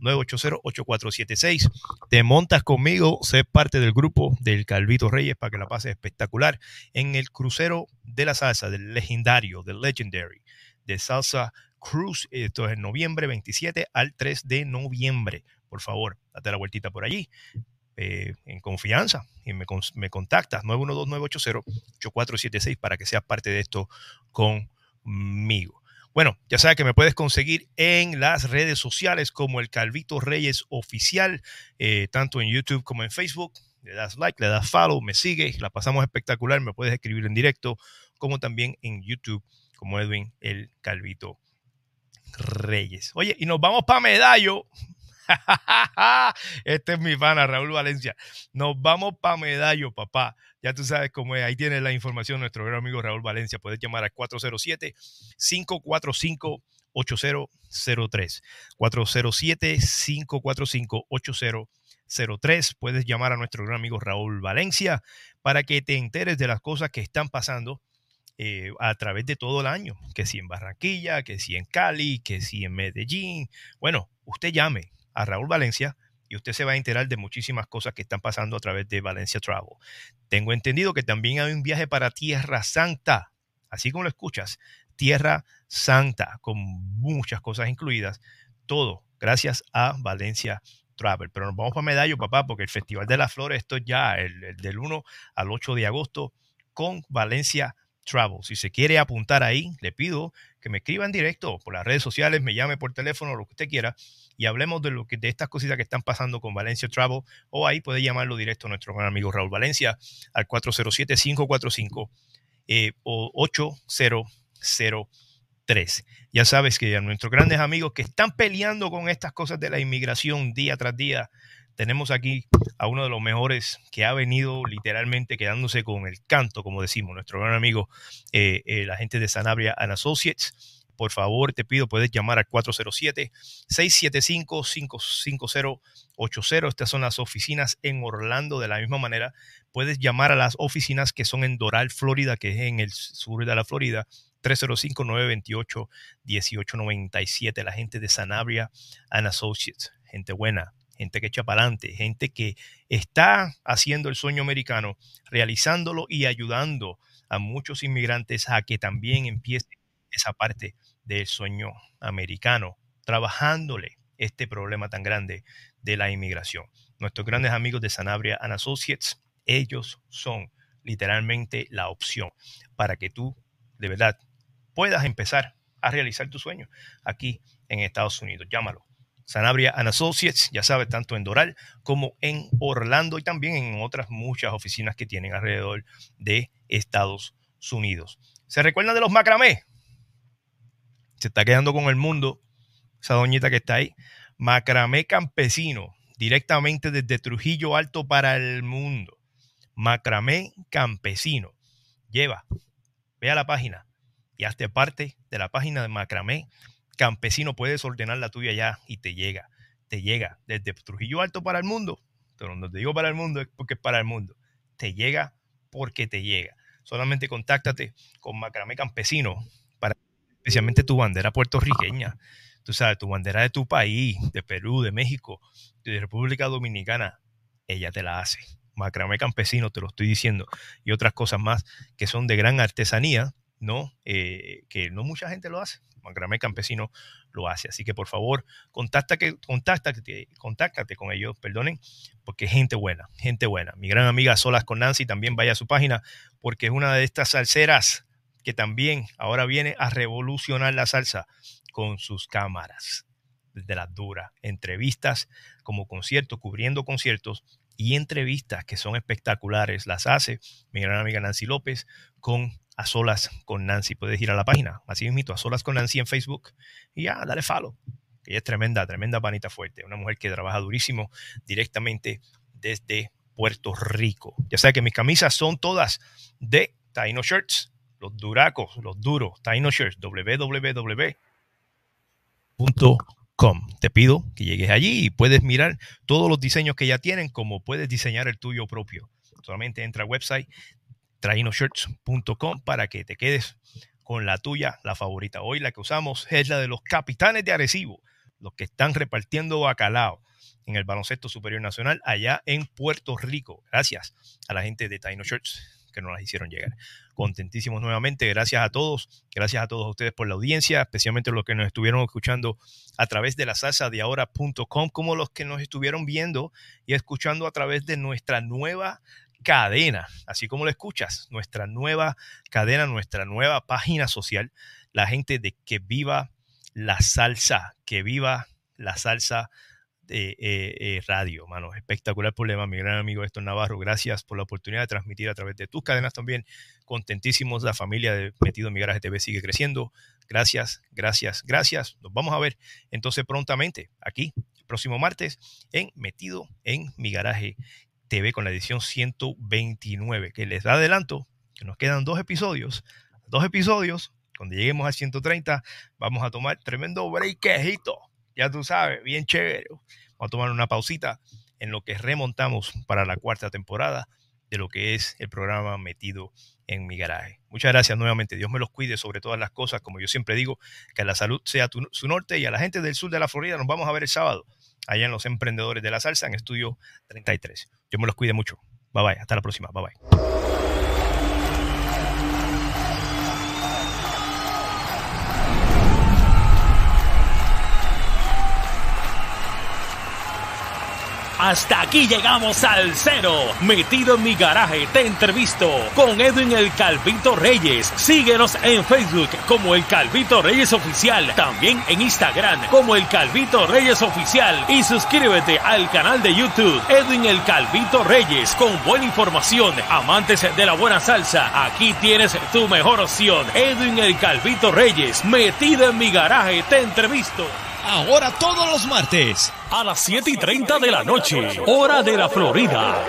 912-980-8476. Te montas conmigo, sé parte del grupo del Calvito Reyes para que la pases espectacular en el crucero de la salsa, del legendario, del legendary, de Salsa Cruise. Esto es en noviembre 27 al 3 de noviembre. Por favor, date la vueltita por allí. Eh, en confianza y me, me contactas 912-980-8476 para que seas parte de esto conmigo. Bueno, ya sabes que me puedes conseguir en las redes sociales como el Calvito Reyes Oficial, eh, tanto en YouTube como en Facebook. Le das like, le das follow, me sigues, la pasamos espectacular. Me puedes escribir en directo, como también en YouTube, como Edwin el Calvito Reyes. Oye, y nos vamos para Medallo. este es mi pana, Raúl Valencia. Nos vamos para Medallo, papá. Ya tú sabes cómo es. Ahí tienes la información nuestro gran amigo Raúl Valencia. Puedes llamar al 407-545-8003. 407-545-8003. Puedes llamar a nuestro gran amigo Raúl Valencia para que te enteres de las cosas que están pasando eh, a través de todo el año, que si en Barranquilla, que si en Cali, que si en Medellín. Bueno, usted llame, a Raúl Valencia y usted se va a enterar de muchísimas cosas que están pasando a través de Valencia Travel. Tengo entendido que también hay un viaje para Tierra Santa, así como lo escuchas, Tierra Santa, con muchas cosas incluidas, todo gracias a Valencia Travel. Pero nos vamos para Medallo, papá, porque el Festival de las Flores, esto es ya el, del 1 al 8 de agosto con Valencia Travel. Si se quiere apuntar ahí, le pido que me escriba en directo por las redes sociales, me llame por teléfono, lo que usted quiera, y hablemos de lo que de estas cositas que están pasando con Valencia Travel, o ahí puede llamarlo directo a nuestro gran amigo Raúl Valencia al 407-545 eh, o 8003. Ya sabes que a nuestros grandes amigos que están peleando con estas cosas de la inmigración día tras día, tenemos aquí a uno de los mejores que ha venido literalmente quedándose con el canto, como decimos, nuestro gran amigo, eh, la gente de Sanabria and Associates. Por favor, te pido, puedes llamar al 407-675-55080. Estas son las oficinas en Orlando. De la misma manera, puedes llamar a las oficinas que son en Doral, Florida, que es en el sur de la Florida. 305-928-1897. La gente de Sanabria and Associates. Gente buena, gente que echa para adelante, gente que está haciendo el sueño americano, realizándolo y ayudando a muchos inmigrantes a que también empiecen esa parte del sueño americano, trabajándole este problema tan grande de la inmigración. Nuestros grandes amigos de Sanabria and Associates, ellos son literalmente la opción para que tú de verdad puedas empezar a realizar tu sueño aquí en Estados Unidos. Llámalo Sanabria and Associates, ya sabes, tanto en Doral como en Orlando y también en otras muchas oficinas que tienen alrededor de Estados Unidos. ¿Se recuerdan de los macramé? Se está quedando con el mundo esa doñita que está ahí. Macramé campesino, directamente desde Trujillo Alto para el mundo. Macramé campesino. Lleva, ve a la página y hazte parte de la página de Macramé campesino, puedes ordenar la tuya ya y te llega, te llega desde Trujillo Alto para el mundo. Pero no te digo para el mundo es porque es para el mundo. Te llega porque te llega. Solamente contáctate con Macramé Campesino para especialmente tu bandera puertorriqueña. Tú sabes, tu bandera de tu país, de Perú, de México, de República Dominicana, ella te la hace. Macramé Campesino, te lo estoy diciendo, y otras cosas más que son de gran artesanía, ¿no? Eh, que no mucha gente lo hace Macramé campesino lo hace. Así que por favor, contáctate, contáctate, contáctate con ellos, perdonen, porque gente buena, gente buena. Mi gran amiga Solas con Nancy también vaya a su página, porque es una de estas salseras que también ahora viene a revolucionar la salsa con sus cámaras de las duras, entrevistas como conciertos, cubriendo conciertos y entrevistas que son espectaculares. Las hace mi gran amiga Nancy López con A Solas con Nancy. Puedes ir a la página, así mismo, A Solas con Nancy en Facebook y ya, dale follow. Ella es tremenda, tremenda panita fuerte. Una mujer que trabaja durísimo directamente desde Puerto Rico. Ya sabes que mis camisas son todas de Taino Shirts, los duracos, los duros, Taino Shirts, www te pido que llegues allí y puedes mirar todos los diseños que ya tienen, como puedes diseñar el tuyo propio. Solamente entra al website trainoshirts.com para que te quedes con la tuya, la favorita. Hoy la que usamos es la de los capitanes de Arecibo, los que están repartiendo bacalao en el baloncesto superior nacional allá en Puerto Rico. Gracias a la gente de Taino Shirts que nos las hicieron llegar. Contentísimos nuevamente. Gracias a todos. Gracias a todos ustedes por la audiencia, especialmente los que nos estuvieron escuchando a través de la salsa de ahora.com, como los que nos estuvieron viendo y escuchando a través de nuestra nueva cadena, así como lo escuchas, nuestra nueva cadena, nuestra nueva página social, la gente de que viva la salsa, que viva la salsa eh, eh, radio, mano. Espectacular problema, mi gran amigo Héctor Navarro. Gracias por la oportunidad de transmitir a través de tus cadenas también. Contentísimos, la familia de Metido en Mi Garaje TV sigue creciendo. Gracias, gracias, gracias. Nos vamos a ver entonces prontamente aquí, el próximo martes, en Metido en Mi Garaje TV con la edición 129, que les da adelanto que nos quedan dos episodios, dos episodios. Cuando lleguemos a 130, vamos a tomar tremendo breakejito ya tú sabes, bien chévere. Vamos a tomar una pausita en lo que remontamos para la cuarta temporada de lo que es el programa metido en mi garaje. Muchas gracias nuevamente. Dios me los cuide sobre todas las cosas. Como yo siempre digo, que la salud sea su norte y a la gente del sur de la Florida nos vamos a ver el sábado allá en los emprendedores de la salsa en estudio 33. Dios me los cuide mucho. Bye bye. Hasta la próxima. Bye bye. Hasta aquí llegamos al cero. Metido en mi garaje, te entrevisto con Edwin el Calvito Reyes. Síguenos en Facebook como el Calvito Reyes Oficial. También en Instagram como el Calvito Reyes Oficial. Y suscríbete al canal de YouTube Edwin el Calvito Reyes con buena información. Amantes de la buena salsa, aquí tienes tu mejor opción. Edwin el Calvito Reyes, metido en mi garaje, te entrevisto. Ahora todos los martes. A las 7 y 30 de la noche, hora de la Florida.